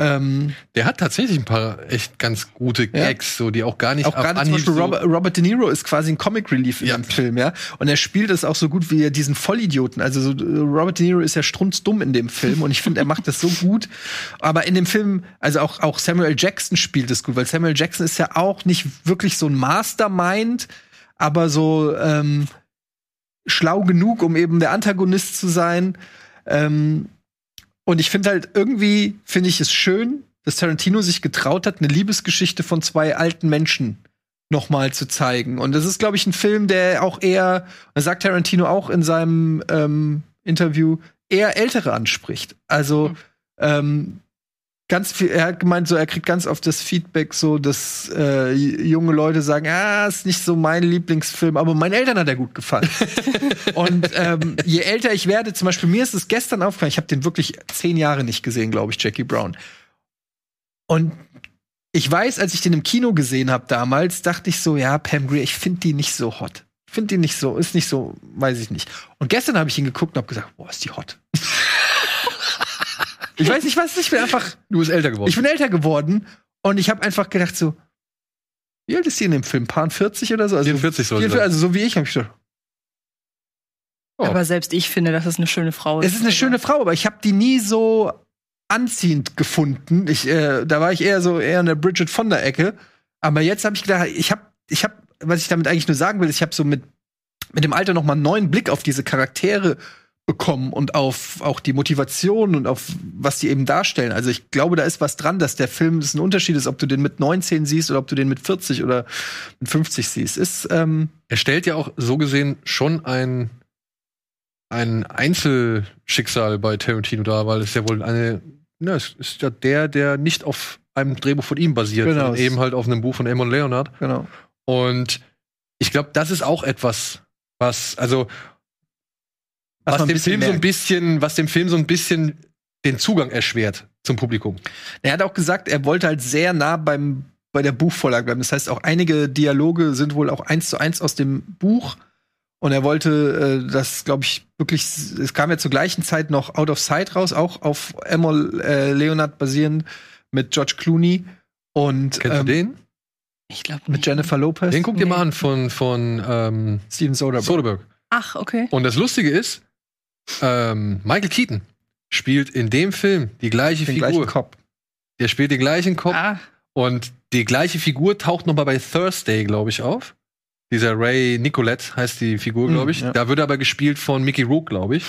Ähm, Der hat tatsächlich ein paar echt ganz gute Gags, so die auch gar nicht auch gerade zum Beispiel so- Robert, Robert De Niro ist quasi ein Comic Relief in Ja. dem Film, ja. Und er spielt es auch so gut wie diesen Vollidioten. Also so, Robert De Niro ist ja strunzdumm in dem Film und ich finde, er macht das so gut. Aber in dem Film, also auch, auch Samuel. Jackson spielt es gut, weil Samuel. Jackson ist ja auch nicht wirklich so ein Mastermind, aber so ähm, schlau genug, um eben der Antagonist zu sein. Ähm, und ich finde halt irgendwie, finde ich es schön, dass Tarantino sich getraut hat, eine Liebesgeschichte von zwei alten Menschen noch mal zu zeigen. Und das ist, glaube ich, ein Film, der auch eher, das sagt Tarantino auch in seinem ähm, Interview, eher Ältere anspricht. Also ähm, ganz viel, er hat gemeint, so er kriegt ganz oft das Feedback, so dass äh, junge Leute sagen, ah, ist nicht so mein Lieblingsfilm, aber meinen Eltern hat er gut gefallen. [LAUGHS] Und ähm, je älter ich werde, zum Beispiel mir ist es gestern aufgefallen, ich habe den wirklich zehn Jahre nicht gesehen, glaube ich, Jackie Brown. Und ich weiß, als ich den im Kino gesehen habe damals, dachte ich so, ja, Pam Grier, ich finde die nicht so hot. Ich finde die nicht so, ist nicht so, weiß ich nicht. Und gestern habe ich ihn geguckt und habe gesagt, boah, ist die hot. Ich weiß nicht was, ich bin einfach, Du bist älter geworden. ich bin älter geworden und ich habe einfach gedacht so, wie alt ist die in dem Film? Paar 40 oder so? Also 44 soll sie 44, sein. also so wie ich, habe ich gedacht, Oh. Aber selbst ich finde, dass es eine schöne Frau ist. Es ist eine schöne Frau, aber ich habe die nie so anziehend gefunden. Ich, äh, da war ich eher so eher in der Bridget Fonda Ecke. Aber jetzt habe ich gedacht, ich habe, ich habe, was ich damit eigentlich nur sagen will, ich habe so mit mit dem Alter noch mal einen neuen Blick auf diese Charaktere bekommen und auf auch die Motivation und auf was die eben darstellen. Also ich glaube, da ist was dran, dass der Film das ein Unterschied ist, ob du den mit 19 siehst oder ob du den mit 40 oder mit 50 siehst. Ist ähm, Er stellt ja auch so gesehen schon ein, ein Einzelschicksal bei Tarantino dar, weil es ja wohl eine, na, es ist ja der, der nicht auf einem Drehbuch von ihm basiert, Genau. sondern eben halt auf einem Buch von Eamon Leonard. genau. Und ich glaube, das ist auch etwas, was, also, Was dem Film so ein merkt. bisschen, was dem Film so ein bisschen den Zugang erschwert zum Publikum. Er hat auch gesagt, er wollte halt sehr nah beim bei der Buchvorlage bleiben. Das heißt, auch einige Dialoge sind wohl auch eins zu eins aus dem Buch. Und er wollte äh, das, glaube ich, wirklich. Es kam ja zur gleichen Zeit noch Out of Sight raus, auch auf Emil äh, Leonard basierend mit George Clooney und Kennst ähm, du den? Ich glaube mit Jennifer Lopez, Den guck dir Nee. mal an von, von ähm, Steven Soderbergh. Soderbergh. Ach, okay. Und das Lustige ist, ähm, Michael Keaton spielt in dem Film die gleiche den Figur. gleichen Cop. Der spielt den gleichen Kopf Ah, und die gleiche Figur taucht noch mal bei Thursday, glaube ich, auf. Dieser Ray Nicolette heißt die Figur, Mhm, glaube ich. ja. Da wird er aber gespielt von Mickey Rourke, glaube ich.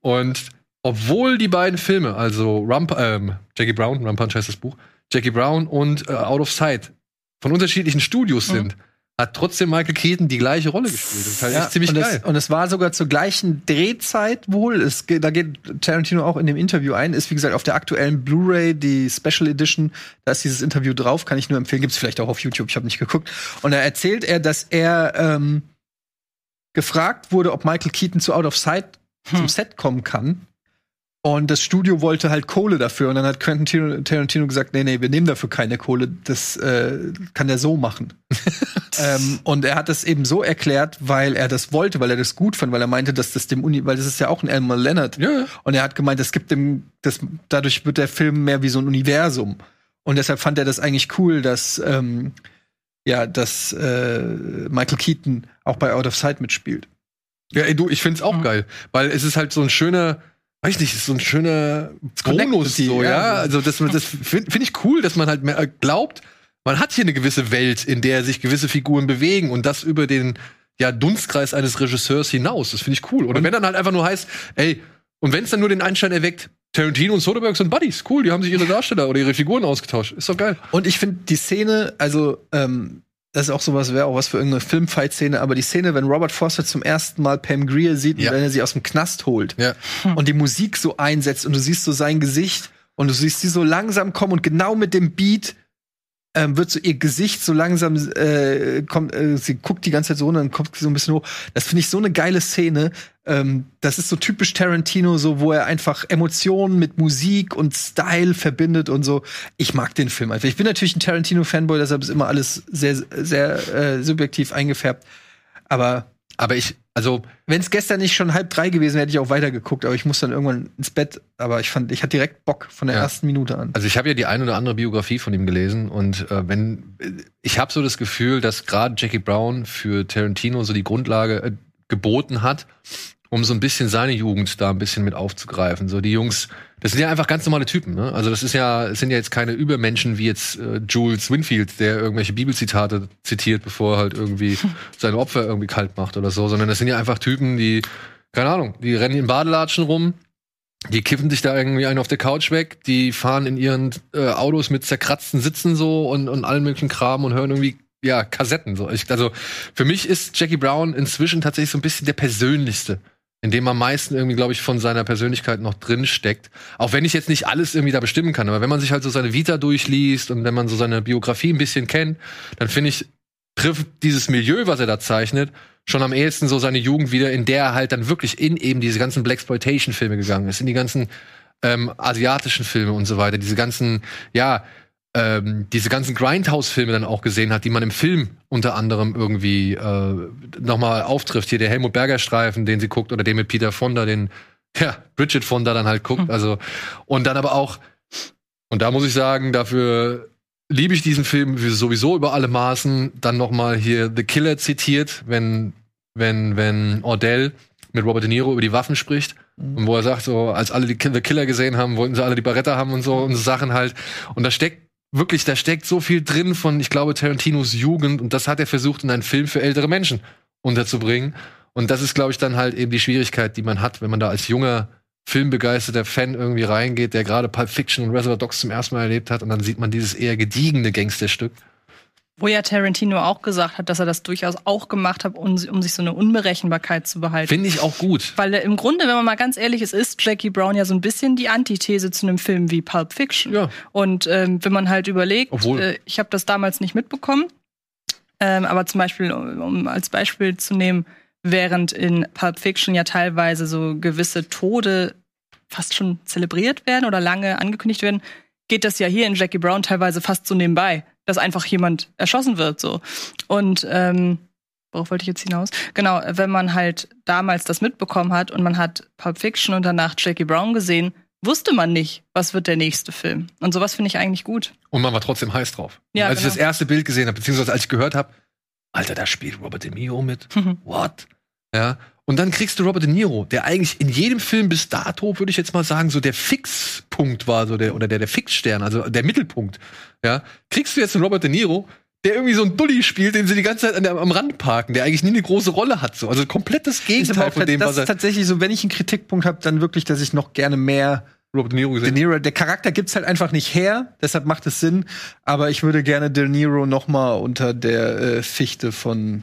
und obwohl die beiden Filme, also Rump ähm, Jackie Brown, Rumpunch heißt das Buch, Jackie Brown und äh, Out of Sight von unterschiedlichen Studios Mhm. Hat trotzdem Michael Keaton die gleiche Rolle gespielt. Das ist halt Ja, echt ziemlich und geil. Es, und es war sogar zur gleichen Drehzeit wohl. Es, da geht Tarantino auch in dem Interview ein. Ist wie gesagt auf der aktuellen Blu-ray, die Special Edition. Da ist dieses Interview drauf, kann ich nur empfehlen. Gibt's vielleicht auch auf YouTube. Ich habe nicht geguckt. Und da erzählt er, dass er ähm, gefragt wurde, ob Michael Keaton zu Out of Sight zum Set kommen kann. Und das Studio wollte halt Kohle dafür. Und dann hat Quentin Tino- Tarantino gesagt, nee, nee, wir nehmen dafür keine Kohle. Das äh, kann der so machen. [LAUGHS] ähm, und er hat das eben so erklärt, weil er das wollte, weil er das gut fand, weil er meinte, dass das dem Uni, weil das ist ja auch ein Elmer Leonard. Ja, ja. Und er hat gemeint, das gibt dem, das, dadurch wird der Film mehr wie so ein Universum. Und deshalb fand er das eigentlich cool, dass, ähm, ja, dass äh, Michael Keaton auch bei Out of Sight mitspielt. Ja, ey, du, ich find's auch Mhm. geil, weil es ist halt so ein schöner, weiß nicht, es ist so ein schöner Bonus, die, so, ja. ja. Also das, das finde find ich cool, dass man halt mehr glaubt, man hat hier eine gewisse Welt, in der sich gewisse Figuren bewegen und das über den ja, Dunstkreis eines Regisseurs hinaus. Das finde ich cool. Oder wenn dann halt einfach nur heißt, ey, und wenn es dann nur den Einstein erweckt, Tarantino und Soderbergh sind Buddies, cool, die haben sich ihre Darsteller oder ihre Figuren ausgetauscht. Ist doch geil. Und ich finde die Szene, also ähm, das ist auch sowas, wäre auch was für irgendeine Filmfight-Szene, aber die Szene, wenn Robert Foster zum ersten Mal Pam Grier sieht, und Ja. wenn er sie aus dem Knast holt Ja. und die Musik so einsetzt und du siehst so sein Gesicht und du siehst sie so langsam kommen und genau mit dem Beat ähm, wird so ihr Gesicht so langsam äh, kommt, äh, sie guckt die ganze Zeit so und dann kommt sie so ein bisschen hoch. Das finde ich so eine geile Szene. Ähm, das ist so typisch Tarantino, so wo er einfach Emotionen mit Musik und Style verbindet und so. Ich mag den Film einfach. Ich bin natürlich ein Tarantino-Fanboy, deshalb ist immer alles sehr, sehr äh, subjektiv eingefärbt. Aber Aber ich, also, wenn es gestern nicht schon halb drei gewesen wäre, hätte ich auch weitergeguckt. Aber ich muss dann irgendwann ins Bett. Aber ich fand, ich hatte direkt Bock von der Ja. ersten Minute an. Also ich habe ja die eine oder andere Biografie von ihm gelesen und äh, wenn ich habe so das Gefühl, dass gerade Jackie Brown für Tarantino so die Grundlage äh, geboten hat, um so ein bisschen seine Jugend da ein bisschen mit aufzugreifen. So die Jungs, das sind ja einfach ganz normale Typen. Ne? Also das ist ja, es sind ja jetzt keine Übermenschen wie jetzt äh, Jules Winfield, der irgendwelche Bibelzitate zitiert, bevor er halt irgendwie [LAUGHS] seine Opfer irgendwie kalt macht oder so, sondern das sind ja einfach Typen, die keine Ahnung, die rennen in Badelatschen rum, die kiffen sich da irgendwie einen auf der Couch weg, die fahren in ihren äh, Autos mit zerkratzten Sitzen so und, und allen möglichen Kram und hören irgendwie ja Kassetten so. Ich, also für mich ist Jackie Brown inzwischen tatsächlich so ein bisschen der persönlichste, in dem am meisten irgendwie glaube ich von seiner Persönlichkeit noch drin steckt. Auch wenn ich jetzt nicht alles irgendwie da bestimmen kann, aber wenn man sich halt so seine Vita durchliest und wenn man so seine Biografie ein bisschen kennt, dann finde ich trifft dieses Milieu, was er da zeichnet, schon am ehesten so seine Jugend wieder, in der er halt dann wirklich in eben diese ganzen Blaxploitation-Filme gegangen ist, in die ganzen ähm, asiatischen Filme und so weiter, diese ganzen, ja, ähm, diese ganzen Grindhouse-Filme dann auch gesehen hat, die man im Film unter anderem irgendwie äh, nochmal auftrifft. Hier der Helmut Berger-Streifen, den sie guckt, oder den mit Peter Fonda, den, ja, Bridget Fonda dann halt guckt. Also, und dann aber auch, und da muss ich sagen, dafür liebe ich diesen Film sowieso über alle Maßen. Dann noch mal hier The Killer zitiert, wenn, wenn, wenn Ordell mit Robert De Niro über die Waffen spricht. Und wo er sagt, so, als alle die The Killer gesehen haben, wollten sie alle die Barretta haben und so und so Sachen halt. Und da steckt wirklich, da steckt so viel drin von, ich glaube, Tarantinos Jugend. Und das hat er versucht, in einen Film für ältere Menschen unterzubringen. Und das ist, glaube ich, dann halt eben die Schwierigkeit, die man hat, wenn man da als junger filmbegeisterter Fan irgendwie reingeht, der gerade Pulp Fiction und Reservoir Dogs zum ersten Mal erlebt hat und dann sieht man dieses eher gediegene Gangsterstück. Wo ja Tarantino auch gesagt hat, dass er das durchaus auch gemacht hat, um, um sich so eine Unberechenbarkeit zu behalten. Finde ich auch gut. Weil im Grunde, wenn man mal ganz ehrlich ist, ist Jackie Brown ja so ein bisschen die Antithese zu einem Film wie Pulp Fiction. Ja. Und ähm, wenn man halt überlegt, äh, ich habe das damals nicht mitbekommen, ähm, aber zum Beispiel, um als Beispiel zu nehmen, während in Pulp Fiction ja teilweise so gewisse Tode fast schon zelebriert werden oder lange angekündigt werden, geht das ja hier in Jackie Brown teilweise fast so nebenbei, dass einfach jemand erschossen wird so. Und ähm, worauf wollte ich jetzt hinaus? Genau, wenn man halt damals das mitbekommen hat und man hat Pulp Fiction und danach Jackie Brown gesehen, wusste man nicht, was wird der nächste Film. Und sowas finde ich eigentlich gut. Und man war trotzdem heiß drauf. Ja, als ich genau. das erste Bild gesehen habe, beziehungsweise als ich gehört habe, Alter, da spielt Robert De Niro mit. [LAUGHS] What? Ja. Und dann kriegst du Robert De Niro, der eigentlich in jedem Film bis dato, würde ich jetzt mal sagen, so der Fixpunkt war, so der, oder der, der Fixstern, also der Mittelpunkt. Ja. Kriegst du jetzt einen Robert De Niro, der irgendwie so einen Dulli spielt, den sie die ganze Zeit an der, am Rand parken, der eigentlich nie eine große Rolle hat. So. Also komplettes Ist Gegenteil von dem, das was ist er tatsächlich so, wenn ich einen Kritikpunkt habe, dann wirklich, dass ich noch gerne mehr Robert De Niro De gesehen Niro, der Charakter gibt's halt einfach nicht her, deshalb macht es Sinn, aber ich würde gerne De Niro noch mal unter der äh, Fichte von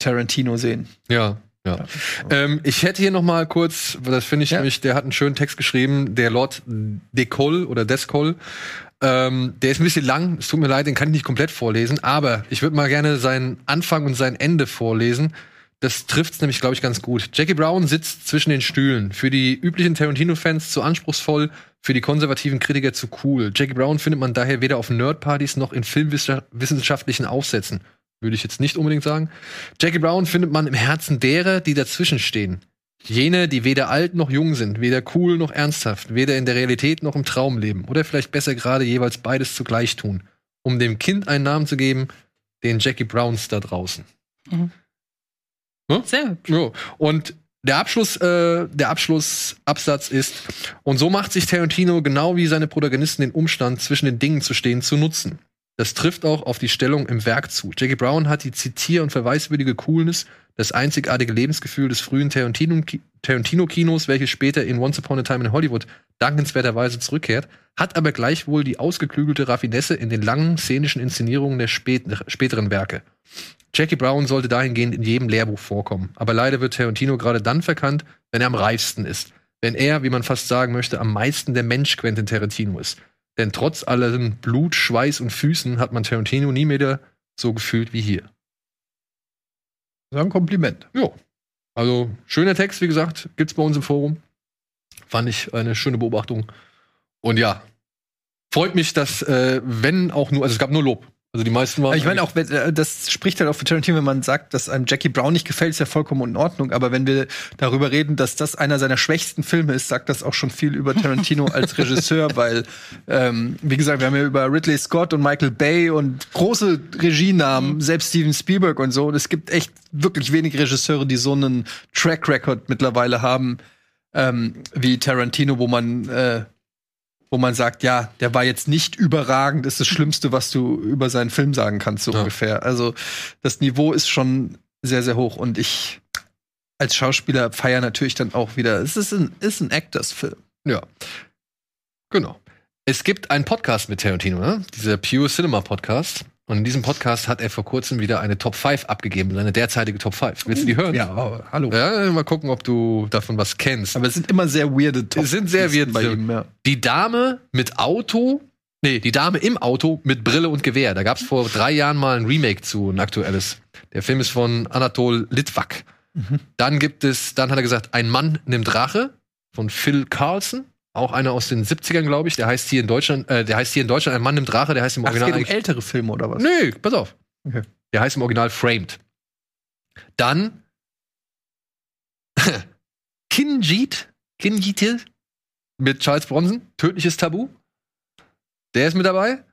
Tarantino sehen. Ja, ja. Ähm, ich hätte hier noch mal kurz, das finde ich Ja. nämlich, der hat einen schönen Text geschrieben, der Lord Decol oder Descol. Ähm, der ist ein bisschen lang, es tut mir leid, den kann ich nicht komplett vorlesen, aber ich würde mal gerne seinen Anfang und sein Ende vorlesen. Das trifft's nämlich, glaube ich, ganz gut. Jackie Brown sitzt zwischen den Stühlen. Für die üblichen Tarantino-Fans zu anspruchsvoll, für die konservativen Kritiker zu cool. Jackie Brown findet man daher weder auf Nerdpartys noch in filmwissenschaftlichen Aufsätzen. Würde ich jetzt nicht unbedingt sagen. Jackie Brown findet man im Herzen derer, die dazwischen stehen. Jene, die weder alt noch jung sind, weder cool noch ernsthaft, weder in der Realität noch im Traum leben. Oder vielleicht besser gerade jeweils beides zugleich tun. Um dem Kind einen Namen zu geben, den Jackie Browns da draußen. Sehr hübsch. Ja. Und der Abschluss, äh, der Abschlussabsatz ist, und so macht sich Tarantino genau wie seine Protagonisten den Umstand, zwischen den Dingen zu stehen, zu nutzen. Das trifft auch auf die Stellung im Werk zu. Jackie Brown hat die zitier- und verweiswürdige Coolness, das einzigartige Lebensgefühl des frühen Tarantino- Tarantino-Kinos, welches später in Once Upon a Time in Hollywood dankenswerterweise zurückkehrt, hat aber gleichwohl die ausgeklügelte Raffinesse in den langen szenischen Inszenierungen der spät späteren Werke. Jackie Brown sollte dahingehend in jedem Lehrbuch vorkommen. Aber leider wird Tarantino gerade dann verkannt, wenn er am reifsten ist. Wenn er, wie man fast sagen möchte, am meisten der Mensch Quentin Tarantino ist. Denn trotz allem Blut, Schweiß und Füßen hat man Tarantino nie mehr so gefühlt wie hier. Das ist ein Kompliment. Ja. Also, schöner Text, wie gesagt, gibt's bei uns im Forum. Fand ich eine schöne Beobachtung. Und ja, freut mich, dass, äh, wenn auch nur, also es gab nur Lob. Also die meisten waren. Ich meine auch, äh, das spricht halt auch für Tarantino, wenn man sagt, dass einem Jackie Brown nicht gefällt, ist ja vollkommen in Ordnung. Aber wenn wir darüber reden, dass das einer seiner schwächsten Filme ist, sagt das auch schon viel über Tarantino [LAUGHS] als Regisseur, weil, ähm, wie gesagt, wir haben ja über Ridley Scott und Michael Bay und große Regienamen, selbst Steven Spielberg und so. Und es gibt echt wirklich wenig Regisseure, die so einen Track Record mittlerweile haben, ähm, wie Tarantino, wo man äh, wo man sagt, ja, der war jetzt nicht überragend, ist das Schlimmste, was du über seinen Film sagen kannst, so Ja. ungefähr. Also das Niveau ist schon sehr, sehr hoch und ich als Schauspieler feiere natürlich dann auch wieder, es ist ein, ist ein Actors-Film. Ja. Genau. Es gibt einen Podcast mit Tarantino, ne? Dieser Pure Cinema Podcast. Und in diesem Podcast hat er vor kurzem wieder eine Top 5 abgegeben, seine derzeitige Top 5. Willst du die hören? Ja, aber, hallo. Ja, mal gucken, ob du davon was kennst. Aber es sind immer sehr weirde Top Es sind sehr Listen weird bei ihm, ja. Die Dame mit Auto, nee, die Dame im Auto mit Brille und Gewehr. Da gab es vor drei Jahren mal ein Remake zu, ein aktuelles. Der Film ist von Anatol Litwak. Dann gibt es, dann hat er gesagt, Ein Mann nimmt Rache von Phil Carlson. Auch einer aus den 70ern, glaube ich. Der heißt hier in Deutschland, äh, der heißt hier in Deutschland Ein Mann nimmt Rache. Der heißt im Ach, es Original geht um ältere Filme oder was? Nö, pass auf. Okay. Der heißt im Original Framed. Dann [LAUGHS] Kinjit, Kinjit mit Charles Bronson, tödliches Tabu. Der ist mit dabei.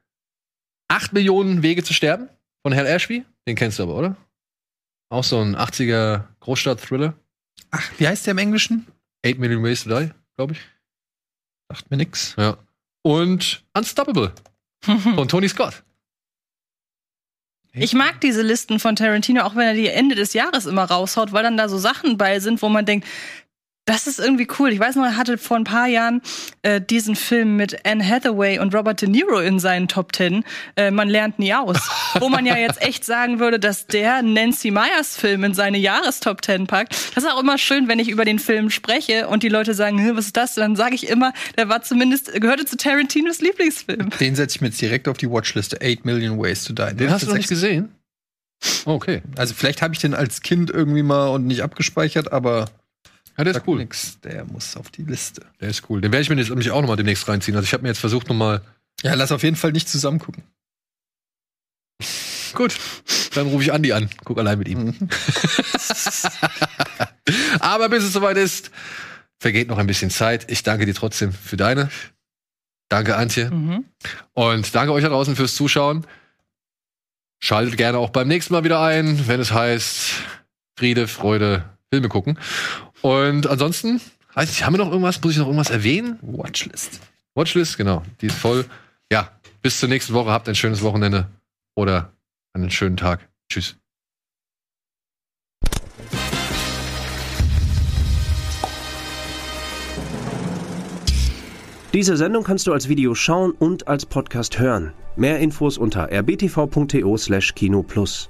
Acht Millionen Wege zu sterben von Hal Ashby. Den kennst du aber, oder? Auch so ein 80er Großstadt-Thriller. Ach, wie heißt der im Englischen? Eight Million Ways to Die, glaube ich. Sagt mir nix. Ja. Und Unstoppable [LAUGHS] von Tony Scott. Ich mag diese Listen von Tarantino, auch wenn er die Ende des Jahres immer raushaut, weil dann da so Sachen bei sind, wo man denkt, das ist irgendwie cool. Ich weiß noch, er hatte vor ein paar Jahren äh, diesen Film mit Anne Hathaway und Robert De Niro in seinen Top Ten. Äh, man lernt nie aus. wo man ja jetzt echt sagen würde, dass der Nancy Meyers Film in seine Jahrestop Ten packt. Das ist auch immer schön, wenn ich über den Film spreche und die Leute sagen, "Hä, was ist das? Dann sage ich immer, der war zumindest, gehörte zu Tarantinos Lieblingsfilm. Den setze ich mir jetzt direkt auf die Watchliste. 8 Million Ways to Die. Den hast du noch nicht gesehen? Okay. Also vielleicht habe ich den als Kind irgendwie mal und nicht abgespeichert, aber Ja, der ist sagt cool. nix. Der muss auf die Liste. Der ist cool. Den werde ich mir jetzt nämlich auch noch mal demnächst reinziehen. Also ich habe mir jetzt versucht noch mal Ja, lass auf jeden Fall nicht zusammen gucken. [LAUGHS] Gut, dann rufe ich Andi an. Guck allein mit ihm. [LAUGHS] Aber bis es soweit ist, vergeht noch ein bisschen Zeit. Ich danke dir trotzdem für deine. Danke, Antje. Mhm. Und danke euch da draußen fürs Zuschauen. Schaltet gerne auch beim nächsten Mal wieder ein, wenn es heißt Friede, Freude, Filme gucken. Und ansonsten, weiß ich, haben wir noch irgendwas? Muss ich noch irgendwas erwähnen? Watchlist. Watchlist, genau. Die ist voll. Ja, bis zur nächsten Woche. Habt ein schönes Wochenende oder einen schönen Tag. Tschüss. Diese Sendung kannst du als Video schauen und als Podcast hören. Mehr Infos unter rbtv.to/kinoplus.